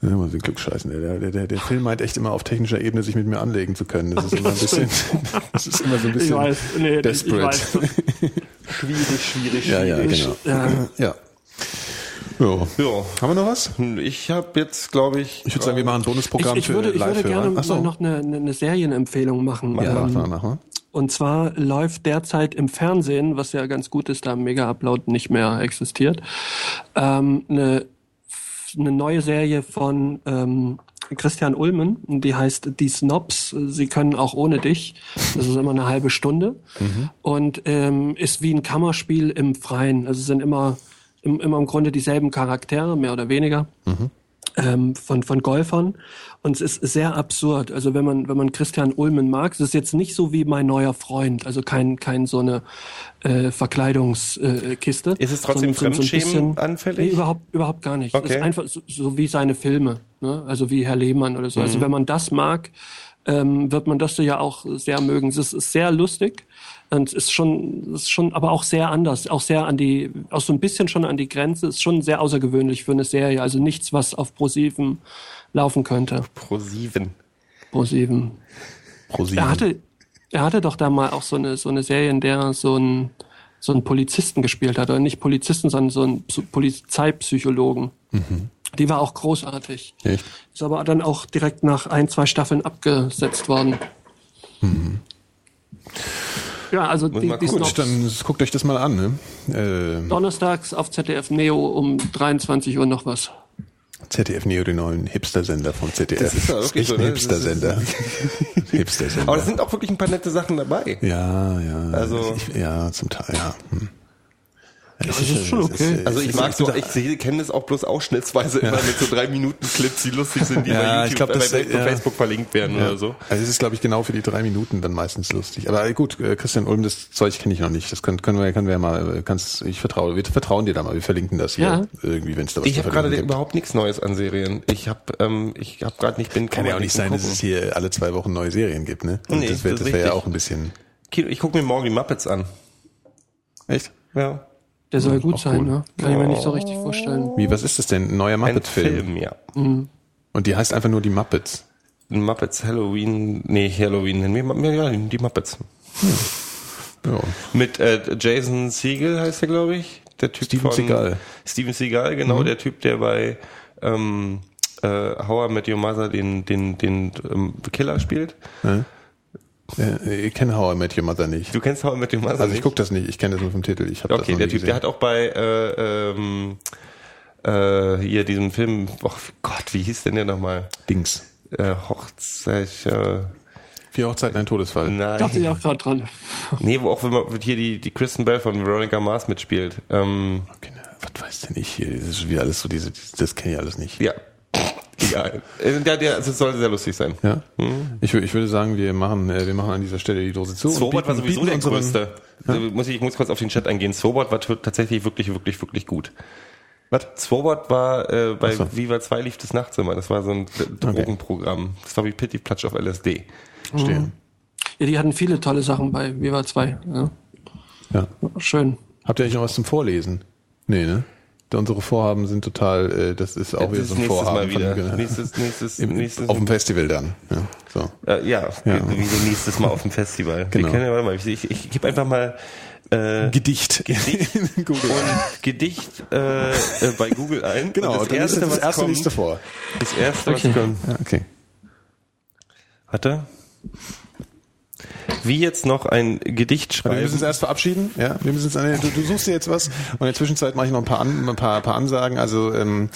Ja, mal so Glückscheißen. Der, der, der, der Film meint echt immer auf technischer Ebene sich mit mir anlegen zu können. Das ist immer ein bisschen, das ist immer so ein bisschen Ich weiß, nee, ich desperate. weiß. Schwierig, schwierig, Ja, ja, schwierig. genau. Ja. Ja. Ja. Ja. Haben wir noch was? Ich habe jetzt, glaube ich, Ich würde sagen, wir machen ein Ich, Bonusprogramm ich würde, für ich würde gerne so. mal noch eine, eine, eine Serienempfehlung machen. Ja, mach Ähm, mal, mach mal. Und zwar läuft derzeit im Fernsehen, was ja ganz gut ist, da Mega Upload nicht mehr existiert, ähm, eine, eine neue Serie von ähm, Christian Ulmen, die heißt Die Snobs. Sie können auch ohne dich. Das ist immer eine halbe Stunde und ähm, ist wie ein Kammerspiel im Freien. Also es sind immer, im, immer im Grunde dieselben Charaktere, mehr oder weniger ähm, von, von Golfern. Und es ist sehr absurd. Also wenn man, wenn man Christian Ulmen mag, es ist jetzt nicht so wie mein neuer Freund, also kein, kein so eine äh, Verkleidungskiste. Äh, Ist es trotzdem so- so ein Fremdschämen bisschen- anfällig? Nee, überhaupt, überhaupt gar nicht. Es Okay. ist einfach so, so wie seine Filme, ne? also wie Herr Lehmann oder so. Mhm. Also wenn man das mag, ähm, wird man das ja auch sehr mögen. Es ist sehr lustig und ist schon, ist schon, aber auch sehr anders, auch sehr an die, auch so ein bisschen schon an die Grenze. Ist schon sehr außergewöhnlich für eine Serie. Also nichts, was auf Pro7 laufen könnte. Pro 7. Pro7. Pro sieben. Er hatte, er hatte doch da mal auch so eine, so eine Serie, in der er so ein so einen Polizisten gespielt hat. Oder nicht Polizisten, sondern so einen Psy- Polizeipsychologen. Die war auch großartig. Echt? Ist aber dann auch direkt nach ein, zwei Staffeln abgesetzt worden. Ja, also die, mal die. Snobs. Gut, dann guckt euch das mal an. Ne? Äh, Donnerstags auf ZDF Neo um 23 Uhr noch was. ZDF Neo, den neuen Hipster-Sender von ZDF. Das ist ja wirklich so, ein ne? Hipster-Sender. Hipster-Sender. Aber da sind auch wirklich ein paar nette Sachen dabei. ja, ja. Also- ich, ja, zum Teil, ja. Hm. Das ist schon okay. äh, Also ich ist- mag es so, ist- ich sehe, kenne es auch bloß ausschnittsweise immer mit so drei Minuten Clips, die lustig sind, die Ja, bei ich YouTube, glaub, das- bei, bei ja. Facebook verlinkt werden Ja. oder so. Also es ist, glaube ich, genau für die drei Minuten dann meistens lustig. Aber gut, äh, Christian Ulm, das Zeug kenne ich noch nicht. Das können, können wir, können wir ja mal, äh, kannst, ich vertraue, wir vertrauen dir da mal. Wir verlinken das hier Ja. irgendwie, wenn es da was Ich habe gerade überhaupt nichts Neues an Serien. Ich habe ähm, ich habe gerade nicht bin Kann ja auch nicht sein, dass gucken. es hier alle zwei Wochen neue Serien gibt, ne? Und Nee, das wäre das das ist wär ja auch ein bisschen. Kino- Ich gucke mir morgen die Muppets an. Echt? Ja. Der soll gut auch sein, cool. ne? Kann ich mir nicht so richtig vorstellen. Wie, was ist das denn? Ein neuer Muppet-Film? Film, ja. Und die heißt einfach nur die Muppets. Muppets Halloween, nee, Halloween, nennen wir Mu- ja, die Muppets. Ja. Mit äh, Jason Siegel heißt er, glaube ich. Der Typ Steven von Seagal. Steven Seagal, genau, der Typ, der bei ähm, äh, How I Met Your Mother den, den, den ähm, Killer spielt. Äh, Ich kenne How I Met Your Mother nicht. Du kennst How I Met Your Mother Also ich gucke das nicht, ich kenne das nur vom Titel. Ich hab das Okay, noch der nie Typ, gesehen. der hat auch bei äh, ähm, äh, hier diesem Film, oh Gott, wie hieß denn der nochmal? Dings. Äh, Hochzeit, äh, Vier Hochzeiten, ein Todesfall. nein. Dachte ich auch gerade dran. Nee, wo auch wenn man hier die, die Kristen Bell von Veronica Mars mitspielt. Ähm, Okay, na, was weiß denn ich hier? Das ist wieder alles so diese, das kenne ich alles nicht. ja. Egal. Äh, Der, der, also es sollte sehr lustig sein. Ja. Ich, wür- ich würde sagen, wir machen, äh, wir machen an dieser Stelle die Dose zu. und Swobot war sowieso der unseren- größte. Also muss ich, ich muss kurz auf den Chat eingehen. Swobot war tatsächlich wirklich, wirklich, wirklich gut. Was? Swobot war äh, bei so. Viva 2 lief das nachts immer. Das war so ein Drogenprogramm. Das war wie Pitti Platsch auf LSD. Stehen. Ja, die hatten viele tolle Sachen bei Viva 2. Ja. Ja. Schön. Habt ihr eigentlich noch was zum Vorlesen? Nee, ne? Unsere Vorhaben sind total, äh, das ist auch wieder Das so ist ein nächstes Vorhaben. Mal wieder. Von, Nächstes, nächstes, im, nächstes auf dem Festival dann. Ja, so. Äh, ja, Ja. wie so nächstes Mal auf dem Festival. Genau. Wir können ja, warte mal, ich, ich, ich gebe einfach mal äh, Gedicht. Gedicht Google. und Gedicht äh, äh, bei Google ein. Genau, und das erste, das was erste kommt, vor. das erste, Okay. was kommt. Ja, okay. Warte. Wie jetzt noch ein Gedicht Aber wir müssen uns schreiben. erst verabschieden. Ja, wir müssen uns, äh, du, du suchst dir jetzt was und in der Zwischenzeit mache ich noch ein paar, an, ein paar, paar Ansagen. Also, ähm,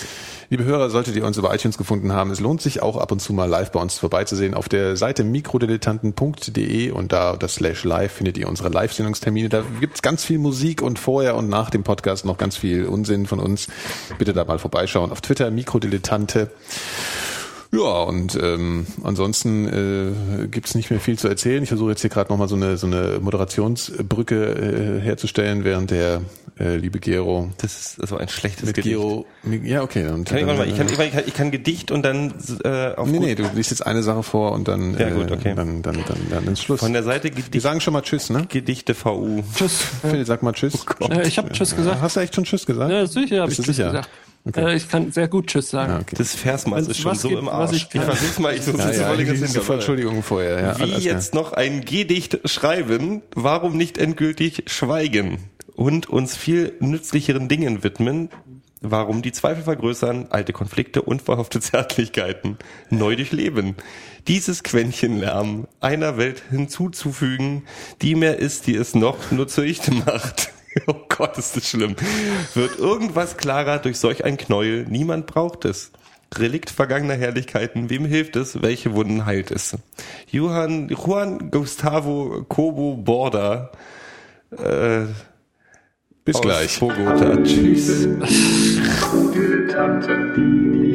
liebe Hörer, solltet ihr uns über iTunes gefunden haben, es lohnt sich auch ab und zu mal live bei uns vorbeizusehen. Auf der Seite mikrodilettanten.de und da das Slash Live findet ihr unsere Live-Sendungstermine. Da gibt's ganz viel Musik und vorher und nach dem Podcast noch ganz viel Unsinn von uns. Bitte da mal vorbeischauen. Auf Twitter Mikrodilettante. Ja, und ähm, ansonsten äh, gibt's nicht mehr viel zu erzählen. Ich versuche jetzt hier gerade nochmal so eine, so eine Moderationsbrücke äh, herzustellen, während der äh, liebe Gero Das ist also ein schlechtes mit Gedicht. Gero... mit- Ja, okay. Und Kann ich, dann, warte mal, ich, kann, äh, ich, kann, ich kann Gedicht und dann äh, auf Nee, gut- nee, du liest jetzt eine Sache vor und dann, Ja, gut, okay. äh, dann, dann, dann, dann ins Schluss. von der Seite Wir Gedicht, sagen schon mal Tschüss, ne? Gedichte VU. Tschüss. Phil, sag mal Tschüss. Äh, ich habe Tschüss gesagt. Hast du echt schon Tschüss gesagt? Ja, sicher habe Bist ich du Tschüss sicher? gesagt. Äh, ich kann sehr gut Tschüss sagen. Ja, okay. Das Versmaß ist schon so gibt, im Arsch. ich Ich, versuch's mal, ich versuch's Ja, ja, die Zeit. Entschuldigung vorher. Ja, Wie jetzt noch ein Gedicht schreiben, warum nicht endgültig schweigen und uns viel nützlicheren Dingen widmen, warum die Zweifel vergrößern, alte Konflikte, unverhoffte Zärtlichkeiten neu durchleben. Dieses Quäntchen Lärm einer Welt hinzuzufügen, die mehr ist, die es noch nur zunichte macht. Oh Gott, ist das schlimm. Wird irgendwas klarer durch solch ein Knäuel, niemand braucht es. Relikt vergangener Herrlichkeiten, wem hilft es, welche Wunden heilt es? Johann, Juan Gustavo Cobo Borda, äh, Bis gleich. Bogota. Tschüss.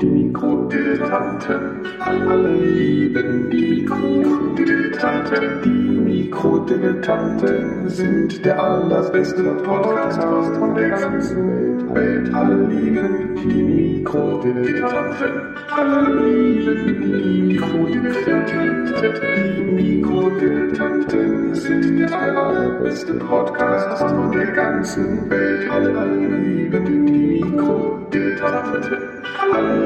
die Mikrodilettanten, alle lieben die Mikrodilettanten. Die Mikrodilettanten sind der allerbeste Podcast von der ganzen Welt. Alle lieben die Mikrodilettanten, alle lieben die Mikrodilettanten. Die Mikrodilettanten sind der allerbeste Podcast von der ganzen Welt. Alle lieben die Mikrodilettanten, alle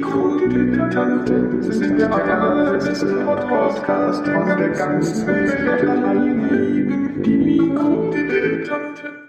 Mikrodilettanten sind der allerbeste Podcast von der ganzen Welt. Die Mikrodilettanten.